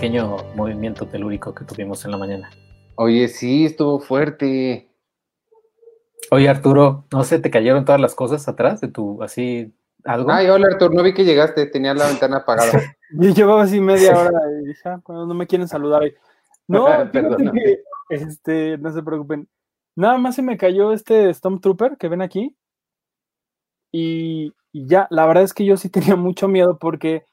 pequeño movimiento telúrico que tuvimos en la mañana. Oye, sí, estuvo fuerte. Oye, Arturo, ¿no se te cayeron todas las cosas atrás de tu, así, algo? Ay, hola, Arturo, no vi que llegaste, tenía la ventana apagada. Yo llevaba así media hora y dije, ah, bueno, no me quieren saludar. No, fíjate que, este, no se preocupen. Nada más se me cayó este Stormtrooper que ven aquí. Y, y ya, la verdad es que yo sí tenía mucho miedo porque,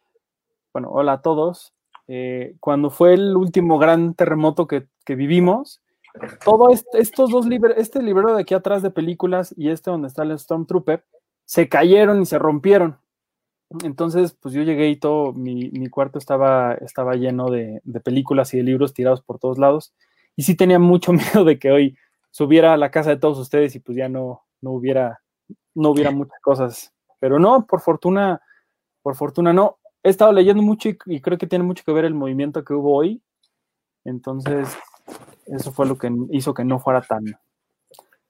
bueno, hola a todos. Eh, cuando fue el último gran terremoto que, vivimos, todo este, estos dos libros, este libro de aquí atrás de películas y este donde está el Stormtrooper, se cayeron y se rompieron. Entonces, pues yo llegué y todo, mi, mi cuarto estaba, estaba lleno de, de, películas y de libros tirados por todos lados. Y sí tenía mucho miedo de que hoy subiera a la casa de todos ustedes y pues ya no, no hubiera, no hubiera muchas cosas. Pero no, por fortuna, por fortuna no. He estado leyendo mucho y, y creo que tiene mucho que ver el movimiento que hubo hoy. Entonces, eso fue lo que hizo que no fuera tan,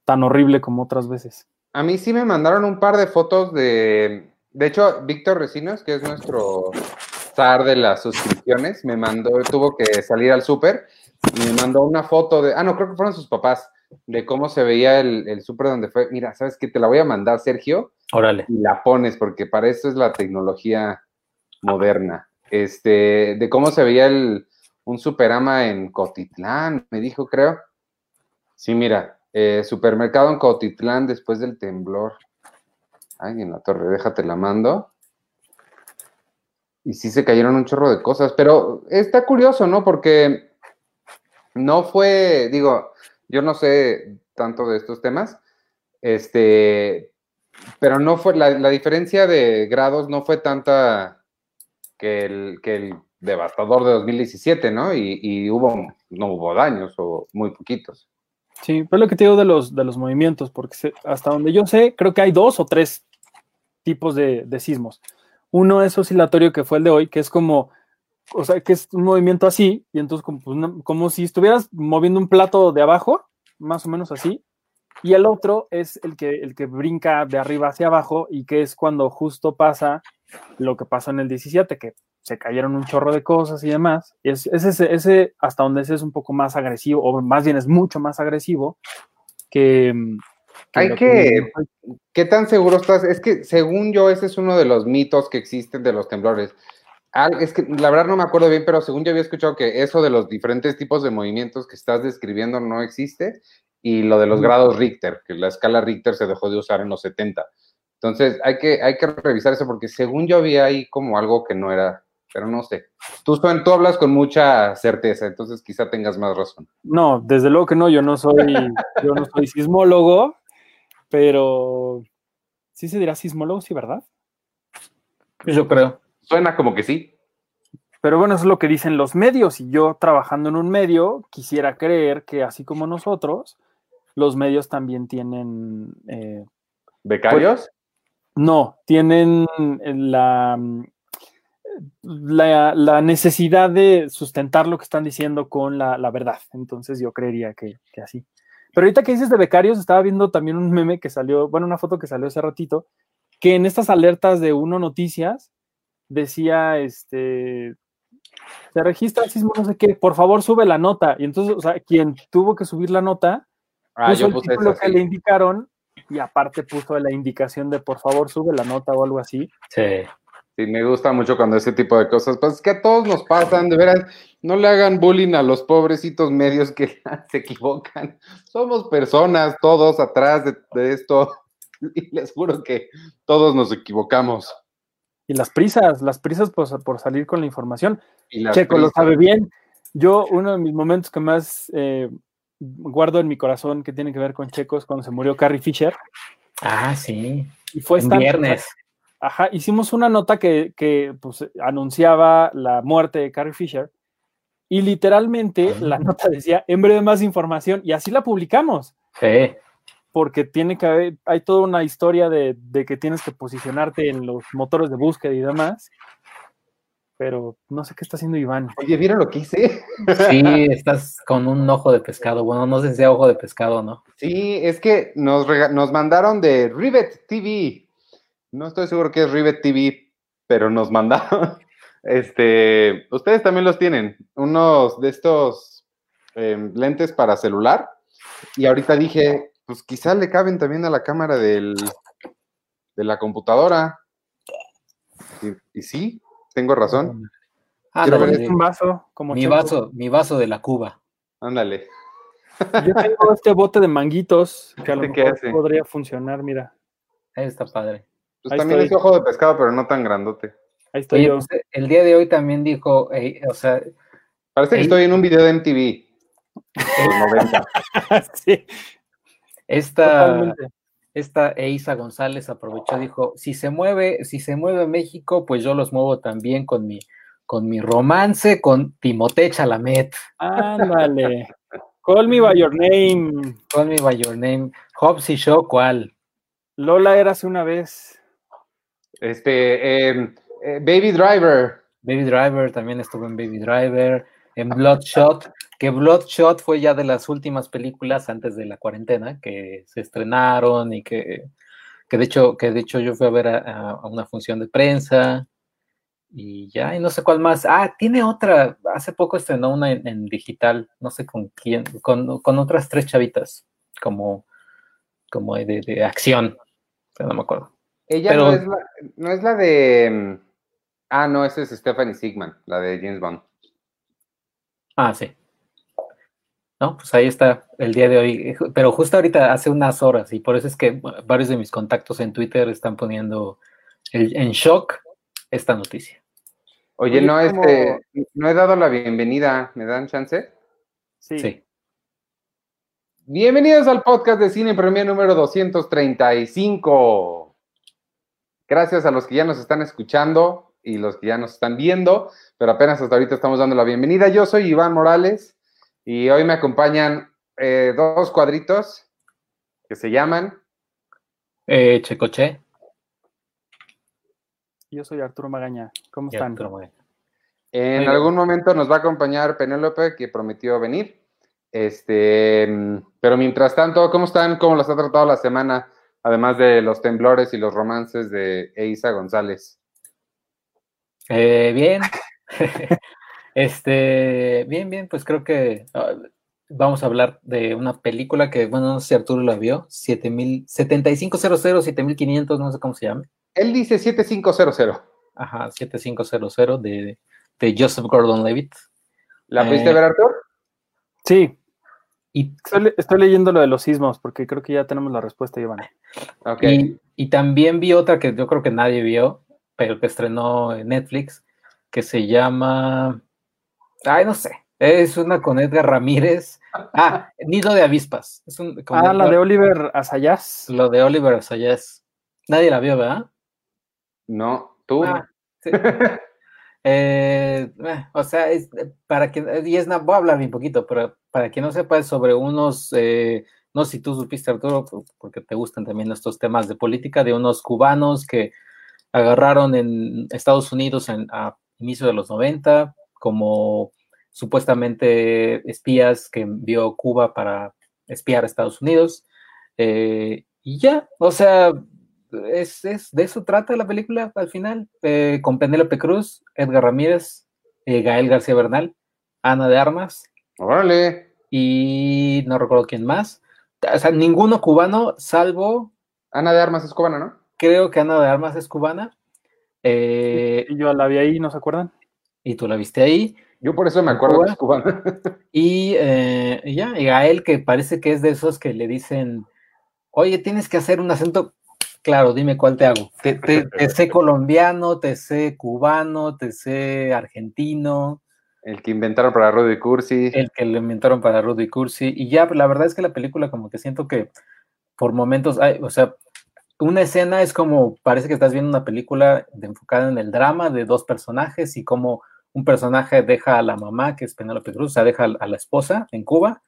tan horrible como otras veces. A mí sí me mandaron un par de fotos de. De hecho, Víctor Recinos, que es nuestro zar de las suscripciones, me mandó, tuvo que salir al súper y me mandó una foto de. Ah, no, creo que fueron sus papás, de cómo se veía el, el súper donde fue. Mira, ¿sabes qué? Te la voy a mandar, Sergio. Órale. Y la pones, porque para eso es la tecnología moderna. Este, de cómo se veía el, un superama en Cotitlán, me dijo, creo. Sí, mira, eh, supermercado en Cotitlán después del temblor. Ay, en la torre, déjate la mando. Y sí se cayeron un chorro de cosas, pero está curioso, ¿no? Porque no fue, digo, yo no sé tanto de estos temas, este, pero no fue, la, la diferencia de grados no fue tanta que el, que el devastador de 2017, ¿no? Y, y, hubo, no hubo daños o muy poquitos. Sí, pero lo que te digo de los, de los movimientos, porque se, hasta donde yo sé, creo que hay dos o tres tipos de, de, sismos. Uno es oscilatorio, que fue el de hoy, que es como, o sea, que es un movimiento así, y entonces como, pues, como si estuvieras moviendo un plato de abajo, más o menos así, y el otro es el que, el que brinca de arriba hacia abajo y que es cuando justo pasa lo que pasó en el 17, que se cayeron un chorro de cosas y demás. Y es, es ese, ese, hasta donde ese es un poco más agresivo, o más bien es mucho más agresivo que... que Hay que, que... ¿Qué tan seguro estás? Es que según yo, ese es uno de los mitos que existen de los temblores. Es que la verdad no me acuerdo bien, pero según yo había escuchado que eso de los diferentes tipos de movimientos que estás describiendo no existe y lo de los grados Richter, que la escala Richter se dejó de usar en los 70. Entonces hay que, hay que revisar eso porque según yo había ahí como algo que no era pero no sé. Tú, tú hablas con mucha certeza, entonces quizá tengas más razón. No, desde luego que no, yo no soy, yo no soy sismólogo, pero sí se dirá sismólogo, sí, ¿verdad? Yo creo. Suena como que sí. Pero bueno, eso es lo que dicen los medios, y yo trabajando en un medio, quisiera creer que así como nosotros, los medios también tienen... Eh, ¿Becarios? Pues, no, tienen la la, la, necesidad de sustentar lo que están diciendo con la, la verdad. Entonces yo creería que, que, así. Pero ahorita que dices de becarios, estaba viendo también un meme que salió, bueno, una foto que salió hace ratito, que en estas alertas de Uno Noticias decía, este, se registra el sismo, no sé qué, por favor sube la nota. Y entonces, o sea, quien tuvo que subir la nota, ah, puso yo el lo que le indicaron y aparte puso la indicación de por favor sube la nota o algo así. Sí. Sí, me gusta mucho cuando ese tipo de cosas, pues es que a todos nos pasan, de veras, no le hagan bullying a los pobrecitos medios que se equivocan. Somos personas, todos atrás de, de esto, y les juro que todos nos equivocamos. Y las prisas, las prisas por, por salir con la información. Checo prisas. lo sabe bien. Yo, uno de mis momentos que más eh, guardo en mi corazón que tiene que ver con Checo es cuando se murió Carrie Fisher. Ah, sí. Y fue en viernes. Ajá, hicimos una nota que, que pues, anunciaba la muerte de Carrie Fisher y literalmente la nota decía, en breve más información, y así la publicamos. Sí. Porque tiene que haber, hay toda una historia de, de, que tienes que posicionarte en los motores de búsqueda y demás. Pero no sé qué está haciendo Iván. Oye, ¿vieron lo que hice? Sí, estás con un ojo de pescado. Bueno, no sé si sea ojo de pescado, ¿no? Sí, es que nos, nos mandaron de Rivet TV, no estoy seguro que es Rivet TV, pero nos mandaron, Este, ustedes también los tienen, unos de estos em, lentes para celular. Y ahorita dije, pues quizá le caben también a la cámara del, de la computadora. Y, sí, tengo razón. Ah, un vaso, como mi vaso, mi vaso de la Cuba. Ándale. Yo tengo este bote de manguitos que a lo mejor podría funcionar, mira. Ahí está padre. Pues también es ojo de pescado, pero no tan grandote. Ahí estoy yo. Pues, el día de hoy también dijo, o sea... Parece que estoy en un video de MTV. Los 90. sí. Esta, esta Eisa González aprovechó, dijo, si se mueve, si se mueve México, pues yo los muevo también con mi, con mi romance con Timote Chalamet. Ándale. Call me by your name. Call me by your name. Hobbs y Shaw, ¿cuál? Lola eras una vez. Este, em, eh, Baby Driver. Baby Driver, también estuvo en Baby Driver, en Bloodshot, que Bloodshot fue ya de las últimas películas antes de la cuarentena que se estrenaron y que, que de hecho, que de hecho yo fui a ver a, una función de prensa y ya, y no sé cuál más. Ah, tiene otra, hace poco estrenó una en, digital, no sé con quién, con, otras tres chavitas, como, como de, de acción, no me acuerdo. Ella no, es la, no es la de... Ah, no, esa es Stephanie Sigman, la de James Bond. Ah, sí. No, pues ahí está el día de hoy. Pero justo ahorita, hace unas horas, y por eso es que varios de mis contactos en Twitter están poniendo en shock esta noticia. Oye, no, este, no he dado la bienvenida. ¿Me dan chance? Sí. sí. Bienvenidos al podcast de Cine Premier número 235. Gracias a los que ya nos están escuchando y los que ya nos están viendo, pero apenas hasta ahorita estamos dando la bienvenida. Yo soy Iván Morales y hoy me acompañan eh, dos cuadritos que se llaman eh, Checoche. Yo soy Arturo Magaña. ¿Cómo están? En algún momento nos va a acompañar Penélope, que prometió venir. Este, pero mientras tanto, ¿cómo están? ¿Cómo los ha tratado la semana? además de los temblores y los romances de Eisa González? Eh, bien, este, bien, bien, pues creo que ah, vamos a hablar de una película que, bueno, no sé si Arturo la vio, 7500, 7500, no sé cómo se llama. Él dice 7500. Ajá, 7500 de, de Joseph Gordon-Levitt. ¿La pudiste eh, ver, Arturo? Sí, Estoy, leyendo lo de los sismos porque creo que ya tenemos la respuesta, Iván. Okay. Y, también vi otra que yo creo que nadie vio, pero que estrenó en Netflix, que se llama. Ay, no sé. Es una con Edgar Ramírez. Ah, Nido de Avispas. ah, la de Oliver Asayas. Lo de Oliver Asayas. Nadie la vio, ¿verdad? No, tú. Ah, eh, eh, o sea, es, para que, y es, voy a hablar un poquito, pero para quien no sepa, es sobre unos, eh, no sé si tú supiste, Arturo, porque te gustan también estos temas de política, de unos cubanos que agarraron en Estados Unidos en, a inicio de los 90 como supuestamente espías que envió Cuba para espiar a Estados Unidos. Eh, y ya, o sea, es, de eso trata la película al final, eh, con Penélope Cruz, Edgar Ramírez, Gael García Bernal, Ana de Armas. Órale y no recuerdo quién más. O sea, ninguno cubano, salvo. Ana de Armas es cubana, ¿no? Creo que Ana de Armas es cubana. Eh, y yo la vi ahí, ¿no se acuerdan? Y tú la viste ahí. Yo por eso me acuerdo que es cubana. Eh, y, ya, y a él que parece que es de esos que le dicen, oye, tienes que hacer un acento. Claro, dime cuál te hago. te sé colombiano, te sé cubano, te sé argentino. El que inventaron para Rudy Cursi. El que lo inventaron para Rudy Cursi. Y ya, la verdad es que la película como que siento que por momentos, hay, o sea, una escena es como, parece que estás viendo una película enfocada en el drama de dos personajes y como un personaje deja a la mamá, que es Penélope Cruz, o sea, deja a la esposa en Cuba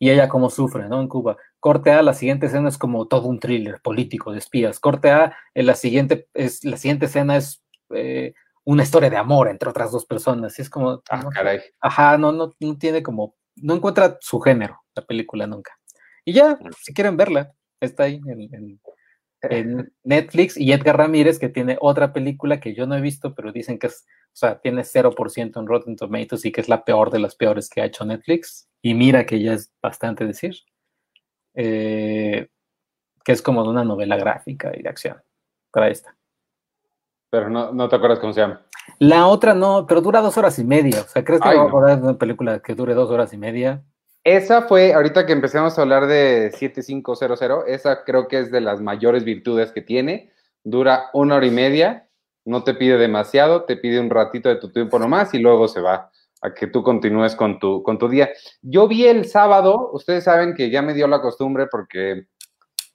y ella como sufre, ¿no? En Cuba. Corte A, la siguiente escena es como todo un thriller político de espías. Corte A, en la siguiente, es, la siguiente escena es eh, una historia de amor entre otras dos personas. Y es como. Ah, caray. Ajá, no, no, no tiene como. No encuentra su género la película nunca. Y ya, si quieren verla, está ahí en, en Netflix y Edgar Ramírez, que tiene otra película que yo no he visto, pero dicen que es, o sea, tiene 0% en Rotten Tomatoes y que es la peor de las peores que ha hecho Netflix. Y mira que ya es bastante decir. Eh, que es como de una novela gráfica y de acción. Para esta. Pero no, no te acuerdas cómo se llama. La otra no, pero dura dos horas y media. O sea, ¿crees que va a poder una película que dure dos horas y media? Esa fue, ahorita que empecemos a hablar de 7500, esa creo que es de las mayores virtudes que tiene. Dura una hora y media, no te pide demasiado, te pide un ratito de tu tiempo nomás y luego se va a que tú continúes con tu, con tu día. Yo vi el sábado, ustedes saben que ya me dio la costumbre porque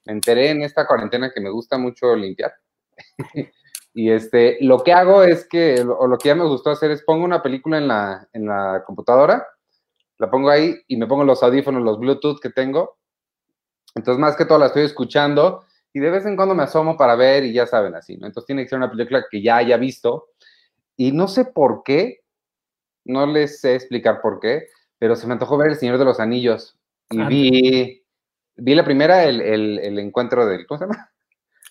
me enteré en esta cuarentena que me gusta mucho limpiar. y este, lo que hago es que, o lo que ya me gustó hacer es pongo una película en la, en la computadora la pongo ahí y me pongo los audífonos, los Bluetooth que tengo. Entonces, más que todo la estoy escuchando y de vez en cuando me asomo para ver y ya saben así, ¿no? Entonces tiene que ser una película que ya haya visto y no sé por qué, no les sé explicar por qué, pero se me antojó ver El Señor de los Anillos y ah, vi, vi la primera, el, encuentro del, ¿cómo se llama?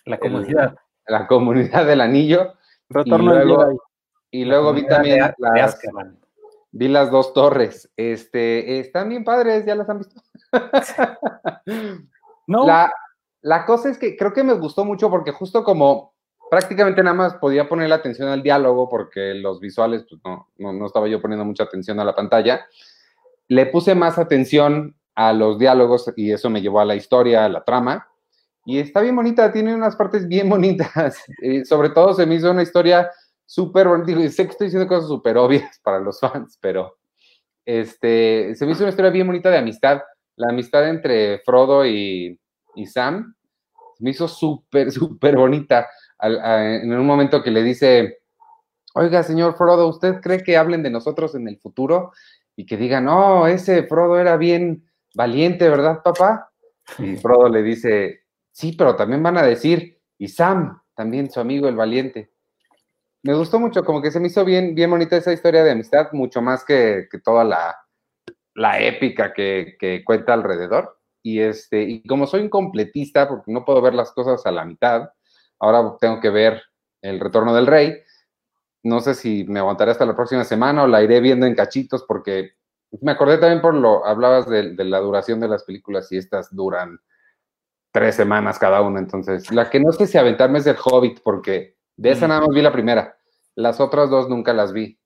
La comunidad. la comunidad del anillo. Retorno y luego, y luego vi también las, Vi las dos torres. Este, están bien padres, ya las han visto. no. La, cosa es que creo que me gustó mucho porque justo como prácticamente nada más podía poner la atención al diálogo porque los visuales, pues no, no, estaba yo poniendo mucha atención a la pantalla. Le puse más atención a los diálogos y eso me llevó a la historia, a la trama. Y está bien bonita, tiene unas partes bien bonitas. Eh, sobre todo se me hizo una historia súper bonito. Sé que estoy diciendo cosas súper obvias para los fans, pero este, se me hizo una historia bien bonita de amistad. La amistad entre Frodo y, Sam se me hizo súper, súper bonita. en un momento que le dice, oiga, señor Frodo, ¿usted cree que hablen de nosotros en el futuro? Y que digan, no, ese Frodo era bien valiente, ¿verdad, papá? Y Frodo le dice, sí, pero también van a decir, y Sam, también su amigo el valiente me gustó mucho, como que se me hizo bien, bien bonita esa historia de amistad, mucho más que, toda la, la épica que, cuenta alrededor. Y, este, y como soy un completista, porque no puedo ver las cosas a la mitad, ahora tengo que ver El Retorno del Rey. No sé si me aguantaré hasta la próxima semana o la iré viendo en cachitos, porque me acordé también por lo, hablabas de, de la duración de las películas y estas duran tres semanas cada una. Entonces, la que no sé si aventarme es el Hobbit, porque de esa nada más vi la primera. Las otras dos nunca las vi.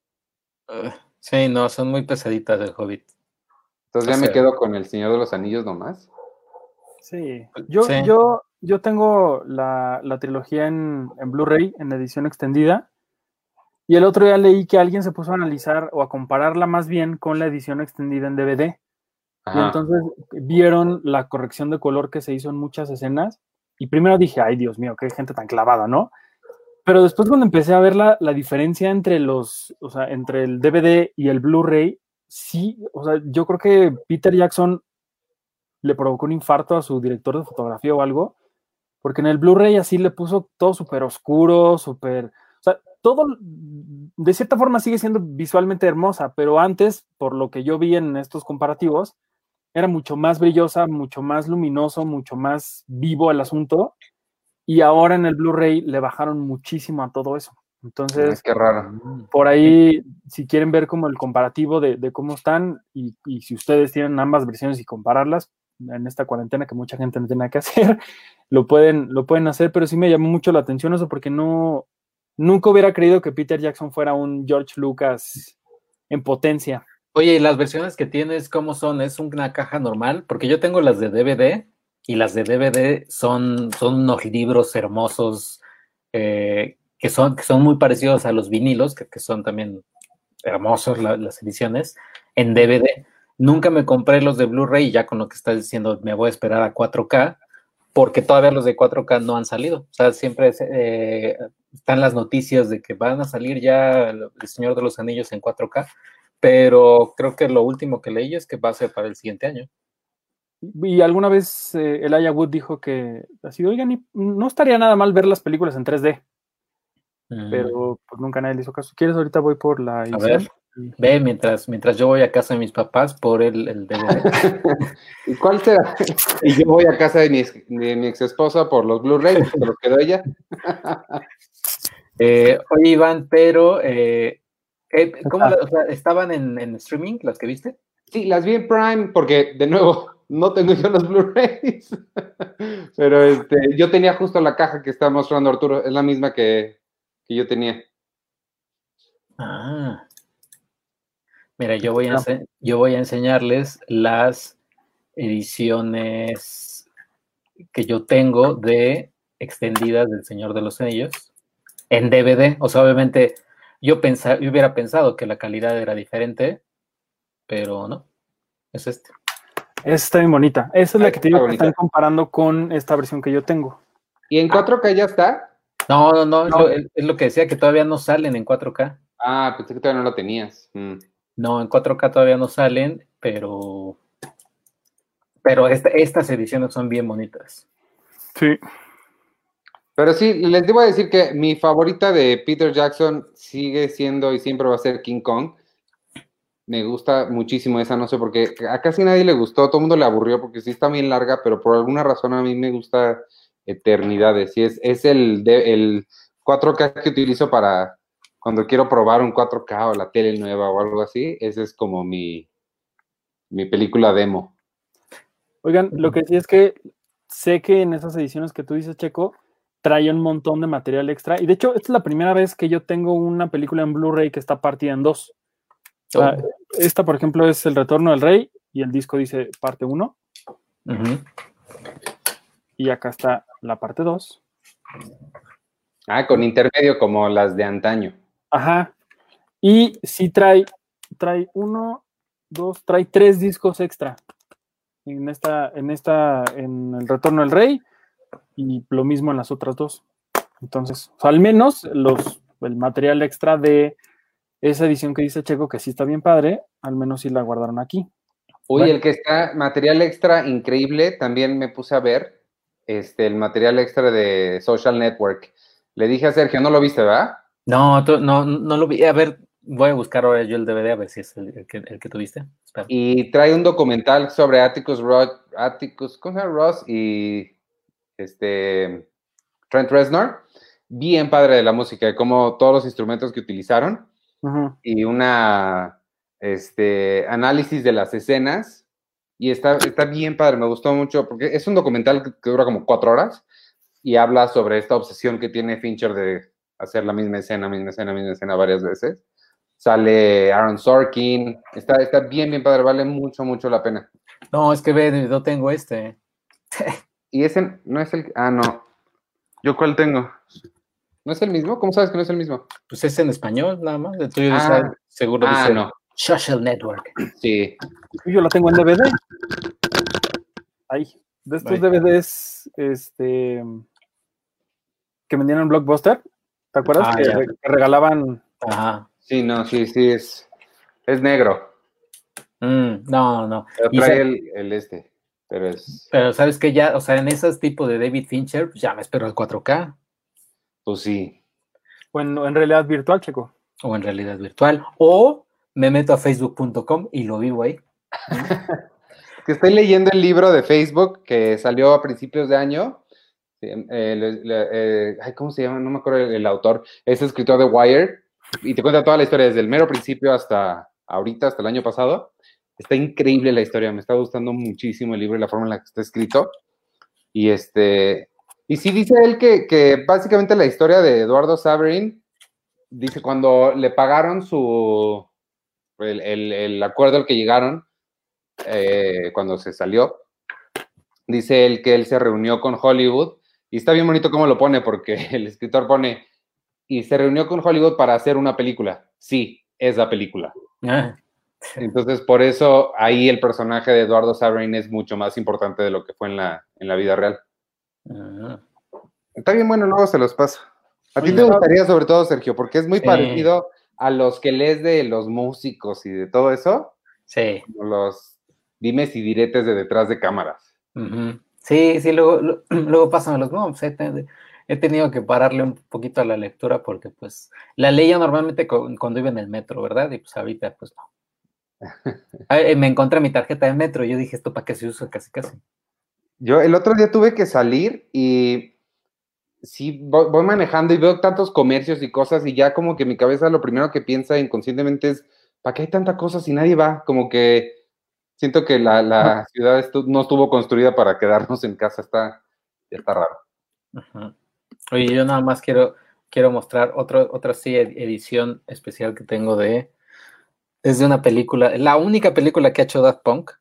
sí, no, son muy pesaditas del Hobbit. Entonces ya me quedo con el Señor de los Anillos nomás. Sí, yo, yo, yo tengo la, trilogía en, Blu-ray, en edición extendida. Y el otro día leí que alguien se puso a analizar o a compararla más bien con la edición extendida en DVD. Y entonces vieron la corrección de color que se hizo en muchas escenas. Y primero dije, ay Dios mío, qué gente tan clavada, ¿no? Pero después cuando empecé a ver la, diferencia entre los, o sea, entre el DVD y el Blu-ray, sí, o sea, yo creo que Peter Jackson le provocó un infarto a su director de fotografía o algo, porque en el Blu-ray así le puso todo súper oscuro, súper, o sea, todo de cierta forma sigue siendo visualmente hermosa, pero antes, por lo que yo vi en estos comparativos, era mucho más brillosa, mucho más luminoso, mucho más vivo el asunto. Y ahora en el Blu-ray le bajaron muchísimo a todo eso. Entonces, qué raro. Por ahí, si quieren ver como el comparativo de, cómo están y, si ustedes tienen ambas versiones y compararlas en esta cuarentena que mucha gente no tiene que hacer, lo pueden, lo pueden hacer, pero sí me llamó mucho la atención eso porque no, nunca hubiera creído que Peter Jackson fuera un George Lucas en potencia. Oye, ¿y las versiones que tienes cómo son? ¿Es una caja normal? Porque yo tengo las de DVD y las de DVD son, son unos libros hermosos eh, que, son, que son muy parecidos a los vinilos, que, son también hermosos las ediciones en DVD. Nunca me compré los de Blu-ray ya con lo que estás diciendo me voy a esperar a 4K porque todavía los de 4K no han salido. O sea, siempre eh, están las noticias de que van a salir ya El Señor de los Anillos en 4K, pero creo que lo último que leí es que va a ser para el siguiente año. Y alguna vez eh, Elijah Wood dijo que así, oigan, no estaría nada mal ver las películas en 3D. Mm. Pero pues nunca nadie le hizo caso. ¿Quieres? Ahorita voy por la edición. Ve, mientras, mientras yo voy a casa de mis papás por el, el DVD. ¿Y cuál será? Y yo voy a casa de mi, de mi ex esposa por los Blu-rays, que los quedó ella. eh, oye, Iván, pero eh, eh ¿cómo o sea, estaban en, en, streaming las que viste? Sí, las vi en Prime, porque de nuevo, no tengo yo los Blu-rays. pero este, yo tenía justo la caja que está mostrando Arturo, es la misma que, que yo tenía. Ah. Mira, yo voy, a yo voy a enseñarles las ediciones que yo tengo de extendidas del Señor de los Anillos en DVD. O sea, obviamente yo, pensar, yo hubiera pensado que la calidad era diferente, pero no, es este. Esta está bien bonita. Esa es la que te digo que están comparando con esta versión que yo tengo. ¿Y en 4K ya está? No, no, no, Es, lo, que decía, que todavía no salen en 4K. Ah, pensé que todavía no lo tenías. Mm. No, en 4K todavía no salen, pero. Pero estas ediciones son bien bonitas. Sí. Pero sí, les debo decir que mi favorita de Peter Jackson sigue siendo y siempre va a ser King Kong. Me gusta muchísimo esa, no sé por qué. A casi nadie le gustó, todo el mundo le aburrió porque sí está bien larga, pero por alguna razón a mí me gusta eternidades. Y es, es el, el 4K que utilizo para, cuando quiero probar un 4K o la tele nueva o algo así, esa es como mi, mi película demo. Oigan, lo que sí es que sé que en esas ediciones que tú dices, Checo, trae un montón de material extra. Y de hecho, esta es la primera vez que yo tengo una película en Blu-ray que está partida en dos. Oh. esta, por ejemplo, es El Retorno del Rey y el disco dice parte 1. Y acá está la parte 2. Ah, con intermedio como las de antaño. Ajá. Y sí trae, trae uno, dos, trae tres discos extra. En esta, en esta, en el Retorno del Rey, y lo mismo en las otras dos. Entonces, al menos los, el material extra de esa edición que dice Checo, que sí está bien padre, al menos sí la guardaron aquí. Uy, el que está, material extra increíble, también me puse a ver, este, el material extra de Social Network. Le dije a Sergio, no lo viste, ¿verdad? No, no, no lo vi. A ver, voy a buscar ahora yo el DVD a ver si es el, que, el que, tuviste. Y trae un documental sobre Atticus Ross, Atticus, ¿cómo se llama? Ross y este Trent Reznor. Bien padre de la música, como todos los instrumentos que utilizaron y una este, análisis de las escenas. Y está, está bien padre, me gustó mucho, porque es un documental que dura como cuatro horas y habla sobre esta obsesión que tiene Fincher de hacer la misma escena, misma escena, misma escena varias veces. Sale Aaron Sorkin, está, está bien, bien padre, vale mucho, mucho la pena. No, es que ve, no tengo este. y ese no es el. Ah, no. ¿Yo cuál tengo? ¿No es el mismo? ¿Cómo sabes que no es el mismo? Pues es en español, nada más. El tuyo ah, seguro ah, dice no. Social Network. Sí. Yo lo tengo en DVD. Ahí. De estos DVDs, este que vendían en Blockbuster, ¿te acuerdas? Ah, que, regalaban. Ajá. Sí, no, sí, sí, es, es negro. Mm, no, no. Pero trae el, este, pero es... Pero sabes que ya, o sea, en esos tipos de David Fincher, pues ya me espero el 4K. Pues sí. O en, realidad virtual, chico. O en realidad virtual. O me meto a facebook.com y lo vivo ahí. que estoy leyendo el libro de Facebook que salió a principios de año. Eh, eh, ¿Cómo se llama? No me acuerdo el, el, autor. Es escritor de Wired y te cuenta toda la historia desde el mero principio hasta ahorita, hasta el año pasado. Está increíble la historia, me está gustando muchísimo el libro y la forma en la que está escrito. Y este, y sí dice él que, que básicamente la historia de Eduardo Saverin, dice cuando le pagaron su, el, el, acuerdo al que llegaron, eh, cuando se salió, dice él que él se reunió con Hollywood, y está bien bonito cómo lo pone, porque el escritor pone, y se reunió con Hollywood para hacer una película. Sí, es la película. Ah. Entonces, por eso ahí el personaje de Eduardo Saverin es mucho más importante de lo que fue en la, en la vida real. Ah. Está bien, bueno, luego se los paso. A ti te gustaría sobre todo, Sergio, porque es muy parecido a los que lees de los músicos y de todo eso. Sí. Los dimes y diretes de detrás de cámaras. Sí, sí, luego, luego pasan los, no, he tenido que pararle un poquito a la lectura porque pues la leía normalmente cuando iba en el metro, ¿verdad? Y pues ahorita pues no. Eh, me encontré mi tarjeta de metro y yo dije, ¿esto para qué se usa? Casi, casi. Yo el otro día tuve que salir y sí, voy, manejando y veo tantos comercios y cosas y ya como que mi cabeza lo primero que piensa inconscientemente es, ¿para qué hay tanta cosa si nadie va? Como que siento que la, ciudad no estuvo construida para quedarnos en casa, está, está raro. Oye, yo nada más quiero, quiero mostrar otro, otra sí, edición especial que tengo de, es de una película, la única película que ha hecho Daft Punk,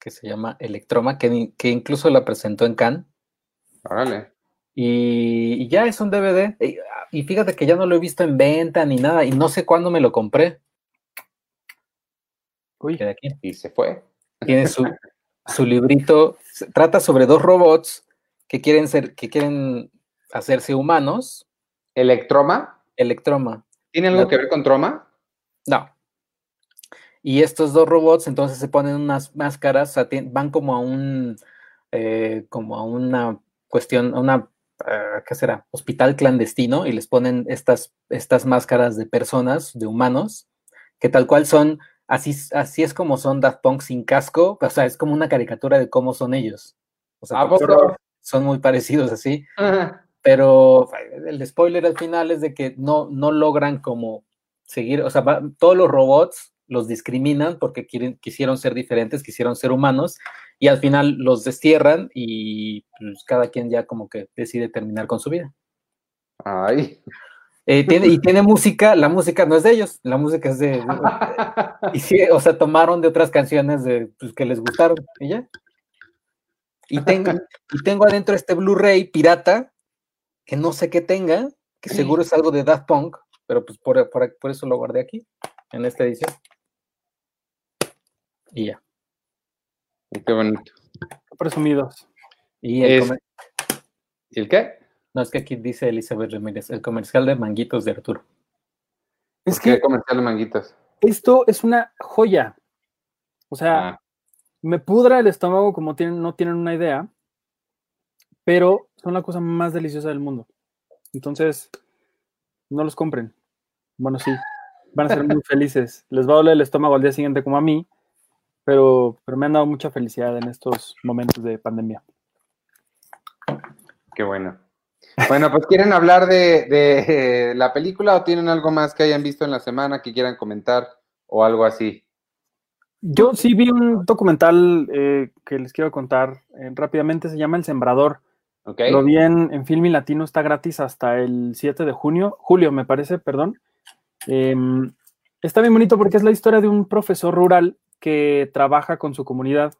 que se llama Electroma, que, que incluso la presentó en Cannes. Órale. Y, ya es un DVD. Y, fíjate que ya no lo he visto en venta ni nada. Y no sé cuándo me lo compré. Uy, aquí. y se fue. Tiene su, su librito. Trata sobre dos robots que quieren ser, que quieren hacerse humanos. ¿Electroma? Electroma. ¿Tiene algo que ver con troma? No. Y estos dos robots entonces se ponen unas máscaras, van como a un, eh, como a una cuestión, a una Ah, ¿qué será? Hospital clandestino y les ponen estas, estas máscaras de personas, de humanos, que tal cual son, así, así es como son Daft Punk sin casco, o sea, es como una caricatura de cómo son ellos. O sea, son muy parecidos así, pero el spoiler al final es de que no, no logran como seguir, o sea, todos los robots los discriminan porque quieren, quisieron ser diferentes, quisieron ser humanos, y al final los destierran y pues, cada quien ya como que decide terminar con su vida. Ay. Eh, tiene, y tiene música, la música no es de ellos, la música es de... y sí, o sea, tomaron de otras canciones de, pues, que les gustaron y ya. Y tengo, y tengo adentro este Blu-ray pirata, que no sé qué tenga, que seguro es algo de Daft Punk, pero pues por, por eso lo guardé aquí, en esta edición. Y ya. Qué bonito. Presumidos. ¿Y el, el qué? No, es que aquí dice Elizabeth Ramírez, el comercial de manguitos de Arturo. Es que qué comercial de manguitos? Esto es una joya. O sea, ah. me pudra el estómago como tienen, no tienen una idea, pero son la cosa más deliciosa del mundo. Entonces, no los compren. Bueno, sí, van a ser muy felices. Les va a doler el estómago al día siguiente como a mí, pero, pero me han dado mucha felicidad en estos momentos de pandemia. Qué bueno. Bueno, pues quieren hablar de, la película o tienen algo más que hayan visto en la semana que quieran comentar o algo así. Yo sí vi un documental eh, que les quiero contar eh, rápidamente, se llama El Sembrador. Okay. Lo vi en, en Film y Latino, está gratis hasta el 7 de junio, julio me parece, perdón. Em, está bien bonito porque es la historia de un profesor rural que trabaja con su comunidad,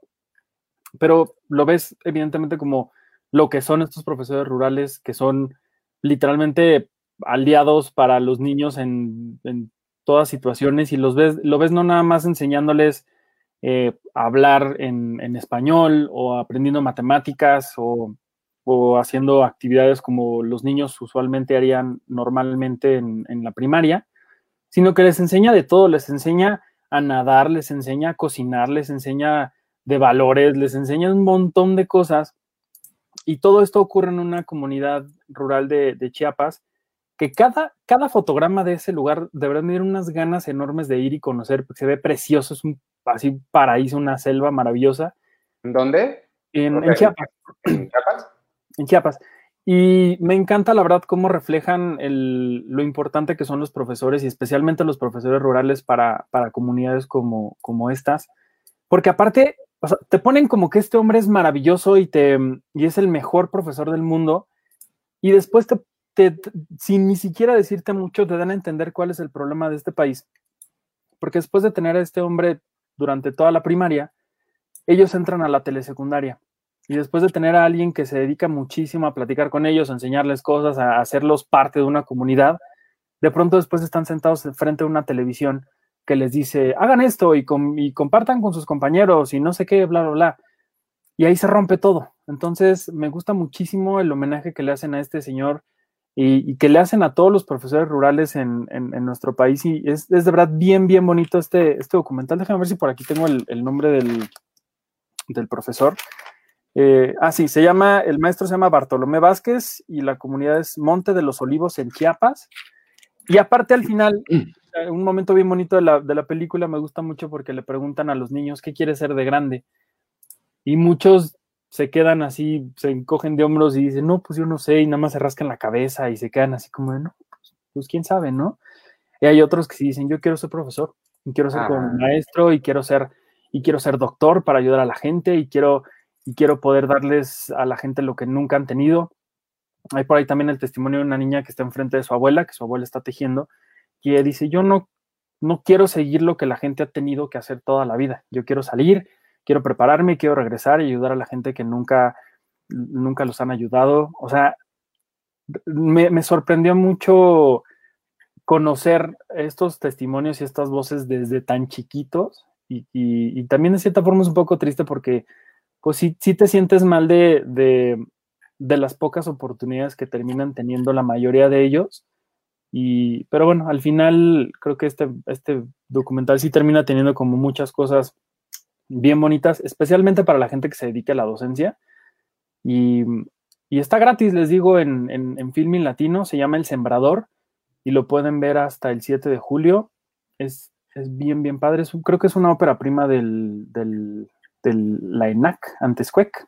pero lo ves evidentemente como lo que son estos profesores rurales, que son literalmente aliados para los niños en, todas situaciones y los ves, lo ves no nada más enseñándoles eh, a hablar en, español o aprendiendo matemáticas o, haciendo actividades como los niños usualmente harían normalmente en, en la primaria, sino que les enseña de todo, les enseña a nadar, les enseña a cocinar, les enseña de valores, les enseña un montón de cosas. Y todo esto ocurre en una comunidad rural de, Chiapas, que cada, cada fotograma de ese lugar deberán tener unas ganas enormes de ir y conocer, porque se ve precioso, es un así paraíso, una selva maravillosa. ¿En dónde? En, en Chiapas. ¿En Chiapas? En Chiapas. Y me encanta, la verdad, cómo reflejan lo importante que son los profesores y especialmente los profesores rurales para, comunidades como, como estas. Porque aparte, te ponen como que este hombre es maravilloso y, te, y es el mejor profesor del mundo. Y después, te, sin ni siquiera decirte mucho, te dan a entender cuál es el problema de este país. Porque después de tener a este hombre durante toda la primaria, ellos entran a la telesecundaria y después de tener a alguien que se dedica muchísimo a platicar con ellos, a enseñarles cosas, a hacerlos parte de una comunidad, de pronto después están sentados frente a una televisión que les dice, hagan esto y, compartan con sus compañeros y no sé qué, bla, bla, bla. Y ahí se rompe todo. Entonces, me gusta muchísimo el homenaje que le hacen a este señor y, que le hacen a todos los profesores rurales en, nuestro país. Y es, de verdad bien, bien bonito este, este documental. Déjame ver si por aquí tengo el, nombre del, del profesor. Eh, ah, sí, se llama, el maestro se llama Bartolomé Vázquez y la comunidad es Monte de los Olivos en Chiapas. Y aparte al final, un momento bien bonito de la, de la película me gusta mucho porque le preguntan a los niños qué quiere ser de grande. Y muchos se quedan así, se encogen de hombros y dicen, no, pues yo no sé, y nada más se rascan la cabeza y se quedan así como, no, pues, pues, quién sabe, ¿no? Y hay otros que sí dicen, yo quiero ser profesor, y quiero ser como maestro, y quiero ser, y quiero ser doctor para ayudar a la gente, y quiero, y quiero poder darles a la gente lo que nunca han tenido. Hay por ahí también el testimonio de una niña que está enfrente de su abuela, que su abuela está tejiendo, y dice, yo no, no quiero seguir lo que la gente ha tenido que hacer toda la vida, yo quiero salir, quiero prepararme, quiero regresar y ayudar a la gente que nunca, nunca los han ayudado. O sea, me, sorprendió mucho conocer estos testimonios y estas voces desde tan chiquitos y, también de cierta forma es un poco triste porque pues sí, te sientes mal de, de, las pocas oportunidades que terminan teniendo la mayoría de ellos. Y, pero bueno, al final creo que este, este documental sí termina teniendo como muchas cosas bien bonitas, especialmente para la gente que se dedique a la docencia. Y, está gratis, les digo, en, en, Filming Latino, se llama El Sembrador y lo pueden ver hasta el 7 de julio. Es, bien, bien padre. creo que es una ópera prima del, del, la ENAC, antes Cuec.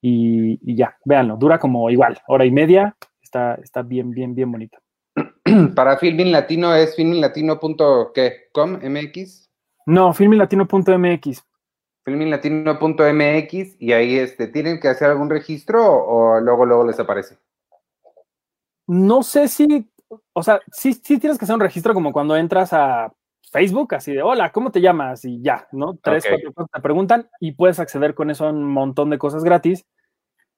Y, y, ya, véanlo, dura como igual, hora y media, está, está bien, bien, bien bonito. Para Filming Latino es filminglatino.com, MX. No, filminlatino.mx. Filminlatino.mx y ahí este, ¿tienen que hacer algún registro o, luego luego les aparece? No sé si, o sea, sí, sí tienes que hacer un registro como cuando entras a Facebook, así de, hola, ¿cómo te llamas? Y ya, ¿no? Tres, cuatro cosas te preguntan y puedes acceder con eso a un montón de cosas gratis.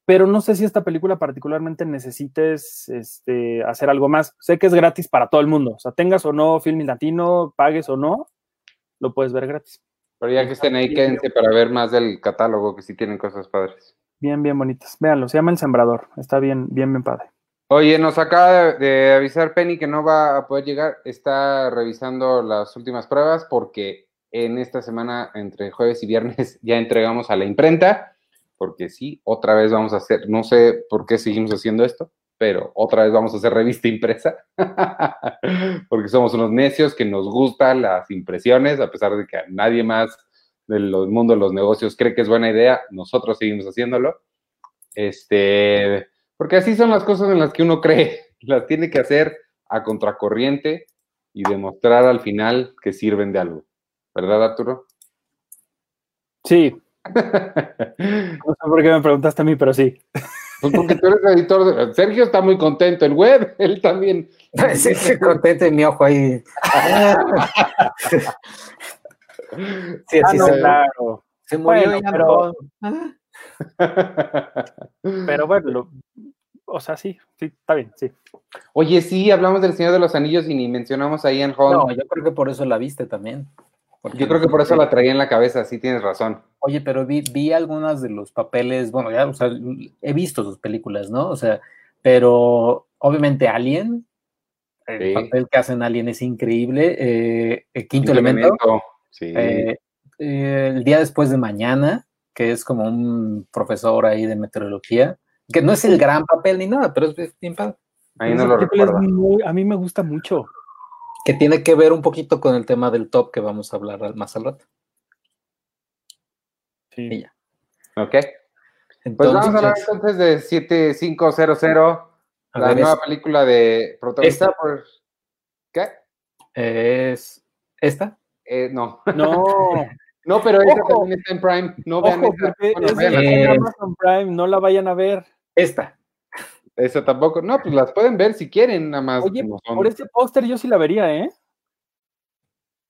Pero no sé si esta película particularmente necesites este, hacer algo más. Sé que es gratis para todo el mundo. O sea, tengas o no Film Latino, pagues o no, lo puedes ver gratis. Pero ya que estén ahí, quédense para ver más del catálogo, que sí tienen cosas padres. Bien, bien bonitas. Véanlo, se llama El Sembrador. Está bien, bien, bien padre. Oye, nos acaba de avisar Penny que no va a poder llegar. Está revisando las últimas pruebas porque en esta semana, entre jueves y viernes, ya entregamos a la imprenta. Porque sí, otra vez vamos a hacer, no sé por qué seguimos haciendo esto, pero otra vez vamos a hacer revista impresa, porque somos unos necios que nos gustan las impresiones, a pesar de que nadie más del mundo de los negocios cree que es buena idea, nosotros seguimos haciéndolo. Este, porque así son las cosas en las que uno cree, las tiene que hacer a contracorriente y demostrar al final que sirven de algo. ¿Verdad, Arturo? Sí. no sé por qué me preguntaste a mí, pero sí. Pues porque tú eres editor. Sergio está muy contento, el web, él también. Sí, sí, contento en mi ojo ahí. sí, así ah, claro. Se murió pero... pero bueno, o sea, sí, sí, está bien, sí. Oye, sí, hablamos del Señor de los Anillos y ni mencionamos ahí en Hall. No, yo creo que por eso la viste también. Yo creo que por eso la traía en la cabeza, sí tienes razón. Oye, pero vi, vi algunas de los papeles, bueno, ya, o sea, he visto sus películas, ¿no? O sea, pero obviamente Alien, el papel que hacen Alien es increíble. Eh, el quinto, elemento, sí. Eh, el día después de mañana, que es como un profesor ahí de meteorología, que no es el gran papel ni nada, pero es bien padre. Ahí no lo recuerdo. a mí me gusta mucho que tiene que ver un poquito con el tema del top que vamos a hablar más al rato. Sí. ya. Ok. Entonces, pues vamos a hablar entonces de 7500, la nueva película de protagonista por... ¿Qué? Es esta. Eh, no. No. no, pero esta también está en Prime. No vean esta. en Amazon Prime, no la vayan a ver. Esta. Eso tampoco. No, pues las pueden ver si quieren, nada más. Oye, por ese póster yo sí la vería, ¿eh?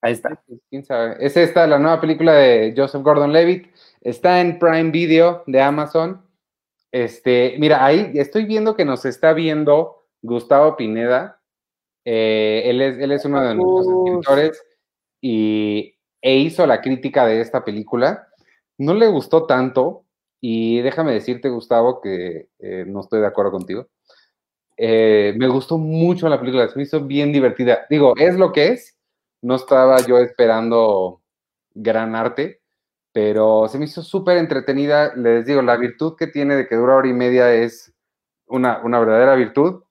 Ahí está. ¿Quién sabe? Es esta, la nueva película de Joseph Gordon-Levitt. Está en Prime Video de Amazon. Este, mira, ahí estoy viendo que nos está viendo Gustavo Pineda. Eh, él, es, él es uno de nuestros escritores y, e hizo la crítica de esta película. No le gustó tanto, y déjame decirte, Gustavo, que eh, no estoy de acuerdo contigo. Eh, me gustó mucho la película, se me hizo bien divertida. Digo, es lo que es. No estaba yo esperando gran arte, pero se me hizo súper entretenida. Les digo, la virtud que tiene de que dura hora y media es una, una verdadera virtud.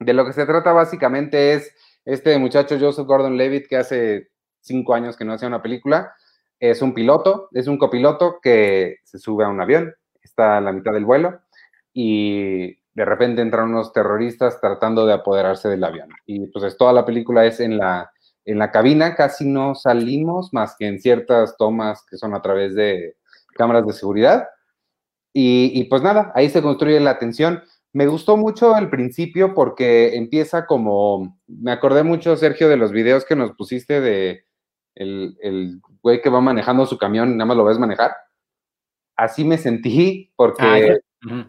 De lo que se trata básicamente es este muchacho Joseph Gordon-Levitt que hace cinco años que no hacía una película. Es un piloto, es un copiloto que se sube a un avión, está a la mitad del vuelo y de repente entran unos terroristas tratando de apoderarse del avión. Y pues toda la película es en la, en la cabina, casi no salimos más que en ciertas tomas que son a través de cámaras de seguridad. Y, y pues nada, ahí se construye la tensión. Me gustó mucho el principio porque empieza como, me acordé mucho, Sergio, de los videos que nos pusiste de el, el güey que va manejando su camión y nada más lo ves manejar. Así me sentí porque ah,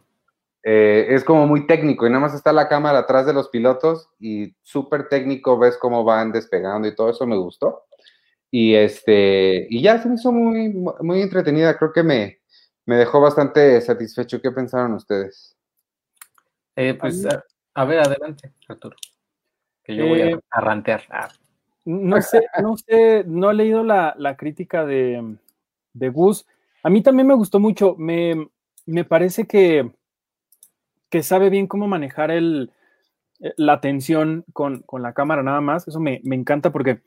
eh, es como muy técnico y nada más está la cámara atrás de los pilotos y súper técnico, ves cómo van despegando y todo eso me gustó. Y este, y ya se me hizo muy, muy entretenida, creo que me, me dejó bastante satisfecho. ¿Qué pensaron ustedes? Eh, pues, a, ver, adelante, Arturo. Que yo voy a, eh, rantear. Ah. No sé, no sé, no he leído la, crítica de, de, Gus. A mí también me gustó mucho. Me, parece que, que sabe bien cómo manejar el, eh, la atención con, la cámara nada más. Eso me, me, encanta porque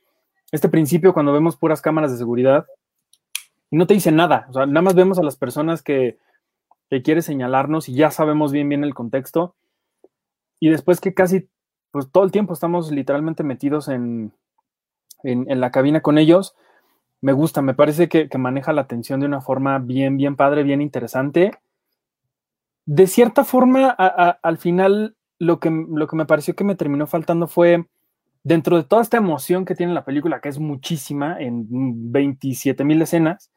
este principio, cuando vemos puras cámaras de seguridad, no te dice nada. O sea, nada más vemos a las personas que, que quiere señalarnos y ya sabemos bien bien el contexto. Y después que casi, pues todo el tiempo estamos literalmente metidos en, en, la cabina con ellos, me gusta, me parece que, maneja la atención de una forma bien, bien padre, bien interesante. De cierta forma, al final, lo que, lo que me pareció que me terminó faltando fue, dentro de toda esta emoción que tiene la película, que es muchísima, en 27 mil escenas,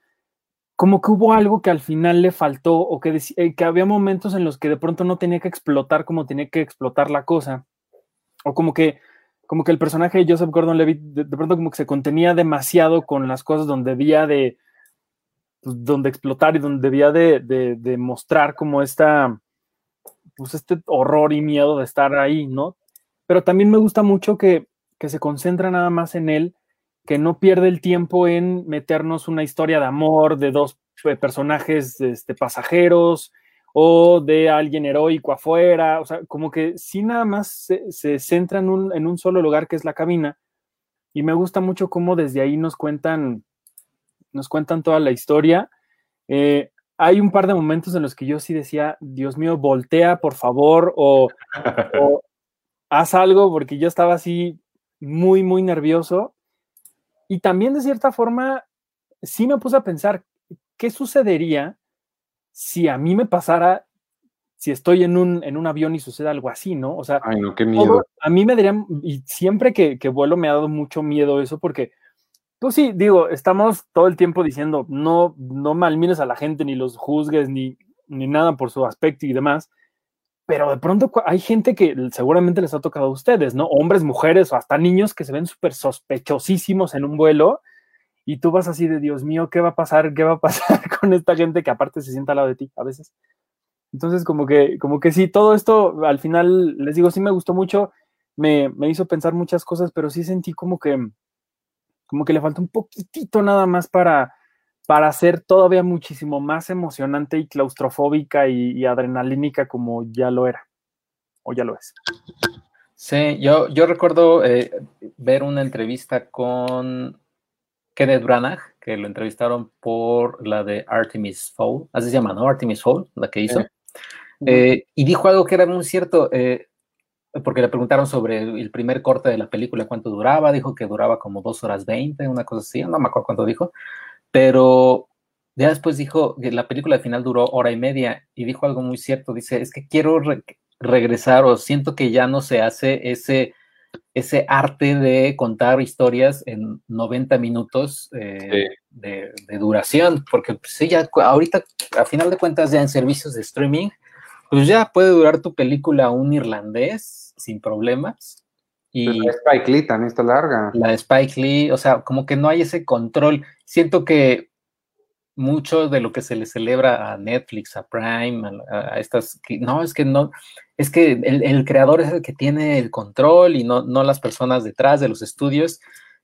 como que hubo algo que al final le faltó o que, eh, que había momentos en los que de pronto no tenía que explotar como tenía que explotar la cosa. O como que, como que el personaje de Joseph Gordon-Levitt de, pronto como que se contenía demasiado con las cosas donde debía de, pues, donde explotar y donde debía de, de, mostrar como esta, pues este horror y miedo de estar ahí, ¿no? Pero también me gusta mucho que, que se concentra nada más en él que no pierde el tiempo en meternos una historia de amor de dos eh, personajes este, pasajeros o de alguien heroico afuera, o sea, como que sí nada más se, centra en un, solo lugar que es la cabina y me gusta mucho cómo desde ahí nos cuentan, nos cuentan toda la historia. Eh, hay un par de momentos en los que yo sí decía, Dios mío, voltea por favor o, o haz algo porque yo estaba así muy, muy nervioso y también de cierta forma, sí me puse a pensar, ¿qué sucedería si a mí me pasara, si estoy en un, en un avión y sucede algo así, ¿no? O sea, Ay, no, qué miedo. a mí me daría, y siempre que, que vuelo me ha dado mucho miedo eso, porque, pues sí, digo, estamos todo el tiempo diciendo, no, no malmires a la gente, ni los juzgues, ni, ni nada por su aspecto y demás, pero de pronto hay gente que seguramente les ha tocado a ustedes, ¿no? Hombres, mujeres o hasta niños que se ven súper sospechosísimos en un vuelo y tú vas así de Dios mío, ¿qué va a pasar? ¿Qué va a pasar con esta gente que aparte se sienta al lado de ti a veces? Entonces, como que, como que sí, todo esto al final, les digo, sí me gustó mucho, me, me hizo pensar muchas cosas, pero sí sentí como que, como que le falta un poquitito nada más para, para ser todavía muchísimo más emocionante y claustrofóbica y, adrenalínica como ya lo era, o ya lo es. Sí, yo, yo recuerdo eh, ver una entrevista con Kenneth Branagh, que lo entrevistaron por la de Artemis Fowl, así se llama, ¿no? Artemis Fowl, la que hizo. Eh, y dijo algo que era muy cierto, eh, porque le preguntaron sobre el primer corte de la película, cuánto duraba, dijo que duraba como dos horas veinte, una cosa así, no me acuerdo cuánto dijo, pero ya después dijo que la película al final duró hora y media y dijo algo muy cierto. Dice, es que quiero regresar o siento que ya no se hace ese, ese arte de contar historias en 90 minutos eh, de, duración, porque pues, sí, ya ahorita, a final de cuentas, ya en servicios de streaming, pues ya puede durar tu película un irlandés sin problemas y la Spike Lee también está larga. La de Spike Lee, o sea, como que no hay ese control. Siento que mucho de lo que se le celebra a Netflix, a Prime, a, estas, no, es que no, es que el, creador es el que tiene el control y no, no las personas detrás de los estudios.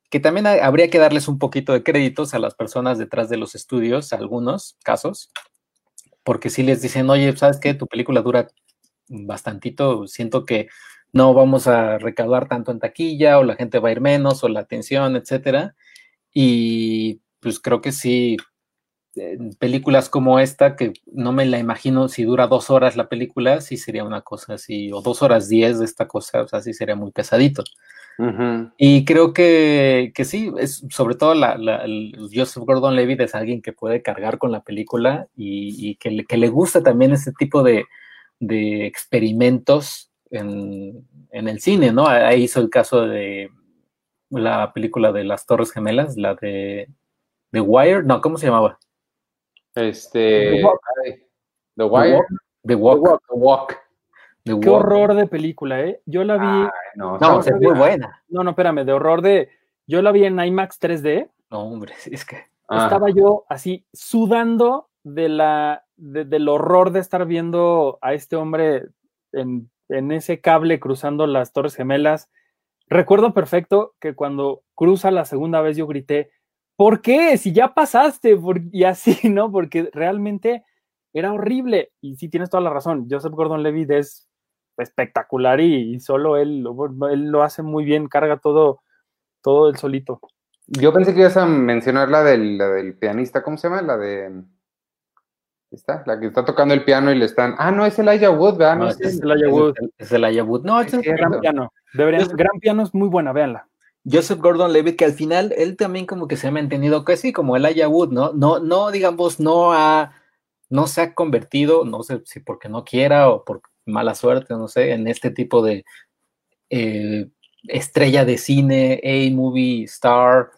que también habría que darles un poquito de créditos a las personas detrás de los estudios, algunos casos, porque si les dicen, oye, ¿sabes qué? Tu película dura bastantito, siento que no vamos a recaudar tanto en taquilla o la gente va a ir menos o la atención, etcétera. Y pues creo que sí, películas como esta, que no me la imagino si dura dos horas la película, sí sería una cosa así, o dos horas diez de esta cosa, o sea, sí sería muy pesadito. Y creo que, que, sí, es, sobre todo la, Joseph Gordon Levitt es alguien que puede cargar con la película y, que, le, que, le, gusta también ese tipo de, de experimentos en, en, el cine, ¿no? Ahí hizo el caso de la película de las Torres Gemelas, la de The Wire, no, ¿cómo se llamaba? Este. The Walk. The Wire. The Walk. The Walk. Qué horror de película, ¿eh? Yo la vi. no, no es muy buena. No, no, espérame, de horror de. Yo la vi en IMAX 3D. No, hombre, es que. Ah. Estaba yo así sudando de la, del horror de estar viendo a este hombre en, en ese cable cruzando las Torres Gemelas. Recuerdo perfecto que cuando cruza la segunda vez yo grité, ¿por qué? Si ya pasaste, y así, ¿no? Porque realmente era horrible. Y sí, tienes toda la razón. Joseph Gordon Levitt es espectacular y, solo él, él lo hace muy bien, carga todo, todo el solito. Yo pensé que ibas a mencionar la del, del pianista, ¿cómo se llama? La de. ¿Está? La que está tocando el piano y le están. Ah, no, es el Aya Wood, ¿verdad? No, es, el Aya Wood. Es el Aya Wood. No, es el gran piano. Deberían, gran piano es muy buena, véanla. Joseph Gordon-Levitt, que al final él también como que se ha mantenido casi como el Aya Wood, ¿no? No, no, digamos, no ha, no se ha convertido, no sé si porque no quiera o por mala suerte, no sé, en este tipo de eh, estrella de cine, A-movie star,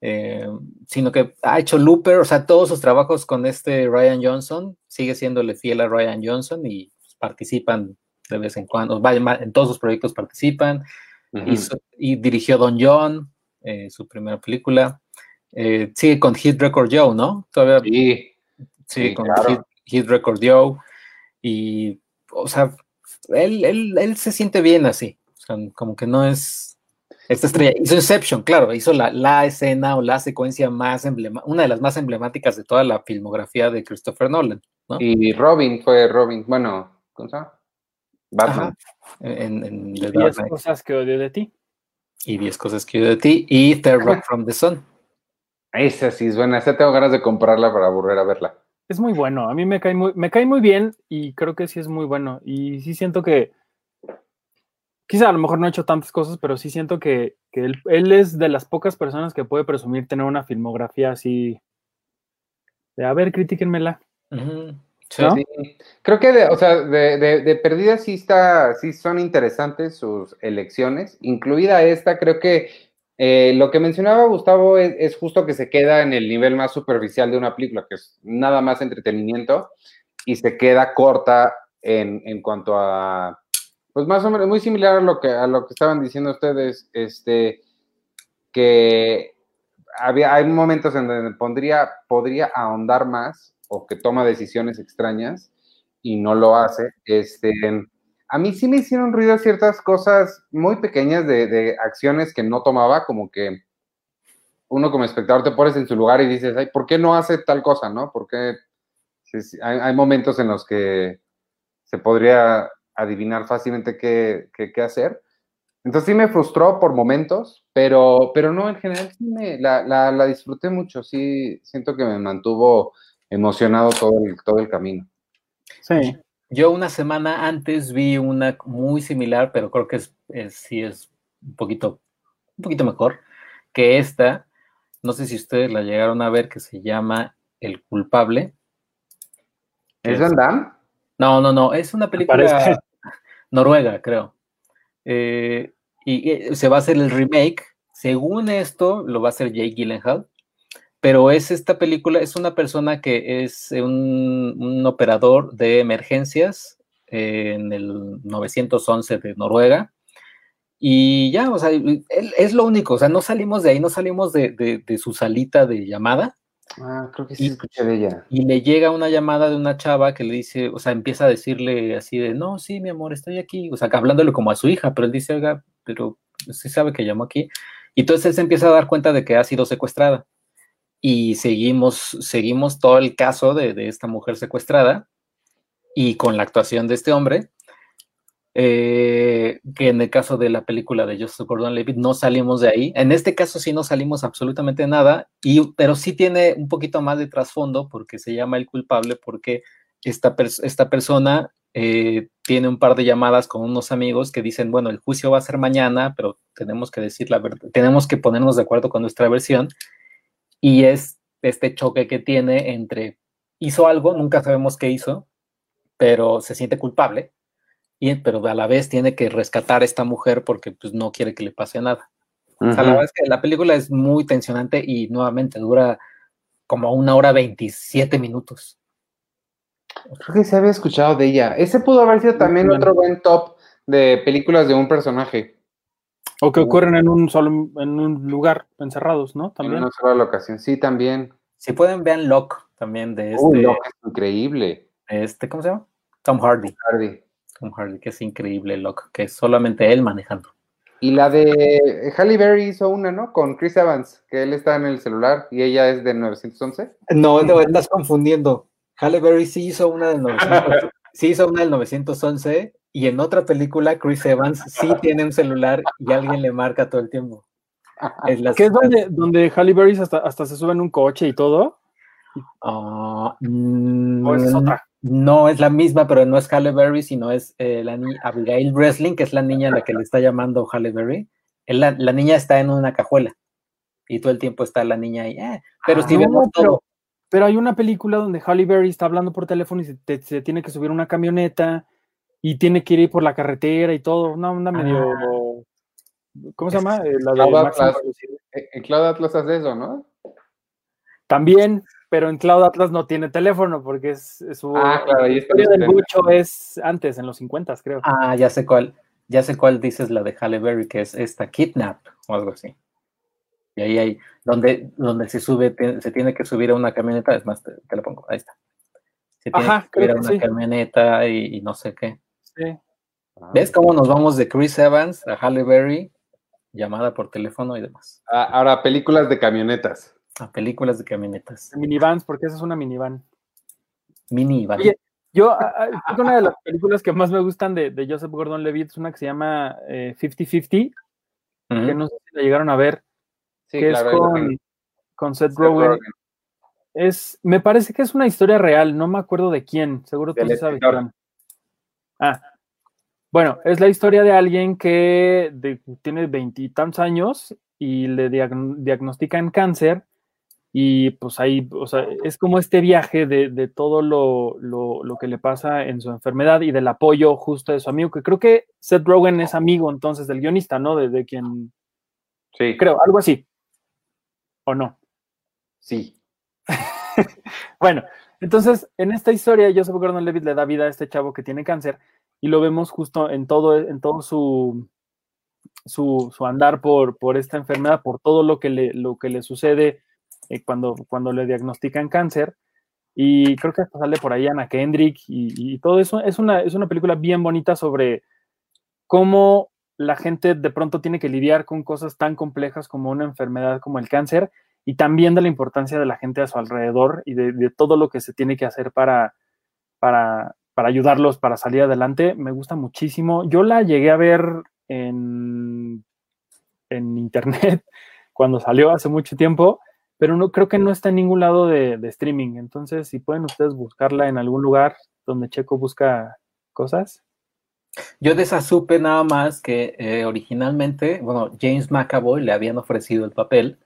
eh, sino que ha hecho Looper, o sea, todos sus trabajos con este Ryan Johnson, sigue siéndole fiel a Ryan Johnson y participan de vez en cuando, en todos sus proyectos participan y, dirigió Don John, eh, su primera película. Eh, sigue con Hit Record Joe, ¿no? Todavía sí, sigue con Hit, Record Joe. Y, o sea, él, él, él, se siente bien así. O sea, como que no es esta estrella. Hizo Inception, claro, hizo la, la escena o la secuencia más emblemática, una de las más emblemáticas de toda la filmografía de Christopher Nolan. ¿no? Y Robin fue Robin, bueno, ¿cómo se llama? Batman. En, en The 10 cosas que odio de ti. Y 10 cosas que odio de ti. Y Third Rock from the Sun. Esa sí es buena. Esa tengo ganas de comprarla para aburrir a verla. Es muy bueno. A mí me cae muy, me cae muy bien y creo que sí es muy bueno. Y sí siento que. Quizá a lo mejor no ha hecho tantas cosas, pero sí siento que, que él, él, es de las pocas personas que puede presumir tener una filmografía así. De, a ver, critíquenmela. Creo que, de, o sea, de, de, perdida sí está, sí son interesantes sus elecciones, incluida esta, creo que eh, lo que mencionaba Gustavo es, justo que se queda en el nivel más superficial de una película, que es nada más entretenimiento, y se queda corta en, en cuanto a, pues más o menos, muy similar a lo que, a lo que estaban diciendo ustedes, este, que había, hay momentos en donde pondría, podría ahondar más o que toma decisiones extrañas y no lo hace. Este, a mí sí me hicieron ruido ciertas cosas muy pequeñas de, acciones que no tomaba, como que uno como espectador te pones en su lugar y dices, ay, ¿por qué no hace tal cosa, no? Porque hay, momentos en los que se podría adivinar fácilmente qué, qué, hacer. Entonces sí me frustró por momentos, pero, pero no, en general sí me, la, la, la disfruté mucho, sí siento que me mantuvo emocionado todo el, todo el camino. Sí. Yo una semana antes vi una muy similar, pero creo que es, sí es un poquito, un poquito mejor que esta. No sé si ustedes la llegaron a ver, que se llama El culpable. ¿Es Van Damme? No, no, no, es una película noruega, creo. Eh, y, y, se va a hacer el remake. Según esto, lo va a hacer Jake Gyllenhaal pero es esta película, es una persona que es un, operador de emergencias en el 911 de Noruega. Y ya, o sea, es lo único, o sea, no salimos de ahí, no salimos de, su salita de llamada. Ah, creo que sí escuché de ella. Y le llega una llamada de una chava que le dice, o sea, empieza a decirle así de, no, sí, mi amor, estoy aquí, o sea, hablándole como a su hija, pero él dice, oiga, pero sí sabe que llamó aquí Y entonces él se empieza a dar cuenta de que ha sido secuestrada. Y seguimos, seguimos todo el caso de, de esta mujer secuestrada y con la actuación de este hombre. Eh, que en el caso de la película de Joseph Gordon-Levitt no salimos de ahí. En este caso sí no salimos absolutamente nada, y, pero sí tiene un poquito más de trasfondo porque se llama el culpable porque esta, esta persona eh, tiene un par de llamadas con unos amigos que dicen, bueno, el juicio va a ser mañana, pero tenemos que decir la verdad, tenemos que ponernos de acuerdo con nuestra versión, y es este choque que tiene entre hizo algo, nunca sabemos qué hizo, pero se siente culpable, y, pero a la vez tiene que rescatar a esta mujer porque pues, no quiere que le pase nada. O sea, la verdad es que la película es muy tensionante y nuevamente dura como una hora 27 minutos. Creo que se había escuchado de ella. Ese pudo haber sido también otro buen top de películas de un personaje. O que ocurren en un solo en un lugar, encerrados, ¿no? También. En una sola locación, sí, también. Si pueden, vean Locke también de este. Uy, Locke es increíble. Este, ¿cómo se llama? Tom Hardy. Hardy. Tom Hardy, que es increíble Locke, que es solamente él manejando. Y la de Halle Berry hizo una, ¿no? Con Chris Evans, que él está en el celular y ella es de 911. No, no, estás confundiendo. Halle Berry sí hizo una del 911, sí hizo una del 911 y en otra película Chris Evans sí tiene un celular y alguien le marca todo el tiempo. Es ¿Qué es donde, donde Halle Berry hasta, hasta se sube en un coche y todo? Uh, ¿O es otra? No es la misma, pero no es Halle Berry, sino es eh, la niña Abigail Wrestling, que es la niña a la que le está llamando Halle Berry. La, la, niña está en una cajuela y todo el tiempo está la niña ahí. Eh, pero si vemos todo. Pero hay una película donde Halle Berry está hablando por teléfono y se, tiene que subir una camioneta y tiene que ir por la carretera y todo. Una onda medio. Ah. ¿Cómo se llama? Eh, la de Cloud Atlas. En Cloud Atlas hace eso, ¿no? También, pero en Cloud Atlas no tiene teléfono porque es, su ah, claro, la historia del bucho es antes, en los 50, creo. Ah, ya sé cuál, ya sé cuál dices la de Halle Berry, que es esta Kidnap o algo así. Y ahí hay, donde, donde se sube, se tiene que subir a una camioneta, es más, te, lo pongo, ahí está. Se tiene Ajá, que subir a una camioneta y, no sé qué. Sí. ¿Ves cómo nos vamos de Chris Evans a Halle Berry, llamada por teléfono y demás? Ah, ahora, películas de camionetas. A películas de camionetas. minivans, porque esa es una minivan. Minivan. yo, una de las películas que más me gustan de, Joseph Gordon-Levitt es una que se llama 50-50, eh, que no sé si la llegaron a ver, que es con, Seth, Rogen. Es, me parece que es una historia real, no me acuerdo de quién, seguro tú sabes. Ah, bueno, es la historia de alguien que tiene veintitantos años y le diagnostican cáncer y pues ahí, o sea, es como este viaje de, todo lo, lo, que le pasa en su enfermedad y del apoyo justo de su amigo, que creo que Seth Rogen es amigo entonces del guionista, ¿no? De, de quien... Sí. Creo, algo así. ¿O no? Sí. bueno, entonces en esta historia Joseph Gordon-Levitt le da vida a este chavo que tiene cáncer y lo vemos justo en todo, en todo su, su, andar por, por esta enfermedad, por todo lo que le, lo que le sucede eh, cuando, cuando le diagnostican cáncer. Y creo que hasta sale por ahí Ana Kendrick y, todo eso. Es una, es una película bien bonita sobre cómo la gente de pronto tiene que lidiar con cosas tan complejas como una enfermedad como el cáncer y también de la importancia de la gente a su alrededor y de, todo lo que se tiene que hacer para, para, para, ayudarlos para salir adelante. Me gusta muchísimo. Yo la llegué a ver en, en internet cuando salió hace mucho tiempo pero no creo que no está en ningún lado de, streaming. Entonces, si pueden ustedes buscarla en algún lugar donde Checo busca cosas. Yo de esa supe nada más que eh, originalmente, bueno, James McAvoy le habían ofrecido el papel,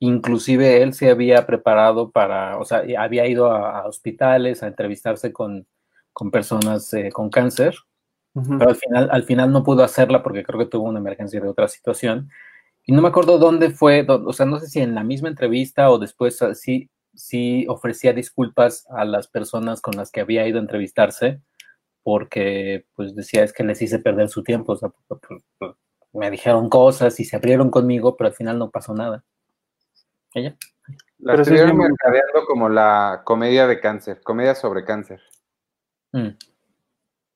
inclusive él se había preparado para, o sea, había ido a, hospitales a entrevistarse con, personas eh, con cáncer, pero al final, al final no pudo hacerla porque creo que tuvo una emergencia de otra situación. Y no me acuerdo dónde fue, o sea, no sé si en la misma entrevista o después ah, sí, sí ofrecía disculpas a las personas con las que había ido a entrevistarse, porque pues decía es que les hice perder su tiempo, o sea, me dijeron cosas y se abrieron conmigo, pero al final no pasó nada. Ella. La pero estuvieron mercadeando como la comedia de cáncer, comedia sobre cáncer. Mm.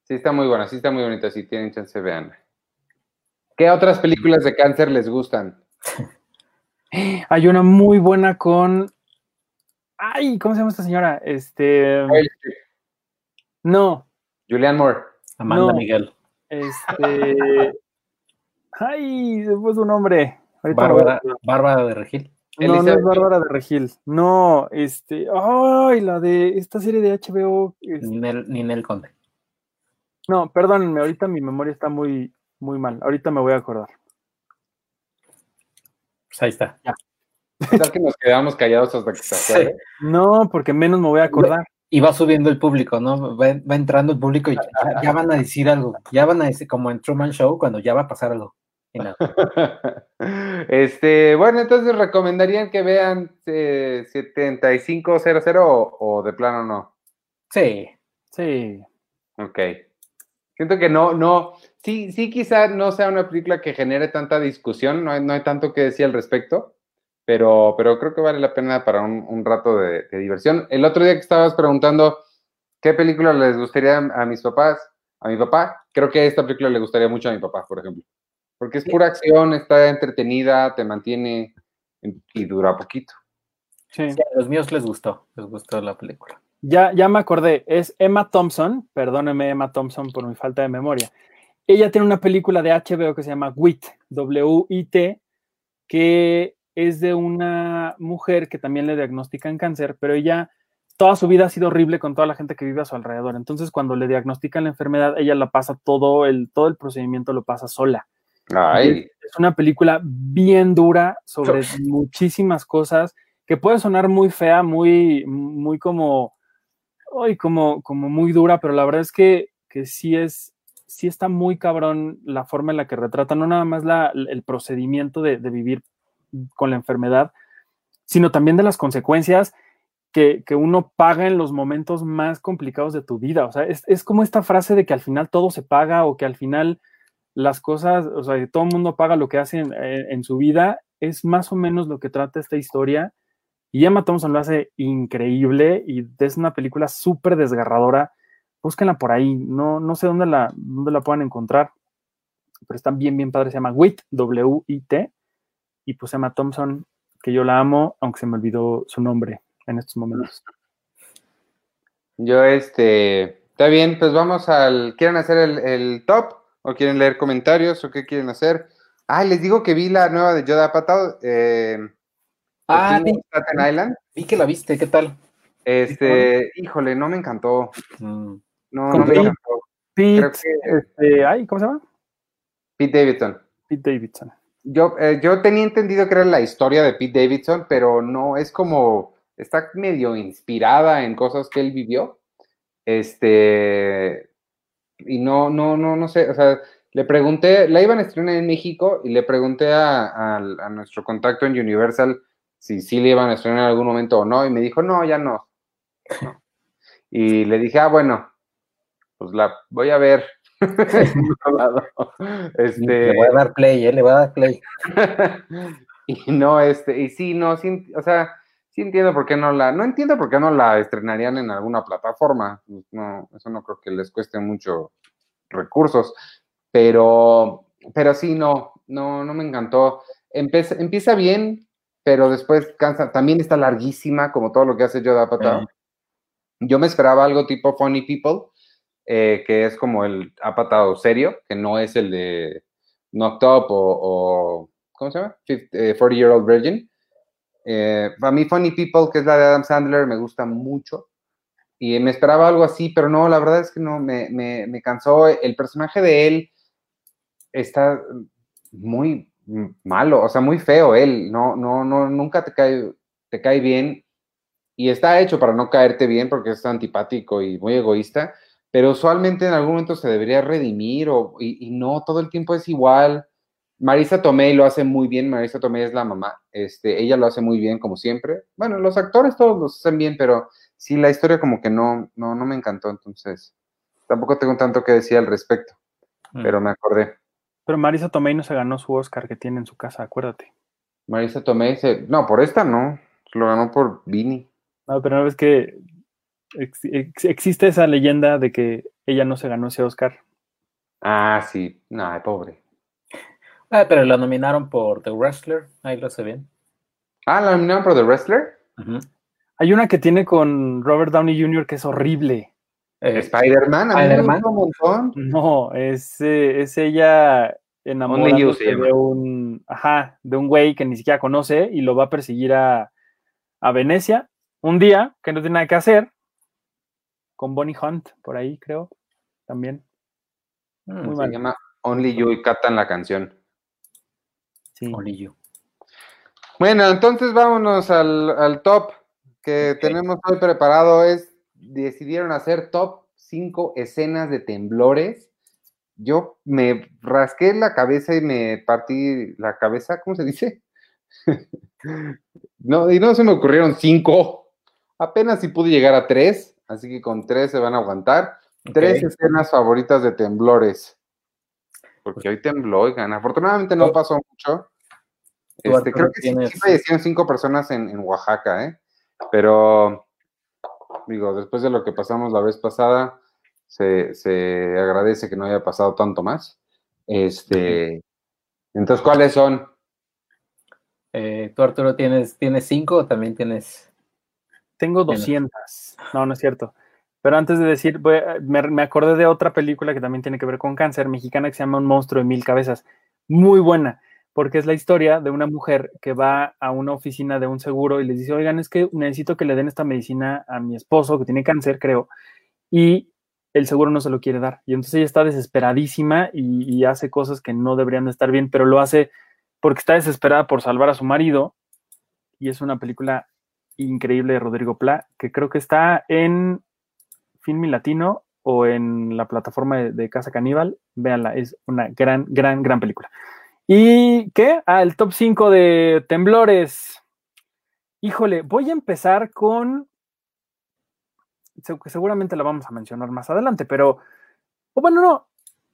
Sí, está muy buena, sí está muy bonita, si tienen chance, vean. ¿Qué otras películas de cáncer les gustan? Hay una muy buena con. Ay, ¿cómo se llama esta señora? Este. No. Julian Moore. Amanda Miguel. Este. Ay, después un nombre. Bárbara, Bárbara de Regil. No, no es Bárbara de Regil. No, este. Ay, la de esta serie de HBO. Este. Ninel, Conde. No, perdónenme, ahorita mi memoria está muy, muy mal. Ahorita me voy a acordar. Pues ahí está. Ya. que nos quedamos callados hasta que se No, porque menos me voy a acordar. Y va subiendo el público, ¿no? Va, entrando el público y ya, van a decir algo. Ya van a decir, como en Truman Show, cuando ya va a pasar algo. este, bueno, entonces recomendarían que vean eh, 7500 o, o de plano no. Sí. Sí. Ok. Siento que no, no, sí, sí, quizá no sea una película que genere tanta discusión, no hay, no hay tanto que decir al respecto, pero, pero creo que vale la pena para un, rato de, diversión. El otro día que estabas preguntando qué película les gustaría a mis papás, a mi papá, creo que esta película le gustaría mucho a mi papá, por ejemplo, porque es pura acción, está entretenida, te mantiene y dura poquito. Sí. a los míos les gustó, les gustó la película. Ya, ya me acordé, es Emma Thompson, perdóneme Emma Thompson por mi falta de memoria. Ella tiene una película de HBO que se llama WIT, W-I-T, que es de una mujer que también le diagnostican cáncer, pero ella toda su vida ha sido horrible con toda la gente que vive a su alrededor. Entonces, cuando le diagnostican la enfermedad, ella la pasa todo el, todo el procedimiento lo pasa sola. Ay. Es una película bien dura sobre muchísimas cosas que puede sonar muy fea, muy, muy como hoy como, como muy dura, pero la verdad es que, que sí es, sí está muy cabrón la forma en la que retrata, no nada más la, el procedimiento de, de, vivir con la enfermedad, sino también de las consecuencias que, que, uno paga en los momentos más complicados de tu vida. O sea, es, es, como esta frase de que al final todo se paga o que al final las cosas, o sea, que todo el mundo paga lo que hace en, en su vida, es más o menos lo que trata esta historia y Emma Thompson lo hace increíble y es una película súper desgarradora. Búsquenla por ahí. No, no sé dónde la, dónde la puedan encontrar, pero está bien, bien padre. Se llama WIT, W-I-T. Y pues Emma Thompson, que yo la amo, aunque se me olvidó su nombre en estos momentos. Yo, este, está bien, pues vamos al, ¿quieren hacer el, top? ¿O quieren leer comentarios? ¿O qué quieren hacer? Ah, les digo que vi la nueva de Yoda Patao. Eh, Ah, vi, Island. Vi que la viste, ¿qué tal? Este, híjole, no me encantó. Mm. No, no me encantó. Pete, este, ay, ¿cómo se llama? Pete Davidson. Pete Davidson. Yo, eh, yo tenía entendido que era la historia de Pete Davidson, pero no, es como, está medio inspirada en cosas que él vivió. Este, y no, no, no, no sé, o sea, le pregunté, la iban a estrenar en México y le pregunté a, a nuestro contacto en Universal si sí le iban a estrenar en algún momento o no, y me dijo, no, ya no. Y le dije, ah, bueno, pues la voy a ver. este... Le voy a dar play, ¿eh? Le voy a dar play. y no, este, y sí, no, sí, o sea, sí entiendo por qué no la, no entiendo por qué no la estrenarían en alguna plataforma. No, eso no creo que les cueste mucho recursos, pero, pero sí, no, no, no me encantó. empieza bien, pero después cansa. También está larguísima, como todo lo que hace Yoda Apatow. Yo me esperaba algo tipo Funny People, eh, que es como el Apatow serio, que no es el de Knocked Up o, ¿cómo se llama? 40 eh, Year Old Virgin. Eh, para mí Funny People, que es la de Adam Sandler, me gusta mucho. Y me esperaba algo así, pero no, la verdad es que no, me, me, me cansó. El personaje de él está muy, malo, o sea, muy feo él, no, no, no, nunca te cae, te cae bien y está hecho para no caerte bien porque es antipático y muy egoísta, pero usualmente en algún momento se debería redimir o, y, no, todo el tiempo es igual. Marisa Tomei lo hace muy bien, Marisa Tomei es la mamá, este, ella lo hace muy bien como siempre. Bueno, los actores todos lo hacen bien, pero sí, la historia como que no, no, no me encantó, entonces tampoco tengo tanto que decir al respecto, mm. pero me acordé. Pero Marisa Tomei no se ganó su Oscar que tiene en su casa, acuérdate. Marisa Tomei se... No, por esta no. Lo ganó por Vini. No, pero no ves que existe esa leyenda de que ella no se ganó ese Oscar. Ah, sí. No, pobre. Ah, pero la nominaron por The Wrestler, ahí lo sé bien. Ah, ¿la nominaron por The Wrestler? Hay una que tiene con Robert Downey Jr. que es horrible. Eh, Spider-Man, Spider-Man. No, es, es ella enamorándose de un, ajá, de un güey que ni siquiera conoce y lo va a perseguir a, a Venecia un día que no tiene nada que hacer con Bonnie Hunt por ahí, creo, también. Mm, se llama Only You y catan la canción. Sí. You. Bueno, entonces vámonos al, al top que tenemos hoy preparado. Es decidieron hacer top 5 escenas de temblores. Yo me rasqué la cabeza y me partí la cabeza, ¿cómo se dice? no, y no se me ocurrieron cinco. Apenas si pude llegar a tres, así que con tres se van a aguantar. Tres escenas favoritas de temblores. Porque hoy tembló, oigan. Afortunadamente no pasó mucho. Este, creo que sí, fallecieron cinco personas en, en, Oaxaca, ¿eh? Pero, digo, después de lo que pasamos la vez pasada, se, se agradece que no haya pasado tanto más. Este, entonces, ¿cuáles son? Eh, ¿Tú, Arturo, tienes, tienes cinco o también tienes? Tengo 200. No, no es cierto. Pero antes de decir, me, me, acordé de otra película que también tiene que ver con cáncer, mexicana, que se llama Un monstruo de mil cabezas. Muy buena, porque es la historia de una mujer que va a una oficina de un seguro y les dice, oigan, es que necesito que le den esta medicina a mi esposo que tiene cáncer, creo, y el seguro no se lo quiere dar. Y entonces ella está desesperadísima y, hace cosas que no deberían de estar bien, pero lo hace porque está desesperada por salvar a su marido. Y es una película increíble de Rodrigo Pla, que creo que está en Filmi Latino o en la plataforma de, Casa Caníbal. Véanla, es una gran, gran, gran película. ¿Y qué? Ah, el top 5 de temblores. Híjole, voy a empezar con. Seguramente la vamos a mencionar más adelante, pero. bueno, no.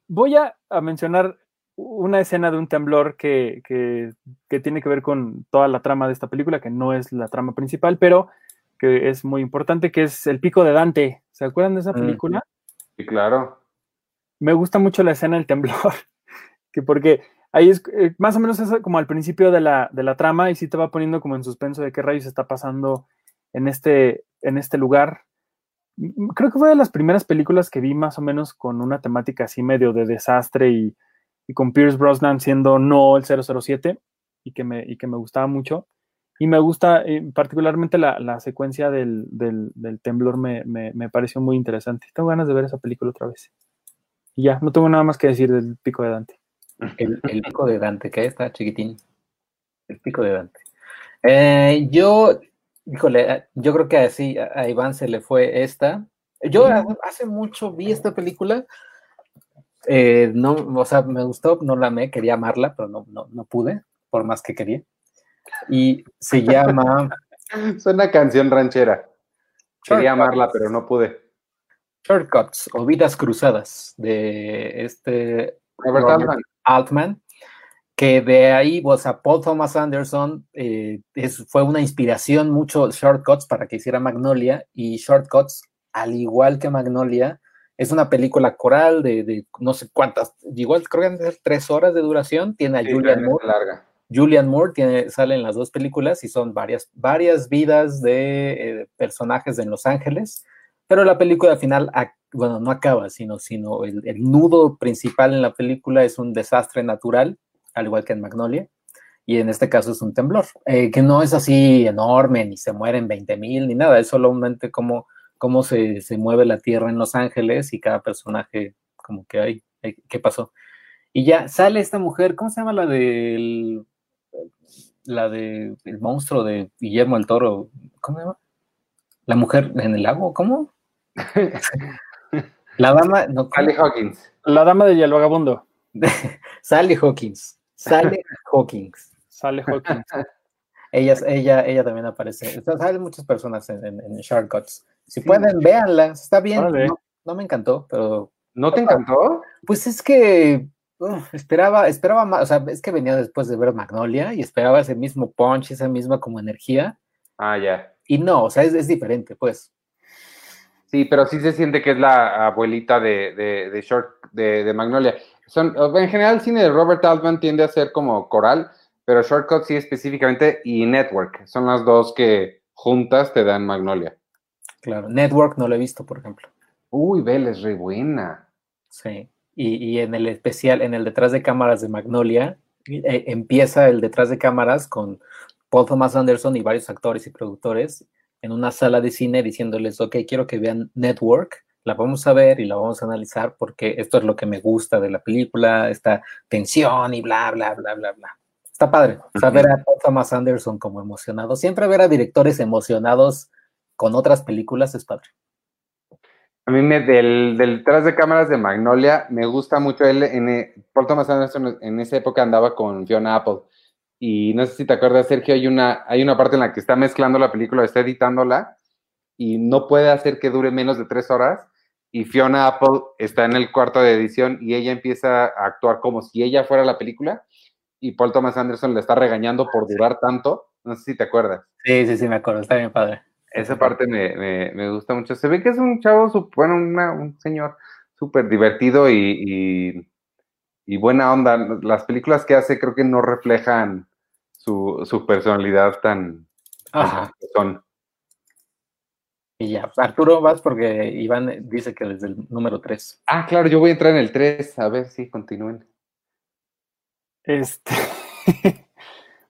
Voy a mencionar una escena de un temblor que, tiene que ver con toda la trama de esta película, que no es la trama principal, pero que es muy importante, que es El Pico de Dante. ¿Se acuerdan de esa película? Sí, claro. Me gusta mucho la escena del temblor, que porque ahí es eh, más o menos es como al principio de la, de la trama y sí te va poniendo como en suspenso de qué rayos está pasando en este, en este lugar. Creo que fue de las primeras películas que vi más o menos con una temática así medio de desastre y con Pierce Brosnan siendo no el 007 y que me, y que me gustaba mucho. Y me gusta eh, particularmente la, secuencia del, temblor, me, pareció muy interesante. Tengo ganas de ver esa película otra vez. Y ya, no tengo nada más que decir del pico de Dante. El, pico de Dante, que está chiquitín. El pico de Dante. Eh, yo, híjole, yo creo que así a Iván se le fue esta. Yo hace mucho vi esta película, eh, no, o sea, me gustó, no la amé, quería amarla, pero no, no, no pude, por más que quería. Y se llama. es una canción ranchera. Quería amarla, pero no pude. Shortcuts o Vidas Cruzadas de este Robert, Altman. Que de ahí, o sea, Paul Thomas Anderson eh, fue una inspiración mucho Shortcuts para que hiciera Magnolia y Shortcuts, al igual que Magnolia, es una película coral de, no sé cuántas, igual creo que tres horas de duración. Tiene a Julian Moore. Larga. Julian Moore tiene, sale en las dos películas y son varias, varias vidas de eh, personajes en Los Ángeles, pero la película final, bueno, no acaba, sino, sino el, nudo principal en la película es un desastre natural, al igual que en Magnolia, y en este caso es un temblor, eh, que no es así enorme, ni se mueren 20 mil, ni nada, es solamente como cómo se, mueve la Tierra en Los Ángeles y cada personaje como que hay, ¿qué pasó? Y ya sale esta mujer, ¿cómo se llama la del la de el monstruo de Guillermo el Toro? ¿Cómo se llama? La mujer en el lago, ¿cómo? la dama, no, Sally Hawkins. La dama de el vagabundo. Sally Hawkins. Sally Hawkins. Sally Hawkins. ella, ella, ella también aparece. Salen muchas personas en, en, en Shortcuts. Si pueden, véanla, está bien. No, me encantó, pero. ¿No te encantó? Pues es que esperaba, esperaba más, o sea, es que venía después de ver Magnolia y esperaba ese mismo punch, esa misma como energía. Ah, ya. Y no, o sea, es, diferente, pues. Sí, pero sí se siente que es la abuelita de, de, Short, de, Magnolia. son, en general el cine de Robert Altman tiende a ser como coral, pero Shortcut sí específicamente y Network son las dos que juntas te dan Magnolia. Claro, Network no lo he visto, por ejemplo. Uy, Bell es re buena. Sí, y, en el especial, en el detrás de cámaras de Magnolia, eh, empieza el detrás de cámaras con Paul Thomas Anderson y varios actores y productores en una sala de cine diciéndoles, ok, quiero que vean Network, la vamos a ver y la vamos a analizar porque esto es lo que me gusta de la película, esta tensión y bla, bla, bla, bla, bla. Está padre. O sea, ver a Thomas Anderson como emocionado. Siempre ver a directores emocionados con otras películas es padre. A mí me, del, del detrás de cámaras de Magnolia me gusta mucho él. En, Paul Thomas Anderson en esa época andaba con Fiona Apple. Y no sé si te acuerdas, Sergio, hay una, hay una parte en la que está mezclando la película, está editándola y no puede hacer que dure menos de tres horas. Y Fiona Apple está en el cuarto de edición y ella empieza a actuar como si ella fuera la película y Paul Thomas Anderson le está regañando por durar tanto. No sé si te acuerdas. Sí, sí, sí, me acuerdo. Está bien padre. Esa parte me, gusta mucho. Se ve que es un chavo, bueno, un señor súper divertido y, buena onda. Las películas que hace creo que no reflejan su, personalidad tan, son. Y ya, Arturo, vas porque Iván dice que desde el número 3. Ah, claro, yo voy a entrar en el 3, a ver si continúen. Este.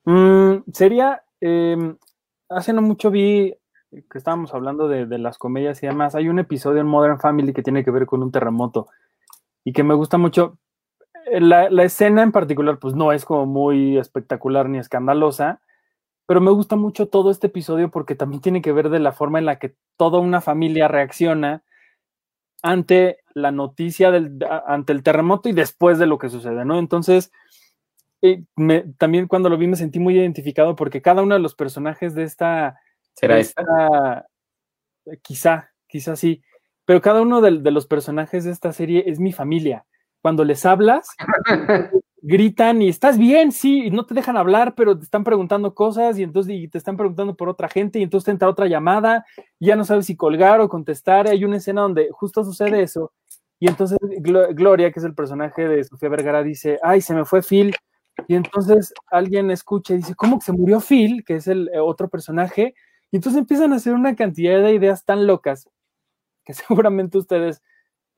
Mm, sería. Em, hace no mucho vi que estábamos hablando de, las comedias y demás. Hay un episodio en Modern Family que tiene que ver con un terremoto y que me gusta mucho. Eh, la, escena en particular, pues no es como muy espectacular ni escandalosa, pero me gusta mucho todo este episodio porque también tiene que ver de la forma en la que toda una familia reacciona ante la noticia del, ante el terremoto y después de lo que sucede, ¿no? Entonces, también cuando lo vi me sentí muy identificado porque cada uno de los personajes de esta... ¿Será esta? Quizá, quizá sí. Pero cada uno de, los personajes de esta serie es mi familia. Cuando les hablas, gritan y estás bien, sí, y no te dejan hablar, pero te están preguntando cosas y entonces y te están preguntando por otra gente y entonces te entra otra llamada, y ya no sabes si colgar o contestar. Hay una escena donde justo sucede eso. Y entonces Gloria, que es el personaje de Sofía Vergara, dice, ay, se me fue Phil, y entonces alguien escucha y dice, ¿cómo que se murió Phil? Que es el eh, otro personaje. Y entonces empiezan a hacer una cantidad de ideas tan locas que seguramente ustedes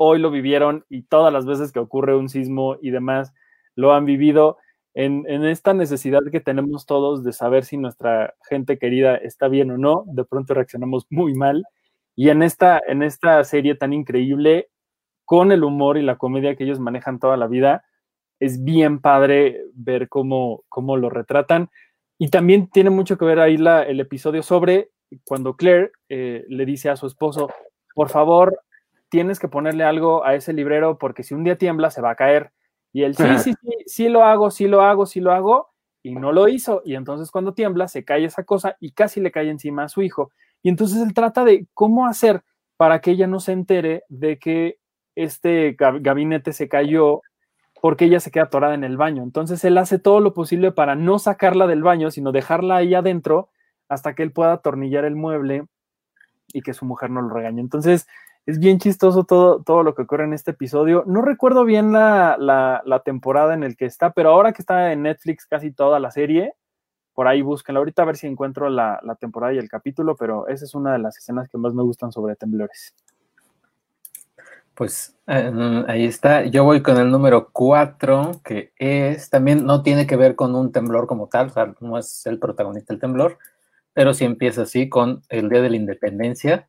hoy lo vivieron y todas las veces que ocurre un sismo y demás lo han vivido en, esta necesidad que tenemos todos de saber si nuestra gente querida está bien o no. De pronto reaccionamos muy mal. Y en esta, en esta serie tan increíble, con el humor y la comedia que ellos manejan toda la vida, es bien padre ver cómo, cómo lo retratan. Y también tiene mucho que ver ahí el episodio sobre cuando Claire eh, le dice a su esposo, por favor, tienes que ponerle algo a ese librero porque si un día tiembla se va a caer. Y él, sí, sí, sí, sí lo hago, sí lo hago, sí lo hago. Y no lo hizo. Y entonces cuando tiembla se cae esa cosa y casi le cae encima a su hijo. Y entonces él trata de cómo hacer para que ella no se entere de que este gabinete se cayó porque ella se queda atorada en el baño. Entonces él hace todo lo posible para no sacarla del baño, sino dejarla ahí adentro hasta que él pueda atornillar el mueble y que su mujer no lo regañe. Entonces es bien chistoso todo, todo lo que ocurre en este episodio. No recuerdo bien la, la, temporada en el que está, pero ahora que está en Netflix casi toda la serie, por ahí búsquenla. Ahorita a ver si encuentro la, la temporada y el capítulo, pero esa es una de las escenas que más me gustan sobre temblores. Pues eh, ahí está. Yo voy con el número 4, que es también no tiene que ver con un temblor como tal, o sea, no es el protagonista del temblor, pero sí empieza así con el Día de la Independencia.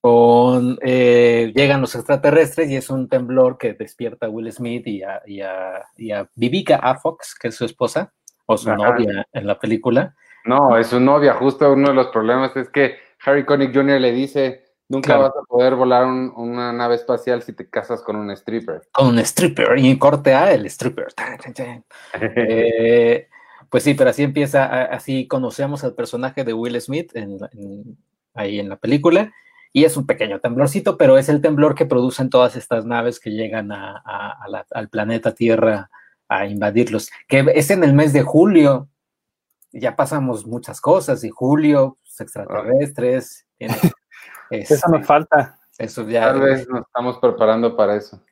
Con, eh, llegan los extraterrestres y es un temblor que despierta a Will Smith y a, y a, y a Vivica A. Fox, que es su esposa, o su novia en la película. No, es su novia. Justo uno de los problemas es que Harry Connick Jr. le dice, Nunca vas a poder volar una nave espacial si te casas con un stripper. Con un stripper, y corte A, el stripper. Eh, pues sí, pero así empieza, así conocemos al personaje de Will Smith ahí en la película, y es un pequeño temblorcito, pero es el temblor que producen todas estas naves que llegan al planeta Tierra a invadirlos, que es en el mes de julio, ya pasamos muchas cosas, y julio, pues, extraterrestres, eso nos falta. Eso ya. Tal vez nos estamos preparando para eso.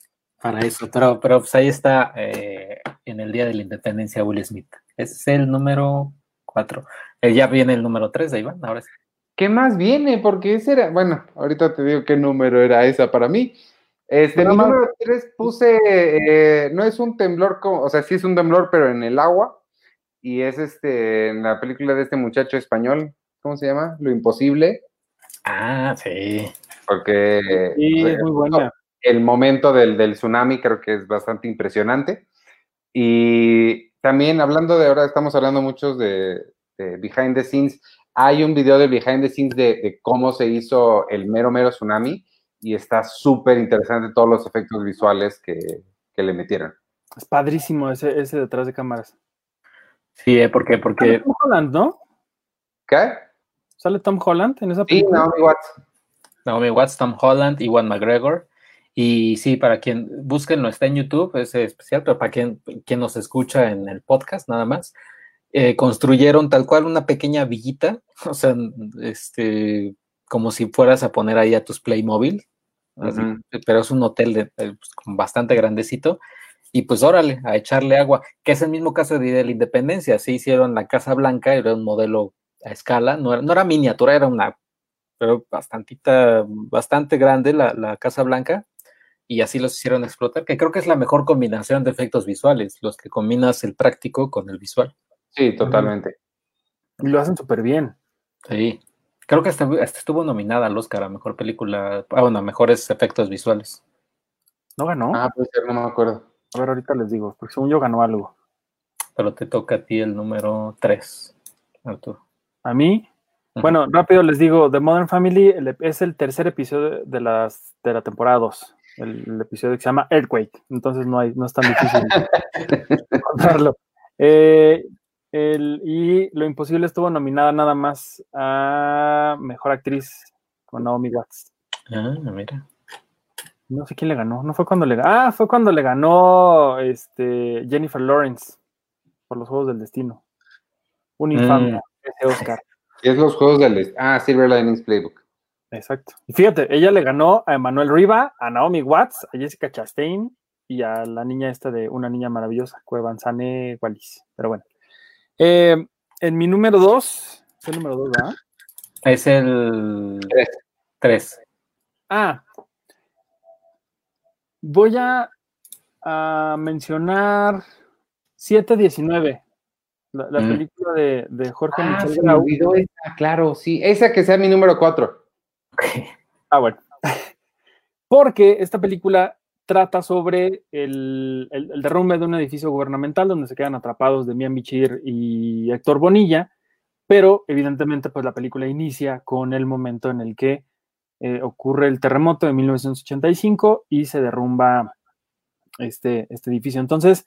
para eso, pero, pero pues ahí está eh, en el Día de la Independencia Will Smith. es el número cuatro. Eh, ya viene el número tres, ahí van, ahora sí. ¿Qué más viene? Porque ese era, bueno, ahorita te digo qué número era esa para mí. Este, número tres puse, eh, no es un temblor, como, o sea, sí es un temblor, pero en el agua. Y es este, en la película de este muchacho español, ¿cómo se llama? Lo imposible. Ah, sí. Porque Sí, es muy buena. el momento del, del tsunami creo que es bastante impresionante. Y también hablando de ahora, estamos hablando muchos de, de behind the scenes. Hay un video de behind the scenes de, de cómo se hizo el mero mero tsunami y está súper interesante todos los efectos visuales que, que le metieron. Es padrísimo ese, ese detrás de cámaras. Sí, ¿eh? porque, porque Tom Holland, ¿no? ¿Qué? ¿Sale Tom Holland en esa Sí, película? Naomi Watts. Naomi Watts, Tom Holland, Iwan McGregor. Y sí, para quien busquen, no está en YouTube, es especial, pero para quien, quien nos escucha en el podcast, nada más, eh, construyeron tal cual una pequeña villita, o sea, este, como si fueras a poner ahí a tus Playmobil, así, pero es un hotel de, eh, pues, bastante grandecito. Y pues órale, a echarle agua, que es el mismo caso de, de la independencia. Sí hicieron la Casa Blanca, era un modelo a escala, no era, no era miniatura, era una, pero bastantita, bastante grande la, la Casa Blanca, y así los hicieron explotar, que creo que es la mejor combinación de efectos visuales, los que combinas el práctico con el visual. Sí, totalmente. Y lo hacen súper bien. Sí. Creo que hasta, hasta estuvo nominada al Oscar a mejor película, ah, bueno, a mejores efectos visuales. ¿No ganó? Ah, pues no me acuerdo. A ver, ahorita les digo, porque según yo ganó algo. Pero te toca a ti el número 3, Arturo. A mí, bueno, rápido les digo, The Modern Family el- es el tercer episodio de, las, de la temporada 2. El, el episodio que se llama Earthquake. Entonces no, hay, no es tan difícil encontrarlo. Eh, el- y Lo Imposible estuvo nominada nada más a Mejor Actriz con Naomi Watts. Ah, mira. No sé quién le ganó. No fue cuando le Ah, fue cuando le ganó este, Jennifer Lawrence por los Juegos del Destino. Un infame Mm. ese Oscar. Es los juegos del... Ah, Silver Linings Playbook. Exacto. Y fíjate, ella le ganó a Emanuel Riva, a Naomi Watts, a Jessica Chastain y a la niña esta de Una Niña Maravillosa, Cuevanzane Wallis. Pero bueno. Eh, en mi número dos, es el número dos, ¿verdad? Es el Tres. 3. Ah, voy a, a mencionar 719, la, la Mm. película de, de Jorge Ah, Michel se me olvidó esa, claro, sí. Esa que sea mi número cuatro. Ah, bueno. Porque esta película trata sobre el, derrumbe de un edificio gubernamental donde se quedan atrapados Demian Bichir y Héctor Bonilla, pero evidentemente pues la película inicia con el momento en el que eh, ocurre el terremoto de 1985 y se derrumba este, este edificio. Entonces,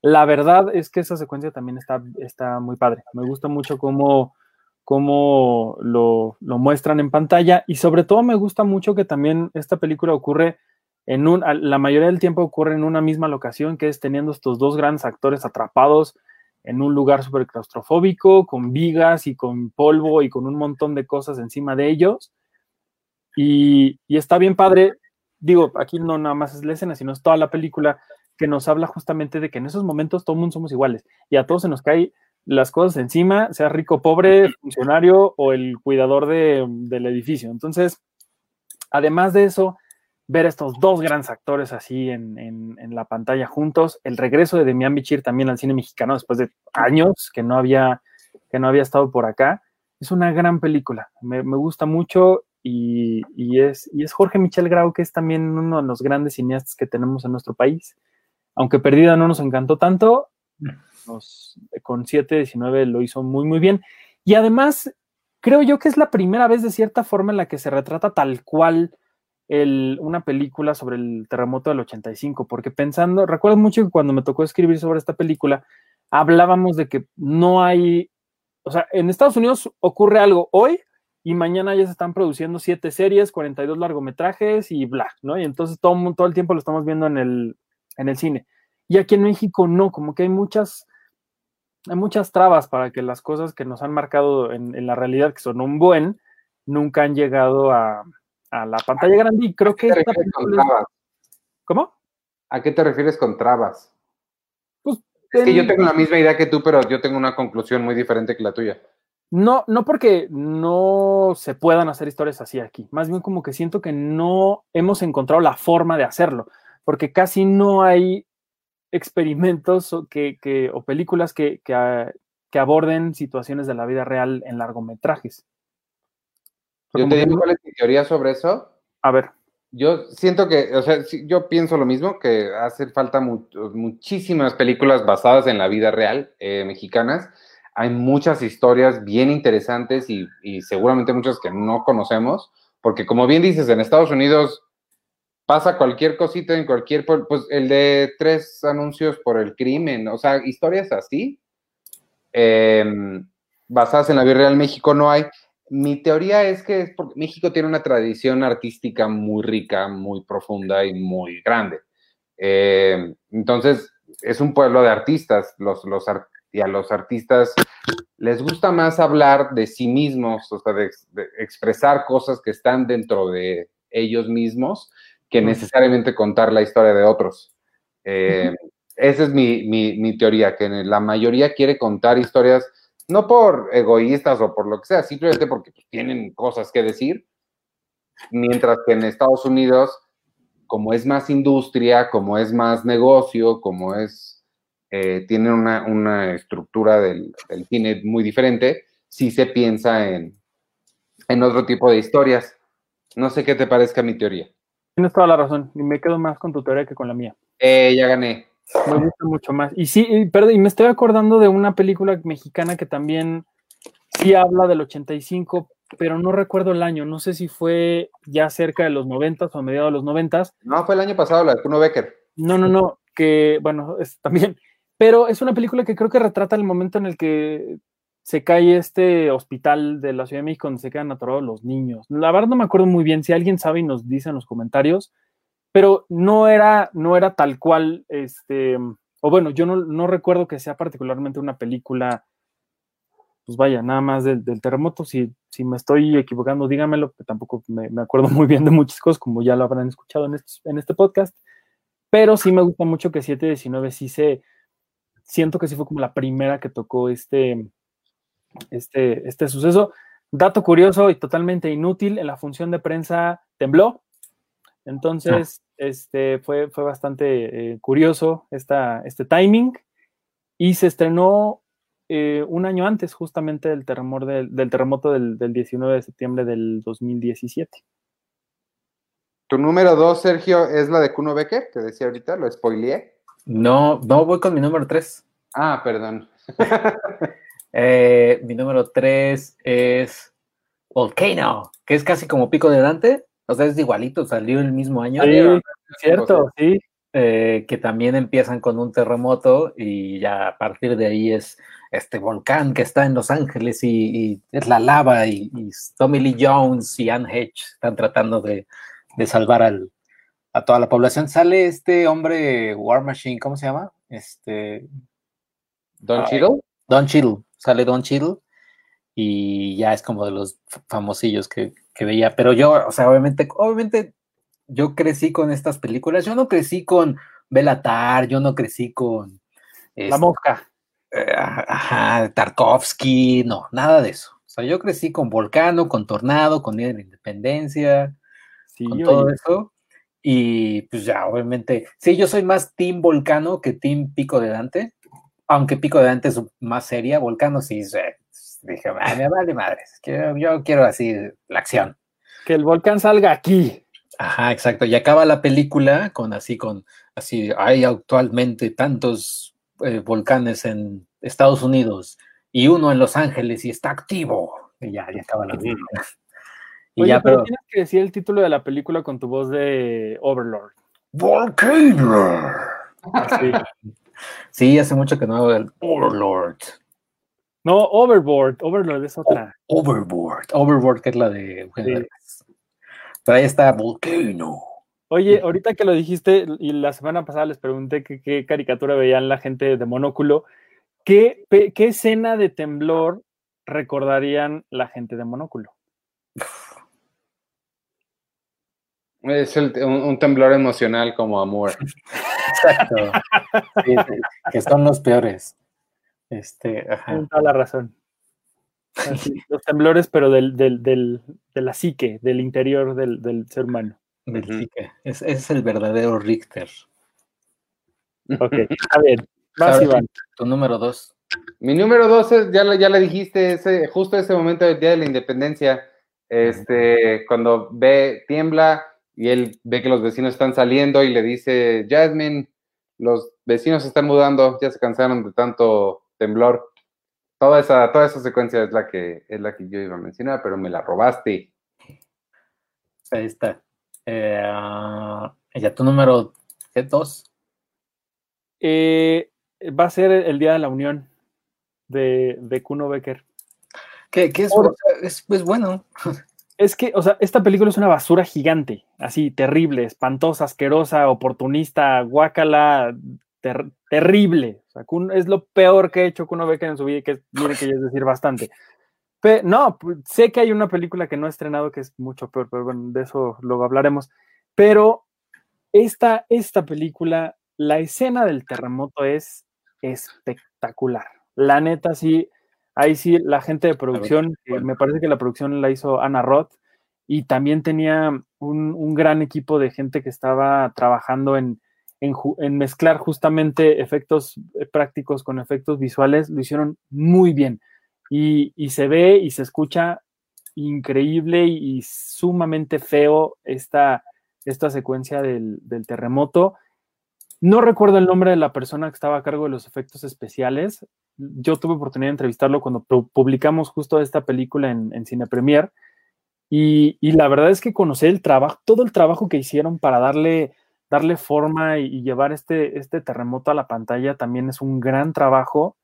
la verdad es que esa secuencia también está, está muy padre. Me gusta mucho cómo, cómo lo, lo muestran en pantalla y sobre todo me gusta mucho que también esta película ocurre en un, la mayoría del tiempo ocurre en una misma locación, que es teniendo estos dos grandes actores atrapados en un lugar súper claustrofóbico, con vigas y con polvo y con un montón de cosas encima de ellos. Y, y está bien padre, digo, aquí no nada más es la escena, sino es toda la película que nos habla justamente de que en esos momentos todo el mundo somos iguales y a todos se nos cae las cosas encima, sea rico, pobre, funcionario o el cuidador de- del edificio. Entonces, además de eso, ver a estos dos grandes actores así en, en- la pantalla juntos, el regreso de Demian Bichir también al cine mexicano después de años que no había, que no había estado por acá, es una gran película, me, gusta mucho y, y es, y es Jorge Michel Grau, que es también uno de los grandes cineastas que tenemos en nuestro país. Aunque Perdida no nos encantó tanto, con 7-19 lo hizo muy, muy bien. Y además, creo yo que es la primera vez de cierta forma en la que se retrata tal cual el- una película sobre el terremoto del 85, porque pensando, recuerdo mucho que cuando me tocó escribir sobre esta película, hablábamos de que no hay, o sea, en Estados Unidos ocurre algo hoy y mañana ya se están produciendo siete series, 42 largometrajes y bla, ¿no? Y entonces todo, todo el tiempo lo estamos viendo en el, en el cine. Y aquí en México no, como que hay muchas, hay muchas trabas para que las cosas que nos han marcado en la realidad, que son un buen, nunca han llegado a, a la pantalla grande. Y creo que ¿Qué te esta refieres con trabas? ¿Cómo? ¿A qué te refieres con trabas? Pues, Es que yo en- tengo la misma idea que tú, pero yo tengo una conclusión muy diferente que la tuya. No, no porque no se puedan hacer historias así aquí, más bien como que siento que no hemos encontrado la forma de hacerlo, porque casi no hay experimentos o, que, que- o películas que, que, que aborden situaciones de la vida real en largometrajes. Yo te digo cuál es mi teoría sobre eso. A ver, Yo siento que, o sea, yo pienso lo mismo, que hace falta mu- muchísimas películas basadas en la vida real eh, mexicanas. Hay muchas historias bien interesantes y, y seguramente muchas que no conocemos, porque como bien dices, en Estados Unidos pasa cualquier cosita en cualquier, pues el de tres anuncios por el crimen, o sea, historias así, eh, basadas en la vida real, México no hay. Mi teoría es que es porque México tiene una tradición artística muy rica, muy profunda y muy grande. Eh, entonces, es un pueblo de artistas. Los, y a los artistas les gusta más hablar de sí mismos, o sea, de, de expresar cosas que están dentro de ellos mismos, que necesariamente contar la historia de otros. Eh, esa es mi, mi, mi teoría, que la mayoría quiere contar historias no por egoístas o por lo que sea, simplemente porque pues, tienen cosas que decir, mientras que en Estados Unidos, como es más industria, como es más negocio, como es, eh, tiene una, una estructura del, del, cine muy diferente, sí se piensa en, en otro tipo de historias. No sé qué te parezca mi teoría. tienes toda la razón, y me quedo más con tu teoría que con la mía. Eh, ya gané. Me gusta mucho más. Y sí, y, perdón, y me estoy acordando de una película mexicana que también sí habla del 85, pero no recuerdo el año. No sé si fue ya cerca de los 90 o a mediados de los 90. No, fue el año pasado, la de Kuno Becker. No, no, no, que bueno, es, también. Pero es una película que creo que retrata el momento en el que se cae este hospital de la Ciudad de México donde se quedan atorados los niños. La verdad no me acuerdo muy bien. Si alguien sabe y nos dice en los comentarios, pero no era, no era tal cual, este, o bueno, yo no, no recuerdo que sea particularmente una película, pues vaya, nada más del, terremoto, si, si, me estoy equivocando, dígamelo, que tampoco me, me, acuerdo muy bien de muchas cosas, como ya lo habrán escuchado en este, en este podcast, pero sí me gusta mucho que 719 sí se, siento que sí fue como la primera que tocó este, este, este suceso. Dato curioso y totalmente inútil, en la función de prensa tembló, entonces, ah. este fue, fue bastante eh, curioso esta, este timing y se estrenó eh, un año antes justamente del terremoto del, del terremoto del, del, 19 de septiembre del 2017. Tu número dos, Sergio, es la de Kuno Becker, que decía ahorita, lo spoileé. No, no voy con mi número tres. Ah, perdón. eh, mi número tres es Volcano, que es casi como Pico de Dante. O sea, es igualito, salió el mismo año. Sí, cierto, sí. Eh, que también empiezan con un terremoto y ya a partir de ahí es este volcán que está en Los Ángeles y, y es la lava y, y, Tommy Lee Jones y Anne Hedge están tratando de, de salvar al, a toda la población. Sale este hombre War Machine, ¿cómo se llama? Este Don Cheadle. Don Cheadle, sale Don Cheadle y ya es como de los famosillos que, que veía. Pero yo, o sea, obviamente, obviamente yo crecí con estas películas. Yo no crecí con Belatar, yo no crecí con. Este, la Mosca. Eh, ajá, Tarkovsky, no, nada de eso. O sea, yo crecí con Volcano, con Tornado, con Día de la Independencia, sí, con todo oye. eso. Y pues ya, obviamente, sí, yo soy más Team Volcano que Team Pico de Dante. Aunque Pico de Dante es más seria, Volcano sí, dije, me vale madres, yo, yo quiero así la acción. Que el volcán salga aquí. Ajá, exacto. Y acaba la película con así, con así, hay actualmente tantos eh, volcanes en Estados Unidos y uno en Los Ángeles y está activo. Y ya, ya acaba la película. Y Oye, ya, pero, pero, tienes que decir el título de la película con tu voz de Overlord. Volcano. Sí. sí, hace mucho que no hago el Overlord. No, Overboard. Overlord es otra. O overboard. Overboard, que es la de Eugenio sí. Pero ahí está Volcano. Oye, ahorita que lo dijiste, y la semana pasada les pregunté qué, caricatura veían la gente de Monóculo, ¿qué, ¿qué, escena de temblor recordarían la gente de Monóculo? Es el, un, un, temblor emocional como amor. Exacto. que son los peores. Este, ajá. toda la razón. los temblores, pero del, del, del, de la psique, del interior del, del ser humano. Del psique. Es, es, el verdadero Richter. Ok, a ver, vas, Iván. Tu número dos. Mi número dos es, ya, ya le dijiste, ese, justo ese momento del Día de la Independencia, este, cuando ve, tiembla y él ve que los vecinos están saliendo y le dice, Jasmine, los vecinos se están mudando, ya se cansaron de tanto temblor. Toda esa, toda esa secuencia es la que es la que yo iba a mencionar, pero me la robaste. Ahí está. Eh, ya tu número dos. Eh, va a ser el Día de la Unión de, de Kuno Becker. ¿Qué, es, es, es, bueno? Es que, o sea, esta película es una basura gigante, así, terrible, espantosa, asquerosa, oportunista, guácala, terrible. O sea, es lo peor que ha hecho Kuno Becker en su vida y que es decir bastante. Pero, no, pues, sé que hay una película que no ha estrenado que es mucho peor, pero bueno, de eso luego hablaremos. Pero esta, esta película, la escena del terremoto es espectacular. La neta, sí, ahí sí, la gente de producción, me parece que la producción la hizo Ana Roth, y también tenía un, un gran equipo de gente que estaba trabajando en, en, mezclar justamente efectos eh, prácticos con efectos visuales, lo hicieron muy bien. Y, se ve y se escucha increíble y, sumamente feo esta, esta secuencia del, terremoto. No recuerdo el nombre de la persona que estaba a cargo de los efectos especiales. Yo tuve oportunidad de entrevistarlo cuando publicamos justo esta película en, Cine Premier. Y, la verdad es que conocí el trabajo, todo el trabajo que hicieron para darle darle forma y, llevar este, este terremoto a la pantalla también es un gran trabajo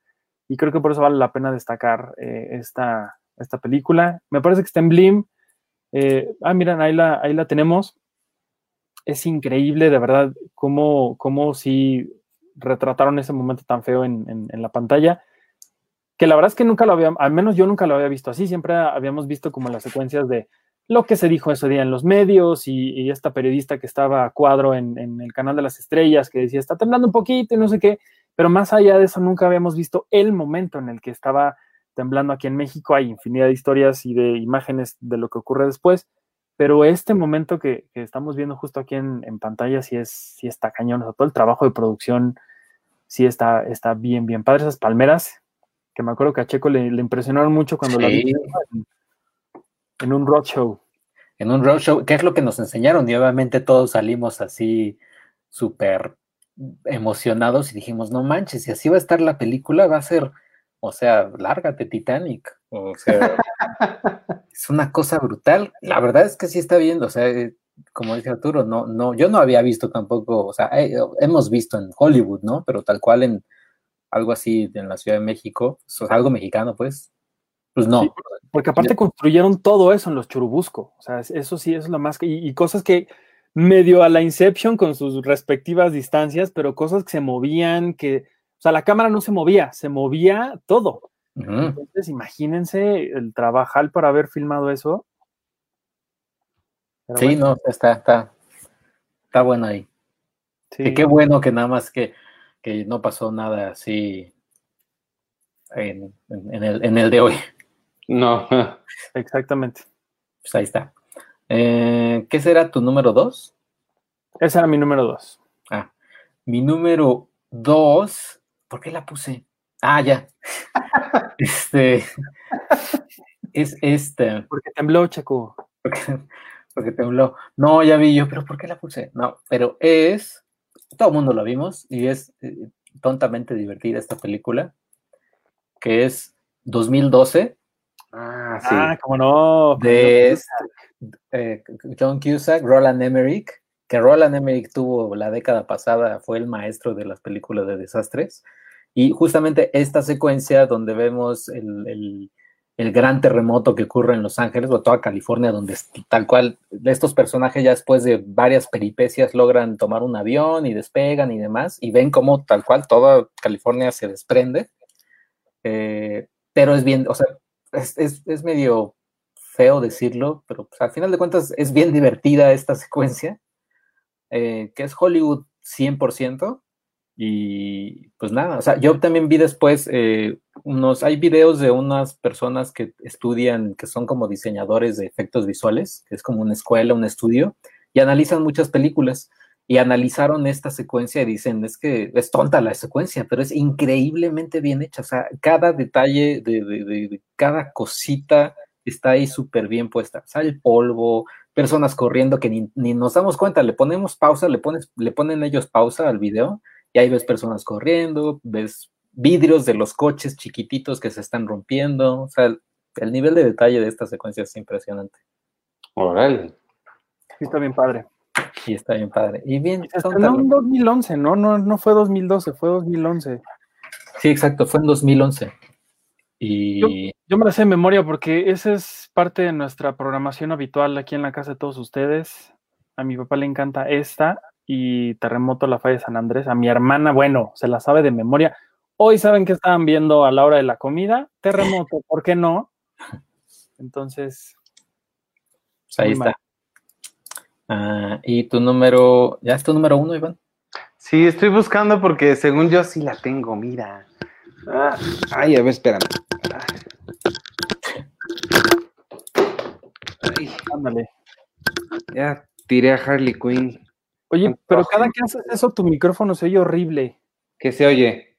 y creo que por eso vale la pena destacar eh, esta, esta película. Me parece que está en Blim. Eh, ah, miren, ahí la, ahí la tenemos. Es increíble, de verdad, cómo, cómo si retrataron ese momento tan feo en, en, la pantalla. Que la verdad es que nunca lo había, al menos yo nunca lo había visto así. Siempre habíamos visto como las secuencias de lo que se dijo ese día en los medios y, esta periodista que estaba a cuadro en, el canal de las estrellas que decía está temblando un poquito y no sé qué, pero más allá de eso nunca habíamos visto el momento en el que estaba temblando aquí en México. Hay infinidad de historias y de imágenes de lo que ocurre después, pero este momento que, estamos viendo justo aquí en, pantalla sí, es, sí está cañón, o todo el trabajo de producción sí está, está bien, bien padre. Esas palmeras, que me acuerdo que a Checo le, impresionaron mucho cuando la vi en un roadshow. En un roadshow, ¿qué es lo que nos enseñaron? Y obviamente todos salimos así súper emocionados y dijimos, no manches, y así va a estar la película, va a ser, o sea, lárgate Titanic. O sea, es una cosa brutal. La verdad es que sí está viendo, o sea, eh, como dice Arturo, no, no, yo no había visto tampoco, o sea, eh, hemos visto en Hollywood, ¿no? Pero tal cual en algo así en la Ciudad de México, algo mexicano, pues, pues no. Porque aparte construyeron todo eso en los Churubusco. O sea, eso sí es lo más. Y, cosas que medio a la Inception con sus respectivas distancias, pero cosas que se movían, que. O sea, la cámara no se movía, se movía todo. Entonces, imagínense el trabajar para haber filmado eso. sí, no, está, está, está bueno ahí. Sí. qué bueno que nada más que, que no pasó nada así en, el, en el de hoy. No. Exactamente. Pues ahí está. Eh, ¿Qué será tu número dos? Ese era mi número dos. Ah, mi número dos. ¿Por qué la puse? Ah, ya. este. Es este. Porque tembló, Chaco. Porque, tembló. No, ya vi yo, pero ¿por qué la puse? No, pero es. Todo el mundo lo vimos y es eh, tontamente divertida esta película. Que es 2012 Ah, sí. Ah, cómo no. De este, eh, John Cusack, Roland Emmerich, que Roland Emmerich tuvo la década pasada, fue el maestro de las películas de desastres. Y justamente esta secuencia donde vemos el, gran terremoto que ocurre en Los Ángeles o toda California, donde tal cual estos personajes ya después de varias peripecias logran tomar un avión y despegan y demás, y ven cómo tal cual toda California se desprende. Eh, pero es bien, o sea, es, medio feo decirlo, pero pues, al final de cuentas es bien divertida esta secuencia, eh, que es Hollywood 100%. Y pues nada, o sea, yo también vi después eh, unos, hay videos de unas personas que estudian, que son como diseñadores de efectos visuales, que es como una escuela, un estudio, y analizan muchas películas y analizaron esta secuencia y dicen, es que es tonta la secuencia, pero es increíblemente bien hecha, o sea, cada detalle de, de cada cosita está ahí súper bien puesta, o sea, el polvo, personas corriendo que ni, ni, nos damos cuenta, le ponemos pausa, le, pones, le ponen ellos pausa al video y ahí ves personas corriendo, ves vidrios de los coches chiquititos que se están rompiendo, o sea, el, nivel de detalle de esta secuencia es impresionante. Órale. Sí, está bien padre. Sí, está bien padre. Y bien. No, en 2011, ¿no? ¿no? No fue 2012, fue 2011. Sí, exacto, fue en 2011. Y... Yo, me la sé de memoria porque esa es parte de nuestra programación habitual aquí en la casa de todos ustedes. A mi papá le encanta esta y Terremoto la falla de San Andrés. A mi hermana, bueno, se la sabe de memoria. Hoy saben que estaban viendo a la hora de la comida. Terremoto, ¿por qué no? Entonces. Pues ahí está. Ah, y tu número, ¿ya es tu número uno, Iván? Sí, estoy buscando porque según yo sí la tengo, mira. Ah, ay, a ver, espérame. Ay, ándale. Ya tiré a Harley Quinn. Oye, pero cada que haces eso, tu micrófono se oye horrible. ¿Qué se oye?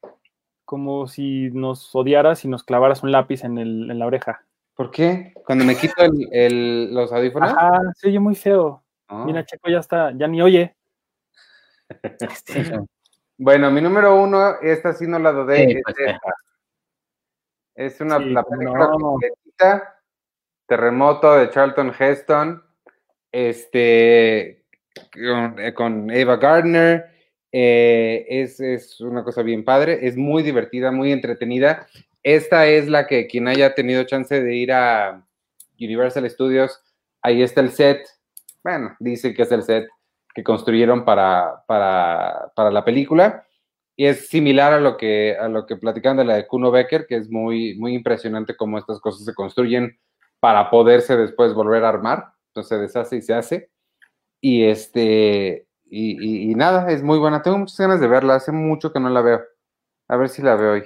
Como si nos odiaras y nos clavaras un lápiz en, el, en la oreja. ¿Por qué? Cuando me quito el, los audífonos. Ah, se oye muy feo. Mira, Checo ya está, ya ni oye. Bueno, mi número uno, esta sí no la dudé, es pues, esta. Es una la película Terremoto de Charlton Heston, este, con, Eva Gardner. Eh, es, es, una cosa bien padre, es muy divertida, muy entretenida. Esta es la que quien haya tenido chance de ir a Universal Studios, ahí está el set. Bueno, dice que es el set que construyeron para, para, para, la película. Y es similar a lo que, a lo que platican de la de Kuno Becker, que es muy, muy impresionante cómo estas cosas se construyen para poderse después volver a armar. Entonces se deshace y se hace. Y este, y, y, nada, es muy buena. Tengo muchas ganas de verla, hace mucho que no la veo. A ver si la veo hoy.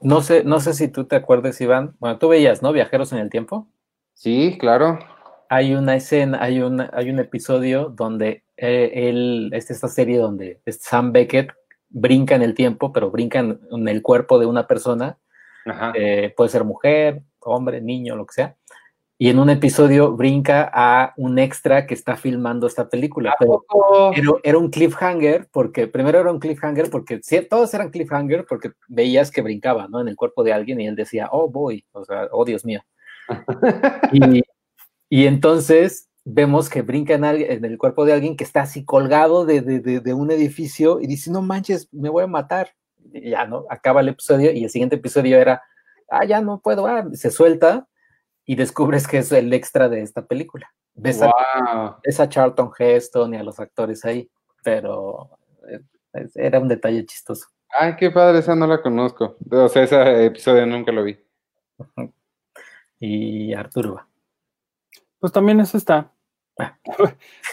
No sé, no sé si tú te acuerdas, Iván. Bueno, tú veías, ¿no? Viajeros en el tiempo. Sí, claro hay una escena, hay, una, hay un episodio donde eh, él, es esta serie donde Sam Beckett brinca en el tiempo, pero brinca en, el cuerpo de una persona, eh, puede ser mujer, hombre, niño, lo que sea, y en un episodio brinca a un extra que está filmando esta película, pero, era un cliffhanger, porque primero era un cliffhanger, porque sí, todos eran cliffhanger, porque veías que brincaba, ¿no? En el cuerpo de alguien y él decía, oh, boy, o sea, oh, Dios mío. y, y entonces vemos que brinca en, el cuerpo de alguien que está así colgado de, un edificio y dice, no manches, me voy a matar. Y ya, ¿no? Acaba el episodio y el siguiente episodio era, ah, ya no puedo, ah, se suelta y descubres que es el extra de esta película. Ves, a, Charlton Heston y a los actores ahí, pero eh, era un detalle chistoso. Ay, qué padre, esa no la conozco. O sea, ese episodio nunca lo vi. Y Arturo. Pues también eso está.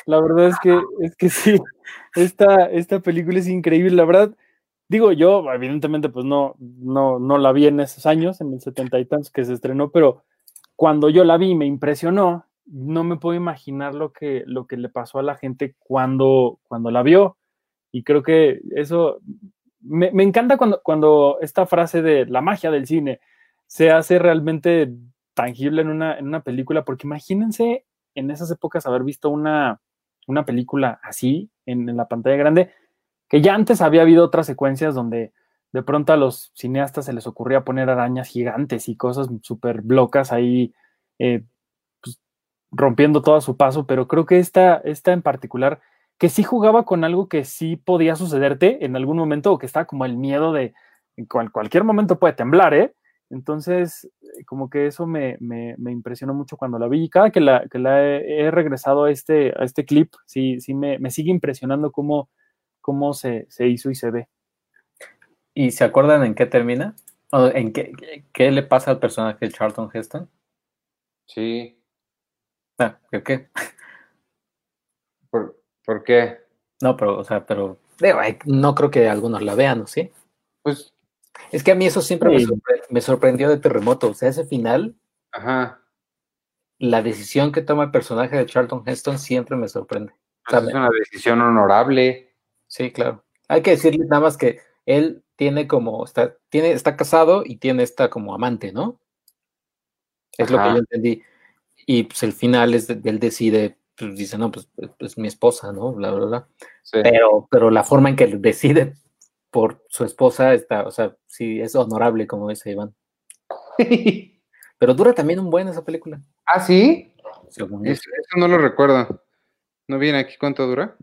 La verdad es que, es que sí, esta, esta película es increíble. La verdad, digo yo, evidentemente, pues no, no, no la vi en esos años, en el setenta y tantos que se estrenó, pero cuando yo la vi me impresionó. No me puedo imaginar lo que, lo que le pasó a la gente cuando, cuando la vio. Y creo que eso me, me encanta cuando, cuando esta frase de la magia del cine se hace realmente tangible en una, en una película, porque imagínense en esas épocas haber visto una, una película así en, la pantalla grande, que ya antes había habido otras secuencias donde de pronto a los cineastas se les ocurría poner arañas gigantes y cosas súper blocas ahí, eh, pues, rompiendo todo a su paso, pero creo que esta, esta en particular, que sí jugaba con algo que sí podía sucederte en algún momento, o que estaba como el miedo de en cualquier momento puede temblar, ¿eh? Entonces, como que eso me, impresionó mucho cuando la vi. Y cada que la, que la he, regresado a este, a este clip, sí, sí me, sigue impresionando cómo, cómo se, hizo y se ve. ¿Y se acuerdan en qué termina? ¿O en qué, qué le pasa al personaje de Charlton Heston? Sí. Ah, ¿por qué? ¿Por, ¿Por qué? No, pero, o sea, pero no creo que algunos la vean, ¿no? ¿Sí? Pues. Es que a mí eso siempre me, sorprendió de Terremoto. O sea, ese final. Ajá. La decisión que toma el personaje de Charlton Heston siempre me sorprende. Pues es una decisión honorable. Sí, claro. Hay que decirle nada más que él tiene como, está, tiene, está casado y tiene esta como amante, ¿no? Es lo que yo entendí. Y pues el final es, de, él decide, pues dice, no, pues es pues, mi esposa, ¿no? Bla, bla, bla. Pero, pero la forma en que decide por su esposa está, o sea, sí, es honorable, como dice Iván. pero dura también un buen esa película. ¿Ah, sí? eso no lo recuerdo. ¿No viene aquí cuánto dura?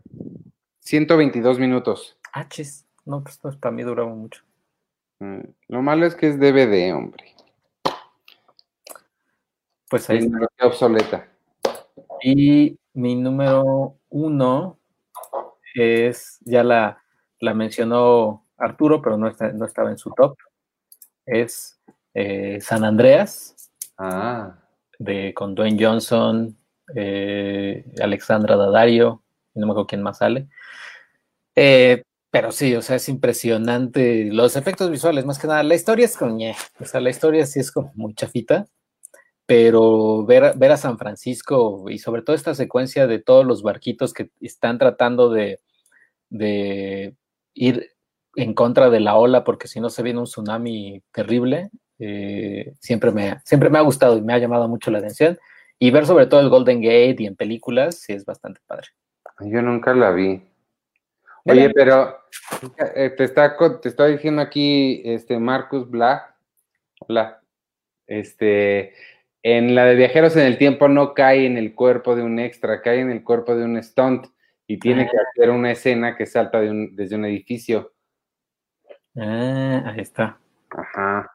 122 minutos. Ah, chis. No, pues, pues para mí duraba mucho. Mm, lo malo es que es DVD, hombre. Pues ahí está. obsoleta. Y mi número uno es, ya la, la mencionó Arturo, pero no, no estaba en su top. Es eh, San Andreas. Ah. De, con Dwayne Johnson, eh, Alexandra Daddario, no me acuerdo quién más sale. Eh, pero sí, o sea, es impresionante. Los efectos visuales, más que nada. La historia es coñe. O sea, la historia sí es como muy chafita. Pero ver, ver a San Francisco y sobre todo esta secuencia de todos los barquitos que están tratando de, ir en contra de la ola, porque si no se viene un tsunami terrible, eh, siempre, me, siempre me ha gustado y me ha llamado mucho la atención. Y ver sobre todo el Golden Gate y en películas, sí es bastante padre. Yo nunca la vi. Oye, pero eh, te está, te está diciendo aquí este Marcus Black. Hola. Este, en la de Viajeros en el Tiempo no cae en el cuerpo de un extra, cae en el cuerpo de un stunt y tiene que ah. hacer una escena que salta desde un edificio. Ah, ahí está. Ajá.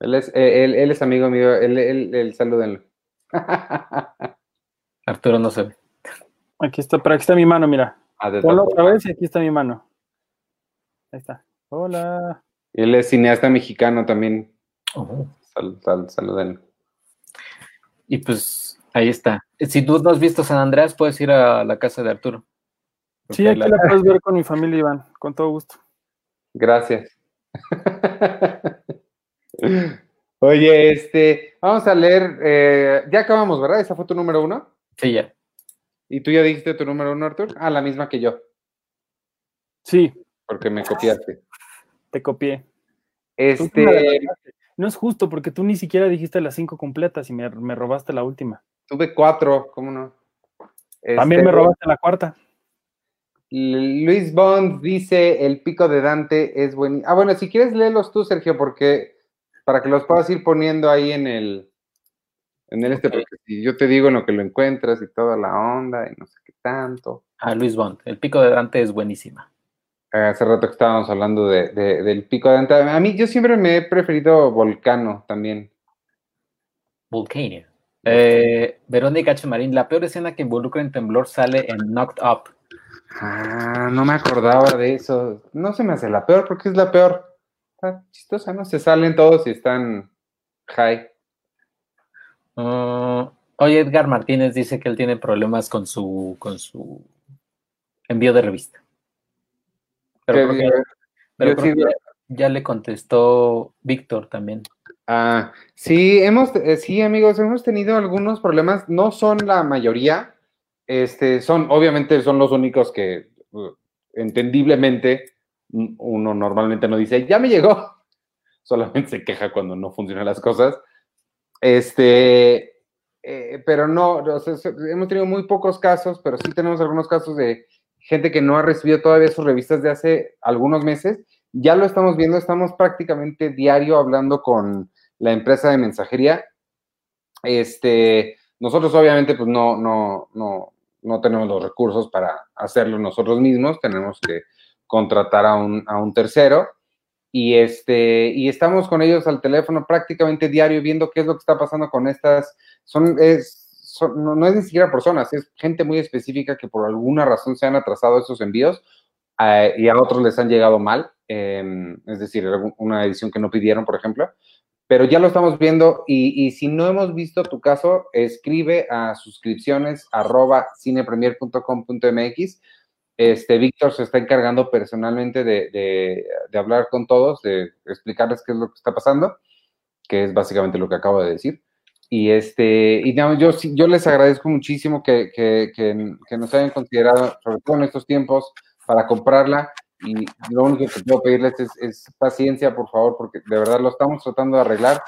Él es, eh, él, él es amigo mío, él, él, él salúdenlo. Arturo no se ve. Aquí está, pero aquí está mi mano, mira. Ah, otra vez y aquí está mi mano. Ahí está. Hola. Él es cineasta mexicano también. Sal, Y pues ahí está. Si tú no has visto San Andreas, puedes ir a la casa de Arturo. sí, aquí la... puedes ver con mi familia, Iván, con todo gusto. Gracias. Oye, este, vamos a leer, eh, ya acabamos, ¿verdad? ¿Esa fue tu número uno? Sí, ya. ¿Y tú ya dijiste tu número uno, Artur? Ah, la misma que yo. Sí. Porque me copiaste. Te copié. Este. No es justo porque tú ni siquiera dijiste las cinco completas y me, robaste la última. Tuve cuatro, ¿cómo no? También me este, robaste la cuarta. Luis Bond dice: El pico de Dante es bueno. Ah, bueno, si quieres léelos tú, Sergio, porque para que los puedas ir poniendo ahí en el, en el este, porque si yo te digo en lo que lo encuentras y toda la onda y no sé qué tanto. Ah, Luis Bond, el pico de Dante es buenísima. Hace rato que estábamos hablando de, del pico de Dante. A mí yo siempre me he preferido Volcano también. Volcano. Eh, Verónica Chemarín, la peor escena que involucra en temblor sale en Knocked Up. Ah, no me acordaba de eso. No se me hace la peor porque es la peor. Está chistosa, ¿no? Se salen todos y están high. Uh, oye, Edgar Martínez dice que él tiene problemas con su, con su envío de revista. Pero, ya, le contestó Víctor también. Ah, sí, hemos, eh, sí, amigos, hemos tenido algunos problemas, no son la mayoría, este, son, obviamente son los únicos que, uh, entendiblemente, uno normalmente no dice, ya me llegó, solamente se queja cuando no funcionan las cosas. Este, eh, pero no, hemos tenido muy pocos casos, pero sí tenemos algunos casos de gente que no ha recibido todavía sus revistas de hace algunos meses. Ya lo estamos viendo, estamos prácticamente diario hablando con la empresa de mensajería. Este, nosotros obviamente pues no, no, no, no tenemos los recursos para hacerlo nosotros mismos, tenemos que contratar a un, a un tercero. Y este y estamos con ellos al teléfono prácticamente diario viendo qué es lo que está pasando con estas son es no, es ni siquiera personas es gente muy específica que por alguna razón se han atrasado esos envíos eh, y a otros les han llegado mal em, es decir una edición que no pidieron por ejemplo pero ya lo estamos viendo y, si no hemos visto tu caso escribe a suscripciones arroba cinepremier.com.mx Este, Víctor se está encargando personalmente de, hablar con todos, de explicarles qué es lo que está pasando, que es básicamente lo que acabo de decir. Y este, y yo, yo les agradezco muchísimo que, nos hayan considerado, sobre todo en estos tiempos, para comprarla. Y lo único que puedo pedirles es, paciencia, por favor, porque de verdad lo estamos tratando de arreglar.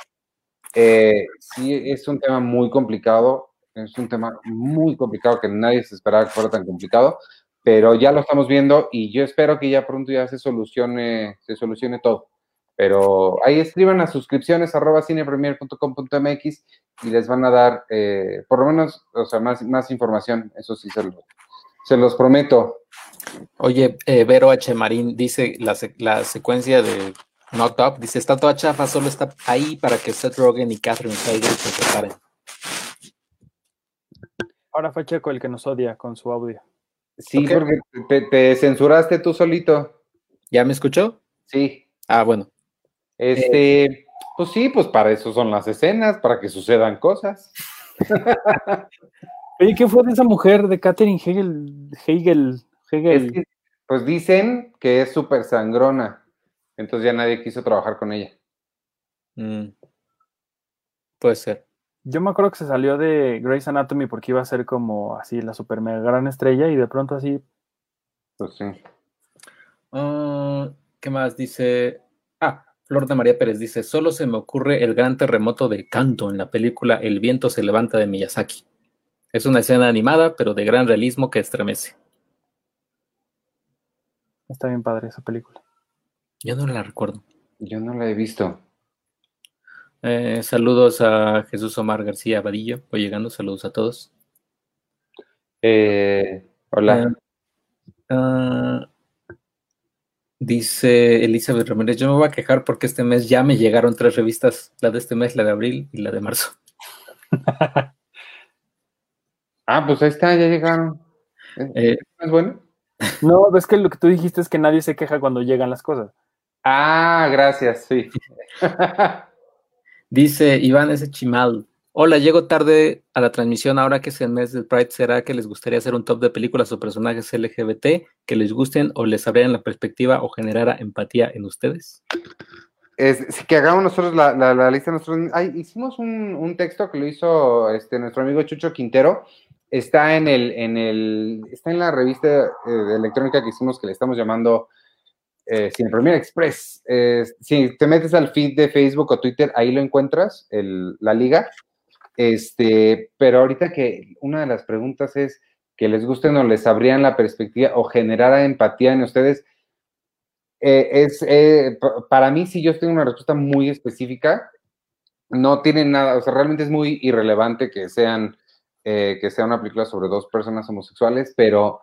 Eh, sí, es un tema muy complicado, es un tema muy complicado que nadie se esperaba que fuera tan complicado, pero ya lo estamos viendo y yo espero que ya pronto ya se solucione, se solucione todo. Pero ahí escriban a suscripciones arroba cinepremier.com.mx y les van a dar eh, por lo menos, o sea, más, más información, eso sí se, se los prometo. Oye, eh, Vero H. Marín dice la, la secuencia de Knocked Up, dice, está toda chafa, solo está ahí para que Seth Rogen y Catherine Heigl se separen. Ahora fue Checo el que nos odia con su audio. Sí, porque te, censuraste tú solito. ¿Ya me escuchó? Sí. Ah, bueno. Este, pues sí, pues para eso son las escenas, para que sucedan cosas. Oye, ¿qué fue de esa mujer de Catherine Hegel? Hegel, Hegel? pues dicen que es súper sangrona. Entonces ya nadie quiso trabajar con ella. Mm. Puede ser. Yo me acuerdo que se salió de Grey's Anatomy porque iba a ser como así la super mega gran estrella y de pronto así. Pues sí. Ah, ¿Qué más dice? Ah, Flor de María Pérez dice: Solo se me ocurre el gran terremoto de Kanto en la película El viento se levanta de Miyazaki. Es una escena animada, pero de gran realismo que estremece. Está bien padre esa película. Yo no la recuerdo. Yo no la he visto. Eh, saludos a Jesús Omar García Vadillo, voy llegando, saludos a todos. Eh, hola. Eh, ah, dice Elizabeth Ramírez, yo me voy a quejar porque este mes ya me llegaron tres revistas, la de este mes, la de abril y la de marzo. ah, pues ahí está, ya llegaron. ¿Es bueno? No, es que lo que tú dijiste es que nadie se queja cuando llegan las cosas. Ah, gracias, sí. Dice Iván S. Chimal. Hola, llego tarde a la transmisión ahora que es el mes del Pride. ¿Será que les gustaría hacer un top de películas o personajes LGBT que les gusten o les abrieran la perspectiva o generara empatía en ustedes? Es, que hagamos nosotros la, lista. Nosotros, hicimos un, texto que lo hizo este, nuestro amigo Chucho Quintero. Está en el, en el, está en la revista eh, electrónica que hicimos que le estamos llamando eh, Cine Premier Express. si te metes al feed de Facebook o Twitter, ahí lo encuentras, la liga. Este, pero ahorita que una de las preguntas es que les gusten o les abrían la perspectiva o generara empatía en ustedes. Eh, es eh, para mí, si yo tengo una respuesta muy específica, no tiene nada, o sea, realmente es muy irrelevante que sean que sea una película sobre dos personas homosexuales, pero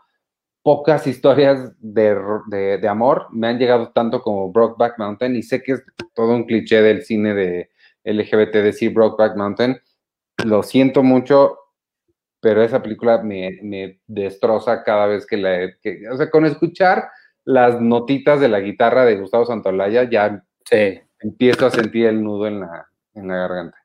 pocas historias de, amor me han llegado tanto como Brokeback Mountain y sé que es todo un cliché del cine de LGBT decir Brokeback Mountain. Lo siento mucho, pero esa película me, destroza cada vez que la... o sea, con escuchar las notitas de la guitarra de Gustavo Santolaya ya empiezo a sentir el nudo en la, en la garganta.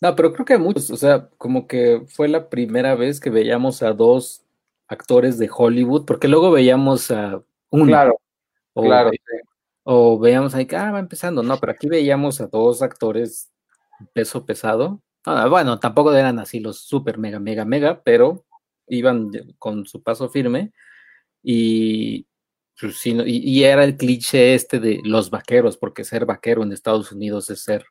No, pero creo que muchos, o sea, como que fue la primera vez que veíamos a dos actores de Hollywood, porque luego veíamos a un Claro, o, claro. O veíamos ahí que, ah, va empezando, no, pero aquí veíamos a dos actores peso pesado. Ah, bueno, tampoco eran así los super mega, mega, mega, pero iban con su paso firme y, pues, y, era el cliché este de los vaqueros, porque ser vaquero en Estados Unidos es ser,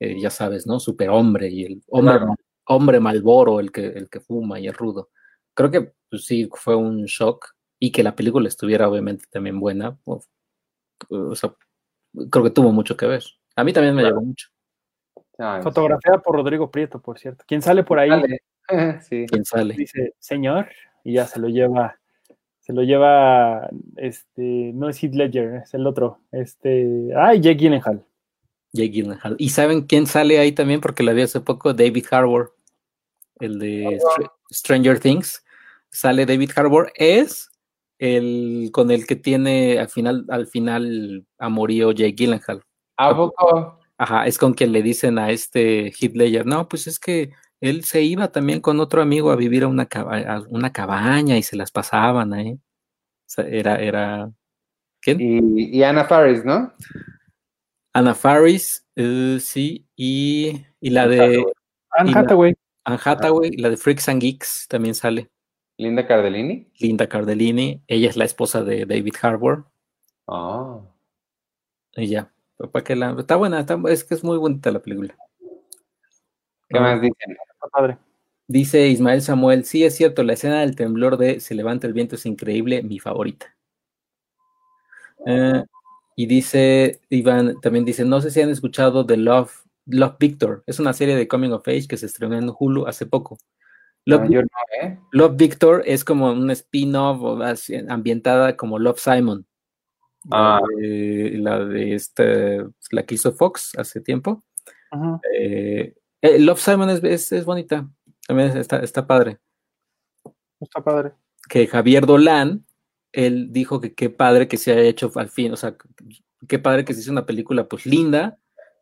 eh, ya sabes, ¿no? Superhombre y el hombre, hombre malboro, el que, el que fuma y es rudo. Creo que pues sí fue un shock y que la película estuviera obviamente también buena. O, sea, creo que tuvo mucho que ver. A mí también me llegó mucho. Fotografiada por Rodrigo Prieto, por cierto. ¿Quién sale por ahí? Sí. ¿Quién sale? Dice, señor, y ya se lo lleva, se lo lleva, este, no es Heath Ledger, es el otro, este, ay, Jake Gyllenhaal. Jake Gyllenhaal. ¿Y saben quién sale ahí también? Porque la vi hace poco, David Harbour, el de Stranger Things sale David Harbour, es el con el que tiene al final, al final amorío Jake Gyllenhaal. ¿A poco? Ajá, es con quien le dicen a este Heath Ledger, no, pues es que él se iba también con otro amigo a vivir a una, una cabaña y se las pasaban ahí. Era, era. ¿Quién? Y, Anna Faris, ¿no? Anna Faris, eh, sí, y, y la de. Anne Hathaway. Anne Hathaway, la de Freaks and Geeks también sale. Linda Cardellini. Linda Cardellini, ella es la esposa de David Harbour. Ah. Y ya, para que la, está buena, es que es muy bonita la película. ¿Qué más dicen? Padre. Dice Ismael Samuel, sí es cierto, la escena del temblor de Se levanta el viento es increíble, mi favorita. Eh, y dice, Iván, también dice, no sé si han escuchado de Love, Love Victor, es una serie de Coming of Age que se estrenó en Hulu hace poco. Love, ¿eh? Love Victor es como un spin-off ambientada como Love Simon. Ah. La, de, este, la que hizo Fox hace tiempo. Eh, Love Simon es, es bonita. También está, está padre. Está padre. Que Javier Dolan, él dijo que qué padre que se haya hecho al fin, o sea, qué padre que se hizo una película pues linda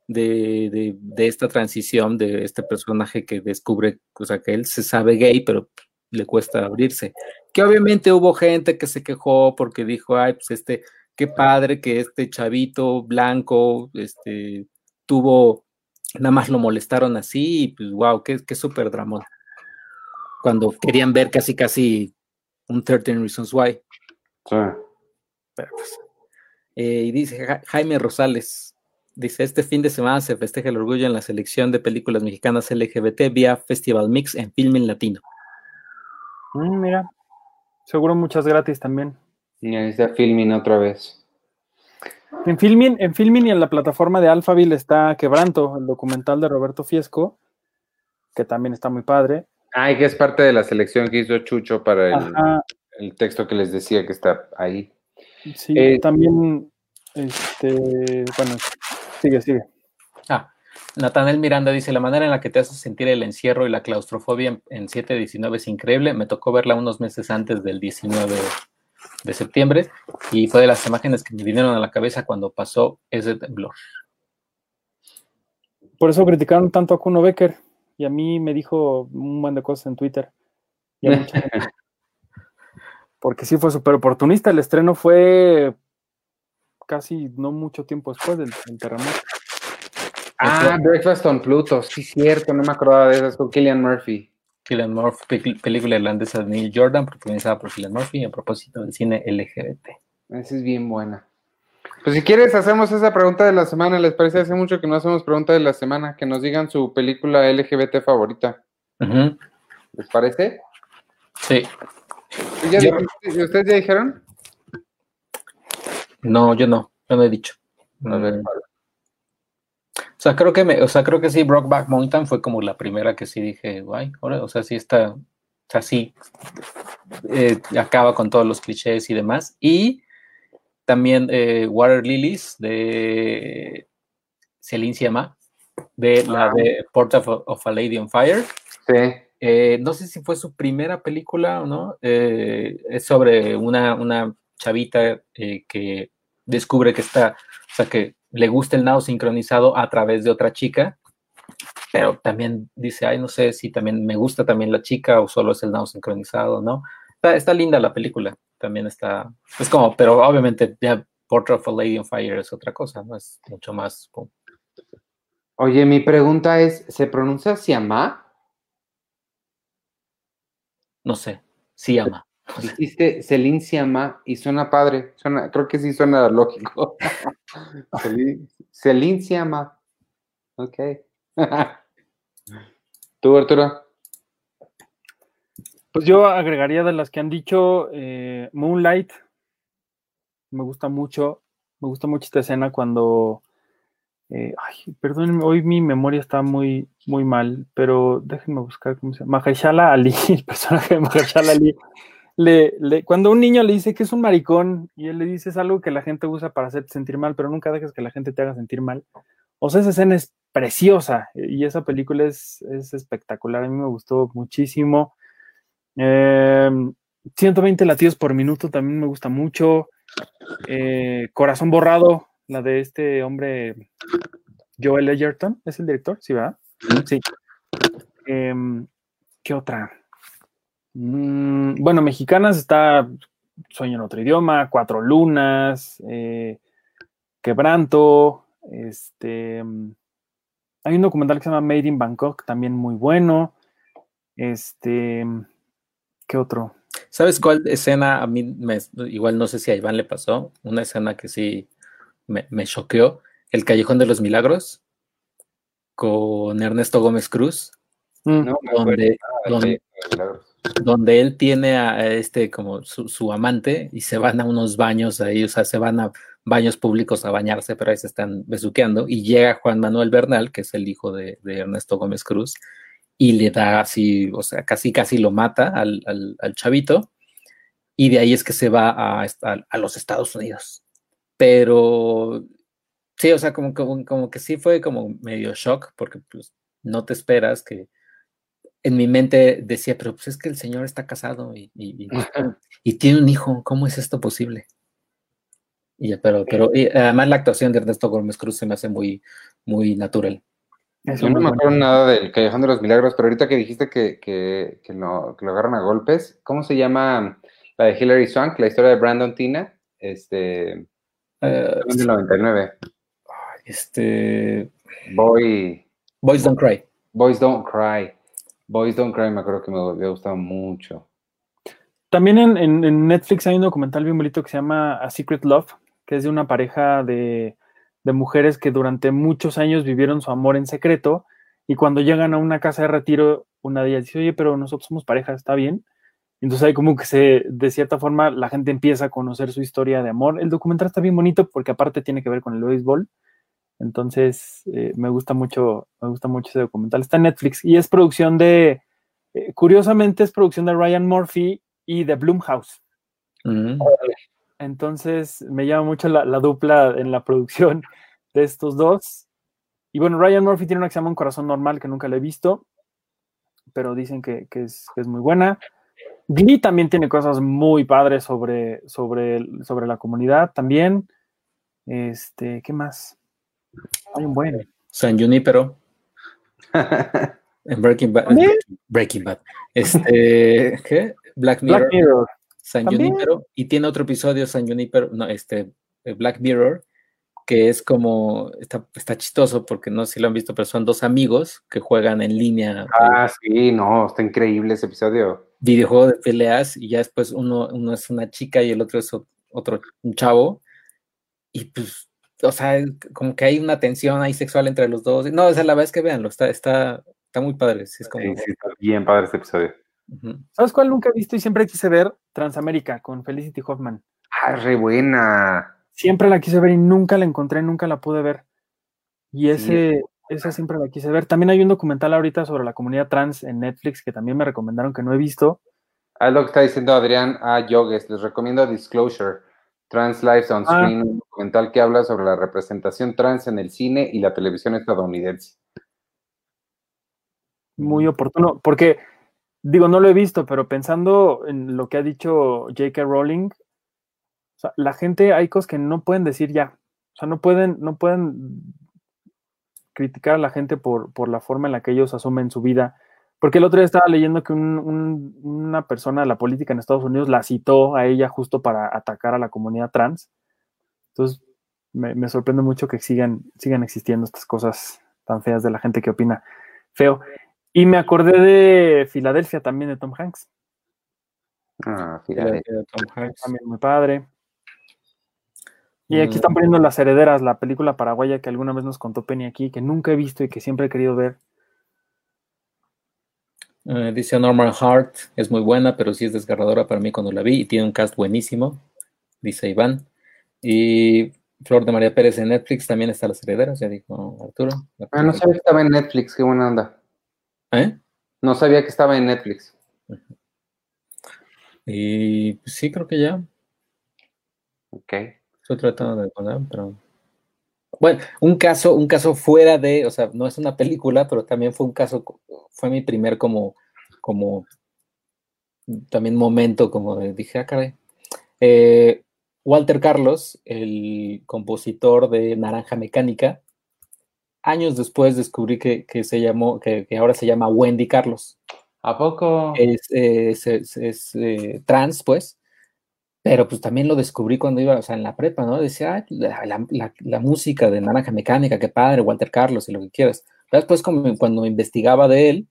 de, esta transición de este personaje que descubre, o sea, que él se sabe gay, pero le cuesta abrirse. Que obviamente hubo gente que se quejó porque dijo, ay, pues este, qué padre que este chavito blanco, este, tuvo, nada más lo molestaron así, y pues wow, qué, qué súper dramón cuando querían ver casi casi un 13 Reasons Why. Sí. Pues, eh, y dice Jaime Rosales, dice, este fin de semana se festeja el orgullo en la selección de películas mexicanas LGBT vía Festival Mix en Filmin Latino. Mm, mira, seguro muchas gratis también. Y ahí está Filmin otra vez. En Filmin, en Filmin y en la plataforma de Alphaville está Quebranto, el documental de Roberto Fiesco, que también está muy padre. Ay, que es parte de la selección que hizo Chucho para el, texto que les decía que está ahí. Sí, eh, también, este, bueno, sigue, sigue. Ah, Natanel Miranda dice, la manera en la que te hace sentir el encierro y la claustrofobia en, 7-19 es increíble. Me tocó verla unos meses antes del 19 de septiembre y fue de las imágenes que me vinieron a la cabeza cuando pasó ese temblor. Por eso criticaron tanto a Kuno Becker y a mí me dijo un montón de cosas en Twitter. Porque sí fue súper oportunista. El estreno fue casi no mucho tiempo después del, terremoto. Ah, Breakfast on Pluto, sí, cierto, no me acordaba de eso, con Killian Murphy. Killian Murphy, película irlandesa de Neil Jordan, protagonizada por Killian Murphy a propósito del cine LGBT. Esa es bien buena. Pues si quieres, hacemos esa pregunta de la semana. ¿Les parece? Hace mucho que no hacemos pregunta de la semana. Que nos digan su película LGBT favorita. ¿Les parece? Sí. ¿Ustedes ya dijeron? No, yo no. Yo no he dicho. O sea, creo que me, o sea, creo que sí, Brockback Mountain fue como la primera que sí dije, guay, o sea, sí está, o sea, sí, eh, acaba con todos los clichés y demás. Y también eh, Water Lilies de Celine Sciamma, de la ah. de Port of, a Lady on Fire. Sí. Eh, no sé si fue su primera película o no. Eh, es sobre una, una chavita que descubre que está, o sea, que le gusta el nado sincronizado a través de otra chica, pero también dice, ay, no sé si también me gusta también la chica o solo es el nado sincronizado, ¿no? está linda la película también está, es como, pero obviamente Portrait of a Lady on Fire es otra cosa, ¿no? Es mucho más. Oye, mi pregunta es, ¿se pronuncia Siama? No sé, Siama. Dijiste Celine Siama y suena padre, suena, creo que sí suena lógico. Celine Siama. Ok. ¿Tú, Arturo? Pues yo agregaría de las que han dicho eh, Moonlight. Me gusta mucho. Me gusta mucho esta escena cuando. Eh, ay, perdónenme, hoy mi memoria está muy, muy mal, pero déjenme buscar cómo se llama. Mahershala Ali, el personaje de Mahershala Ali. Cuando un niño le dice que es un maricón y él le dice es algo que la gente usa para hacerte sentir mal, pero nunca dejes que la gente te haga sentir mal. O sea, esa escena es preciosa y esa película es, es espectacular. A mí me gustó muchísimo. 120 em, latidos por minuto también me gusta mucho. Eh, Corazón borrado, la de este hombre Joel Edgerton, ¿es el director? Sí, ¿verdad? Sí. Em, ¿Qué otra? Mm, bueno, mexicanas está Sueño en otro idioma, Cuatro Lunas, eh, Quebranto, este, hay un documental que se llama Made in Bangkok, también muy bueno. Este, ¿qué otro? ¿Sabes cuál escena a mí, igual no sé si a Iván le pasó, una escena que sí me, choqueó, El Callejón de los Milagros, con Ernesto Gómez Cruz, mm. donde, donde, él tiene a este como su, amante y se van a unos baños ahí, o sea, se van a baños públicos a bañarse, pero ahí se están besuqueando, y llega Juan Manuel Bernal, que es el hijo de, Ernesto Gómez Cruz, y le da así, o sea, casi casi lo mata al, chavito, y de ahí es que se va a, a, los Estados Unidos. Pero sí, o sea, como, como, como, que sí fue como medio shock, porque pues no te esperas que en mi mente decía, pero pues es que el señor está casado y, y, y tiene un hijo, ¿cómo es esto posible? pero, pero además la actuación de Ernesto Gómez Cruz se me hace muy, muy natural. Yo no me acuerdo nada del Callejón de los Milagros, pero ahorita que dijiste que, que, que, lo, que lo agarran a golpes, ¿cómo se llama la de Hilary Swank, la historia de Brandon Tina? Este. Uh, 99. Este. Boy. Boys Don't Cry. Boys Don't Cry. Boys Don't Cry, me acuerdo que me había gustado mucho. También en, en, Netflix hay un documental bien bonito que se llama A Secret Love, que es de una pareja de, mujeres que durante muchos años vivieron su amor en secreto y cuando llegan a una casa de retiro, una de ellas dice, oye, pero nosotros somos pareja, ¿está bien? Entonces hay como que se, de cierta forma, la gente empieza a conocer su historia de amor. El documental está bien bonito porque aparte tiene que ver con el béisbol. Entonces eh, me gusta mucho, me gusta mucho ese documental. Está en Netflix y es producción de, eh, curiosamente es producción de Ryan Murphy y de Bloomhouse. Mm. Entonces me llama mucho la, dupla en la producción de estos dos. Y bueno, Ryan Murphy tiene una que se llama Un Corazón Normal, que nunca le he visto, pero dicen que, es, muy buena. Glee también tiene cosas muy padres sobre, sobre, sobre la comunidad también. Este, ¿qué más? Hay un buen. San Junipero. en Breaking Bad. Breaking Bad. Este, ¿qué? Black Mirror. San Junipero, y tiene otro episodio, San Junipero, no, este, eh, Black Mirror, que es como, está, está chistoso porque no sé si lo han visto, pero son dos amigos que juegan en línea. Ah, sí, no, está increíble ese episodio. Videojuego de peleas y ya después uno, uno es una chica y el otro es otro, un chavo. Y pues, o sea, como que hay una tensión ahí sexual entre los dos. No, o sea, la verdad es que veanlo, está, está, está muy padre. Sí, es como... sí, está bien padre este episodio. ¿Sabes cuál nunca he visto y siempre quise ver? Transamérica con Felicity Hoffman. Ah, re buena. Siempre la quise ver y nunca la encontré, nunca la pude ver. Y ese, esa siempre la quise ver. También hay un documental ahorita sobre la comunidad trans en Netflix que también me recomendaron que no he visto. Ah, lo que está diciendo Adrián A. Yogues. Les recomiendo Disclosure, Trans Lives on ah. Screen, un documental que habla sobre la representación trans en el cine y la televisión estadounidense. Muy oportuno, porque digo, no lo he visto, pero pensando en lo que ha dicho J.K. Rowling, la gente, hay cosas que no pueden decir ya. O sea, no pueden, no pueden criticar a la gente por, por la forma en la que ellos asumen su vida. Porque el otro día estaba leyendo que una persona de la política en Estados Unidos la citó a ella justo para atacar a la comunidad trans. Entonces, me, me sorprende mucho que sigan, sigan existiendo estas cosas tan feas de la gente que opina feo. Y me acordé de Filadelfia también de Tom Hanks. Ah, Filadelfia de Tom Hanks. También muy padre. Y aquí están mm. poniendo Las Herederas, la película paraguaya que alguna vez nos contó Penny aquí, que nunca he visto y que siempre he querido ver. Eh, dice Norman Hart, es muy buena, pero sí es desgarradora para mí cuando la vi y tiene un cast buenísimo, dice Iván. Y Flor de María Pérez en Netflix también está Las Herederas, ya dijo Arturo. Ah, no sabía que estaba en Netflix, qué buena onda. ¿Eh? No sabía que estaba en Netflix. Y pues, sí, creo que ya. Ok. Estoy tratando de recordar, pero. Bueno, un caso, un caso fuera de, o sea, no es una película, pero también fue un caso, fue mi primer como, como, también momento como de, dije, ah, caray. Eh, Walter Carlos, el compositor de Naranja Mecánica, años después descubrí que, se llamó, que, ahora se llama Wendy Carlos. ¿A poco? Es, es, eh, trans, pues. Pero pues también lo descubrí cuando iba, o sea, en la prepa, ¿no? Decía, la, música de Naranja Mecánica, qué padre, Walter Carlos y lo que quieras. Pero después como, cuando investigaba de él,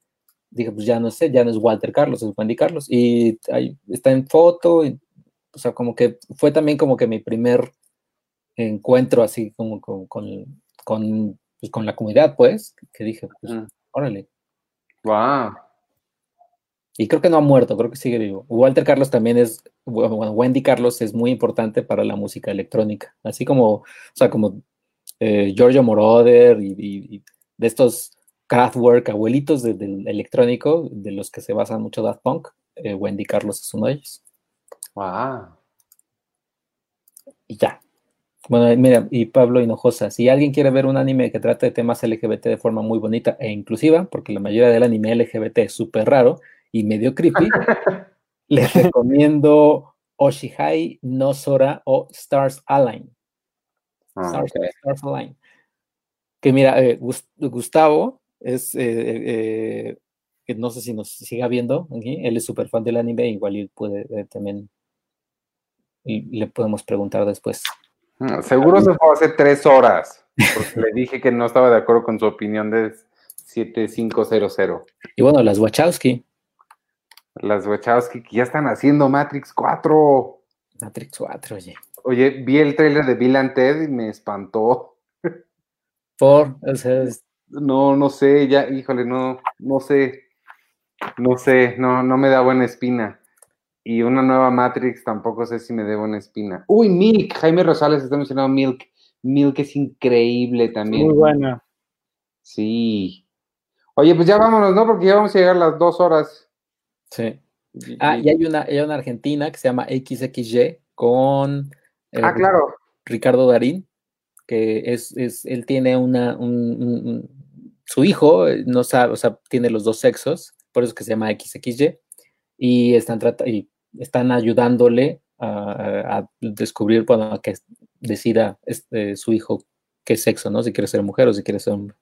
dije, pues ya no sé, ya no es Walter Carlos, es Wendy Carlos. Y ahí está en foto, o sea, como que fue también como que mi primer encuentro así como con, con, pues, la comunidad, pues, que dije, pues, órale. Wow. Y creo que no ha muerto, creo que sigue vivo. Walter Carlos también es, bueno, Wendy Carlos es muy importante para la música electrónica, así como, o sea, como eh, Giorgio Moroder y, de estos Kraftwerk, abuelitos del electrónico, de los que se basan mucho Daft Punk, eh, Wendy Carlos es uno de ellos. Wow. Y ya. Bueno, mira, y Pablo Hinojosa, si alguien quiere ver un anime que trate de temas LGBT de forma muy bonita e inclusiva, porque la mayoría del anime LGBT es súper raro, y medio creepy, les recomiendo Oshihai no Sora o Stars Align. Ah, Stars, Align. Que mira, eh, Gustavo es, eh, eh, no sé si nos siga viendo aquí, él es súper fan del anime, igual él puede también, y le podemos preguntar después. Mm, seguro se fue hace tres horas, porque le dije que no estaba de acuerdo con su opinión de 7500. Y bueno, las Wachowski. Las Wachowski que ya están haciendo Matrix 4. Matrix 4, oye. Oye, vi el trailer de Bill and Ted y me espantó. Por, o sea, no, no sé, ya, híjole, no, no sé, no sé, no, no me da buena espina. Y una nueva Matrix tampoco sé si me dé buena espina. Uy, Milk, Jaime Rosales está mencionando Milk. Milk es increíble también. Muy buena. Sí. Oye, pues ya vámonos, ¿no? Porque ya vamos a llegar a las dos horas. Sí. Ah, y hay una, hay una argentina que se llama XXY con eh, ah, claro. Ricardo Darín, que es, es él tiene una, un, su hijo, eh, no sabe, o sea, tiene los dos sexos, por eso que se llama XXY, y están, y están ayudándole a, descubrir, cuando que decida este, su hijo qué sexo, ¿no? Si quiere ser mujer o si quiere ser hombre.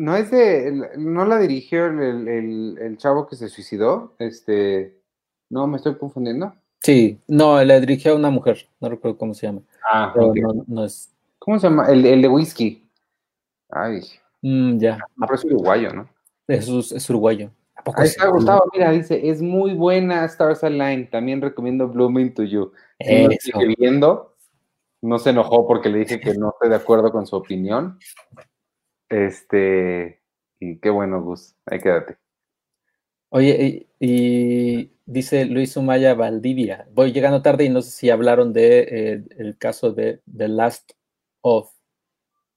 No es de, no la dirigió el, chavo que se suicidó, este, no, me estoy confundiendo. Sí, no, la dirigió a una mujer, no recuerdo cómo se llama. Ah, no, es. ¿Cómo se llama? El, de whisky. Ay. Mm, ya. Ah, pero es uruguayo, ¿no? Es, es uruguayo. Ahí está Gustavo, mira, dice, es muy buena Stars Align, también recomiendo Blooming to You. Si no viendo, no se enojó porque le dije que no estoy de acuerdo con su opinión. Este, y qué bueno, Gus, ahí quédate. Oye, y, dice Luis Sumaya Valdivia, voy llegando tarde y no sé si hablaron de eh, el caso de The Last of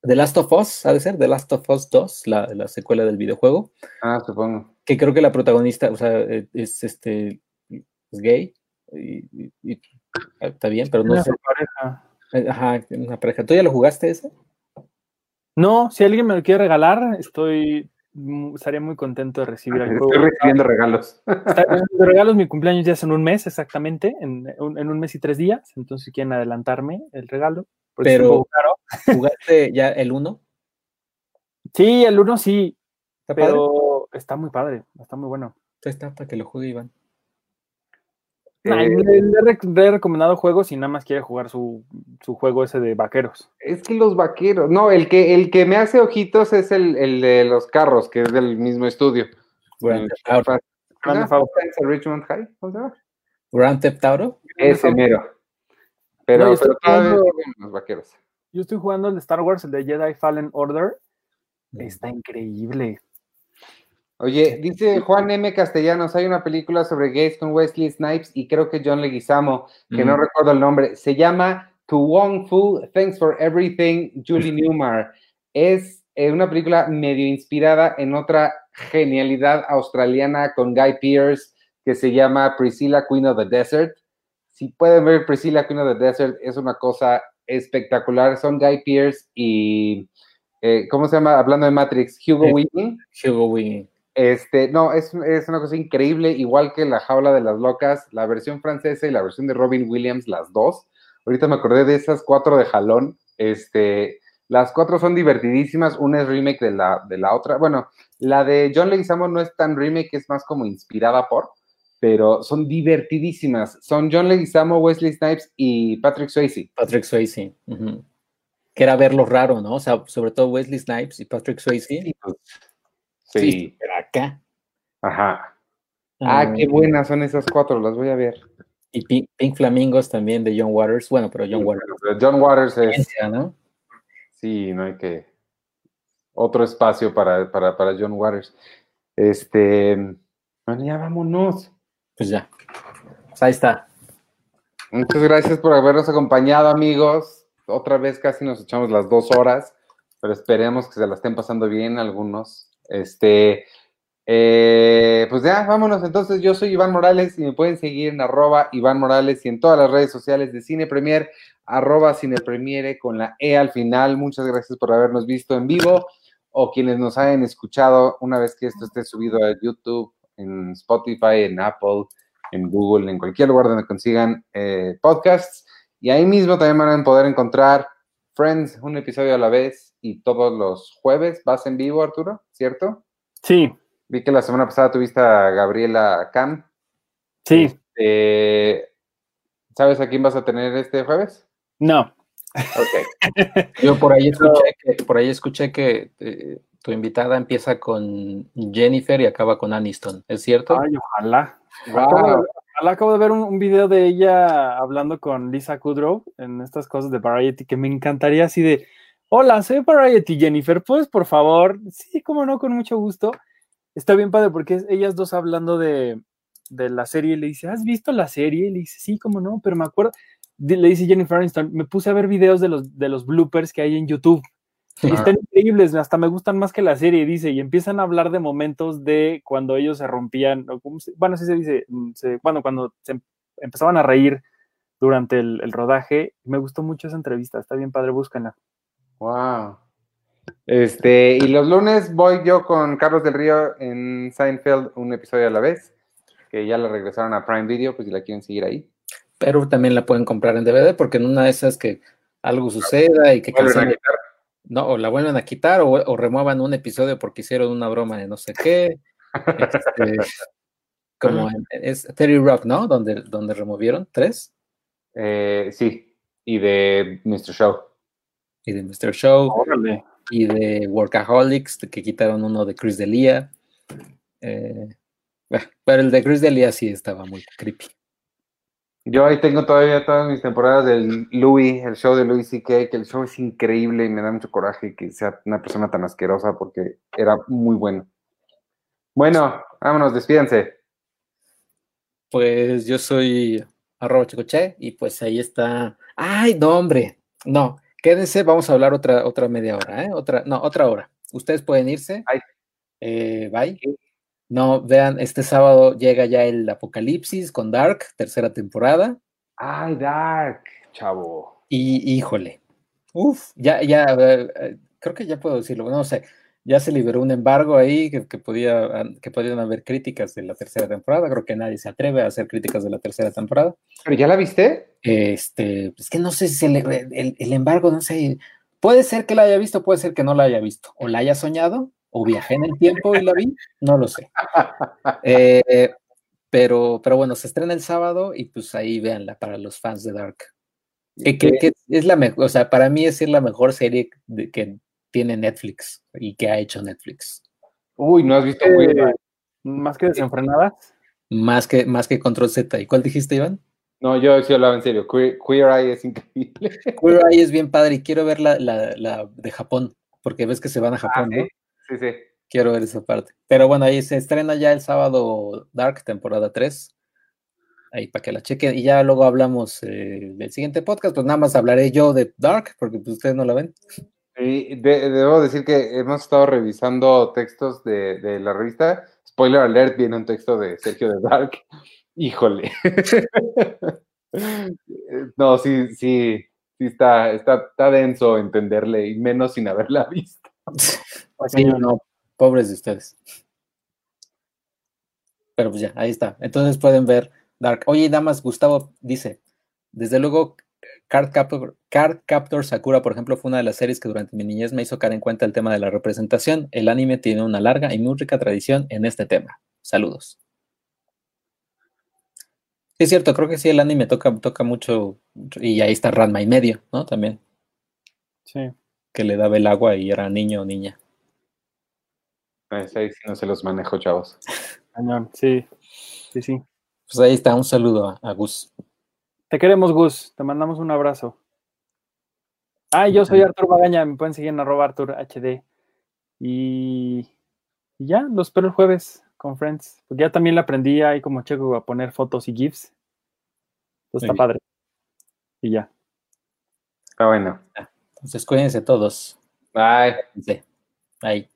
The Last of Us, ha de ser, The Last of Us 2, la, secuela del videojuego. Ah, supongo. Que creo que la protagonista, o sea, e, es este es gay y, está bien, pero no es pareja. Eh, ajá, una pareja. ¿Tú ya lo jugaste ese? No, si alguien me lo quiere regalar, estoy estaría muy contento de recibir el Estoy recibiendo regalos. De regalos, mi cumpleaños ya es en un mes exactamente, en un, en un mes y tres días, entonces si quieren adelantarme el regalo, pero, ¿jugaste ya el 1? Sí, el 1 sí. pero está muy padre, está muy bueno. Está para que lo juegue Iván. Eh, le, he recomendado juegos y nada más quiere jugar su, juego ese de vaqueros. Es que los vaqueros, no, el que, el que me hace ojitos es el, de los carros, que es del mismo estudio. Grand Richmond High, Grand Theft Auto. Ese mero. Pero, los vaqueros. Yo estoy jugando el de Star Wars, el de Jedi Fallen Order. Está increíble. Oye, dice Juan M. Castellanos, hay una película sobre gays con Wesley Snipes y creo que John Leguizamo, que no recuerdo el nombre, se llama To Wong Fu, Thanks for Everything, Julie Newmar. Es eh, una película medio inspirada en otra genialidad australiana con Guy Pearce que se llama Priscilla Queen of the Desert. Si pueden ver Priscilla Queen of the Desert, es una cosa espectacular. Son Guy Pearce y, eh, ¿cómo se llama? Hablando de Matrix, Hugo Weaving. Hugo Weaving. Este, no, es, una cosa increíble, igual que La Jaula de las Locas, la versión francesa y la versión de Robin Williams, las dos. Ahorita me acordé de esas cuatro de jalón. Este, las cuatro son divertidísimas. Una es remake de la, de la otra. Bueno, la de John Leguizamo no es tan remake, es más como inspirada por pero son divertidísimas. Son John Leguizamo, Wesley Snipes y Patrick Swayze. Patrick Swayze. Que era verlo raro, ¿no? O sea, sobre todo Wesley Snipes y Patrick Swayze. Sí. Pues, sí. pero acá. Ajá. Ah, qué buenas son esas cuatro, las voy a ver. Y Pink, Flamingos también de John Waters. Bueno, pero John Waters. John Waters es. Sí, no hay que. Otro espacio para, para, para John Waters. Este. Bueno, ya vámonos. Pues ya. Pues ahí está. Muchas gracias por habernos acompañado, amigos. Otra vez casi nos echamos las dos horas, pero esperemos que se la estén pasando bien algunos. Este, eh, pues ya, vámonos. Entonces, yo soy Iván Morales y me pueden seguir en arroba Iván Morales y en todas las redes sociales de Cine Premier, arroba Cine Premiere con la E al final. Muchas gracias por habernos visto en vivo o quienes nos hayan escuchado una vez que esto esté subido a YouTube en Spotify, en Apple, en Google, en cualquier lugar donde consigan eh, podcasts. Y ahí mismo también van a poder encontrar Friends, un episodio a la vez y todos los jueves vas en vivo, Arturo, ¿cierto? Sí. Vi que la semana pasada tuviste a Gabriela Cam. Sí. Este, ¿Sabes a quién vas a tener este jueves? No. Ok. Yo por ahí escuché que, por ahí escuché que eh, tu invitada empieza con Jennifer y acaba con Aniston, ¿es cierto? Ay, ojalá. Acabo, acabo de ver un, video de ella hablando con Lisa Kudrow en estas cosas de Variety que me encantaría así de, hola, soy Variety Jennifer, pues por favor, sí, cómo no, con mucho gusto. Está bien padre porque ellas dos hablando de, de la serie le dice, ¿has visto la serie? Le dice, sí, cómo no, pero me acuerdo, le dice Jennifer Aniston, me puse a ver videos de los, de los bloopers que hay en YouTube están increíbles, hasta me gustan más que la serie, dice, y empiezan a hablar de momentos de cuando ellos se rompían, bueno, así se dice, mm, bueno, cuando se em, empezaban a reír durante el, rodaje. Me gustó mucho esa entrevista, está bien padre, búsquenla. Wow. Este, y los lunes voy yo con Carlos del Río en Seinfeld, un episodio a la vez, que ya la regresaron a Prime Video, pues si la quieren seguir ahí. Pero también la pueden comprar en DVD, porque en una de esas que algo suceda y que no, o la vuelven a quitar o, remuevan un episodio porque hicieron una broma de no sé qué. Este, como es Terry Rock, ¿no? Donde, donde removieron tres. Eh, sí, y de Mr. Show. Y de Mr. Show. Y de Workaholics, que quitaron uno de Chris Delia. Eh, pero el de Chris Delia sí estaba muy creepy. Yo ahí tengo todavía todas mis temporadas del Louis, el show de Louis C.K., que el show es increíble y me da mucho coraje que sea una persona tan asquerosa porque era muy bueno. Bueno, vámonos, despídense. Pues yo soy arroba chicoche y pues ahí está. Ay, no, hombre, no, quédense, vamos a hablar otra, otra media hora, ¿eh? Otra, no, otra hora. Ustedes pueden irse. Eh, bye. No, vean, este sábado llega ya el Apocalipsis con Dark, tercera temporada. Ay, Dark, chavo. Y híjole, uf, ya, ya, eh, creo que ya puedo decirlo, no sé, ya se liberó un embargo ahí que, podía, que podían haber críticas de la tercera temporada, creo que nadie se atreve a hacer críticas de la tercera temporada. ¿Pero ya la viste? Este, es que no sé si el, el embargo, no sé, puede ser que la haya visto, puede ser que no la haya visto, o la haya soñado, o viajé en el tiempo y la vi, no lo sé. Eh, pero, pero bueno, se estrena el sábado y pues ahí véanla para los fans de Dark. Que, que, es la mejor, o sea, para mí es la mejor serie que tiene Netflix y que ha hecho Netflix. Uy, ¿no has visto más que desenfrenada? Más que, más que Control Z. ¿Y cuál dijiste, Iván? No, yo sí hablaba en serio. Queer, Eye es increíble. Queer Eye es bien padre y quiero ver la, la, de Japón, porque ves que se van a Japón, ah, Sí, sí. Quiero ver esa parte. Pero bueno, ahí se estrena ya el sábado Dark, temporada 3. Ahí para que la chequen. Y ya luego hablamos eh, del siguiente podcast. Pues nada más hablaré yo de Dark, porque pues, ustedes no la ven. Y debo decir que hemos estado revisando textos de, la revista. Spoiler alert, viene un texto de Sergio de Dark. Híjole. no, sí, sí, sí está, está, está denso entenderle, y menos sin haberla visto. Sí, no, pobres de ustedes. Pero pues ya, ahí está. Entonces pueden ver Dark. Oye, nada más, Gustavo dice, desde luego, Card Captor, Card Captor Sakura, por ejemplo, fue una de las series que durante mi niñez me hizo caer en cuenta el tema de la representación. El anime tiene una larga y muy rica tradición en este tema. Saludos. es cierto, creo que sí, el anime toca, toca mucho, y ahí está Ranma y medio, ¿no? También. Sí. Que le daba el agua y era niño o niña. Pues ahí sí no se los manejo, chavos. Cañón, sí, sí, sí. Pues ahí está, un saludo a, Gus. Te queremos, Gus, te mandamos un abrazo. Ah, yo soy Artur Magaña, me pueden seguir en arroba Artur HD. Y, y ya, los espero el jueves con Friends. Porque ya también le aprendí ahí como checo a poner fotos y GIFs. Entonces está padre. Y ya. Está bueno. Entonces cuídense todos. Bye. Bye.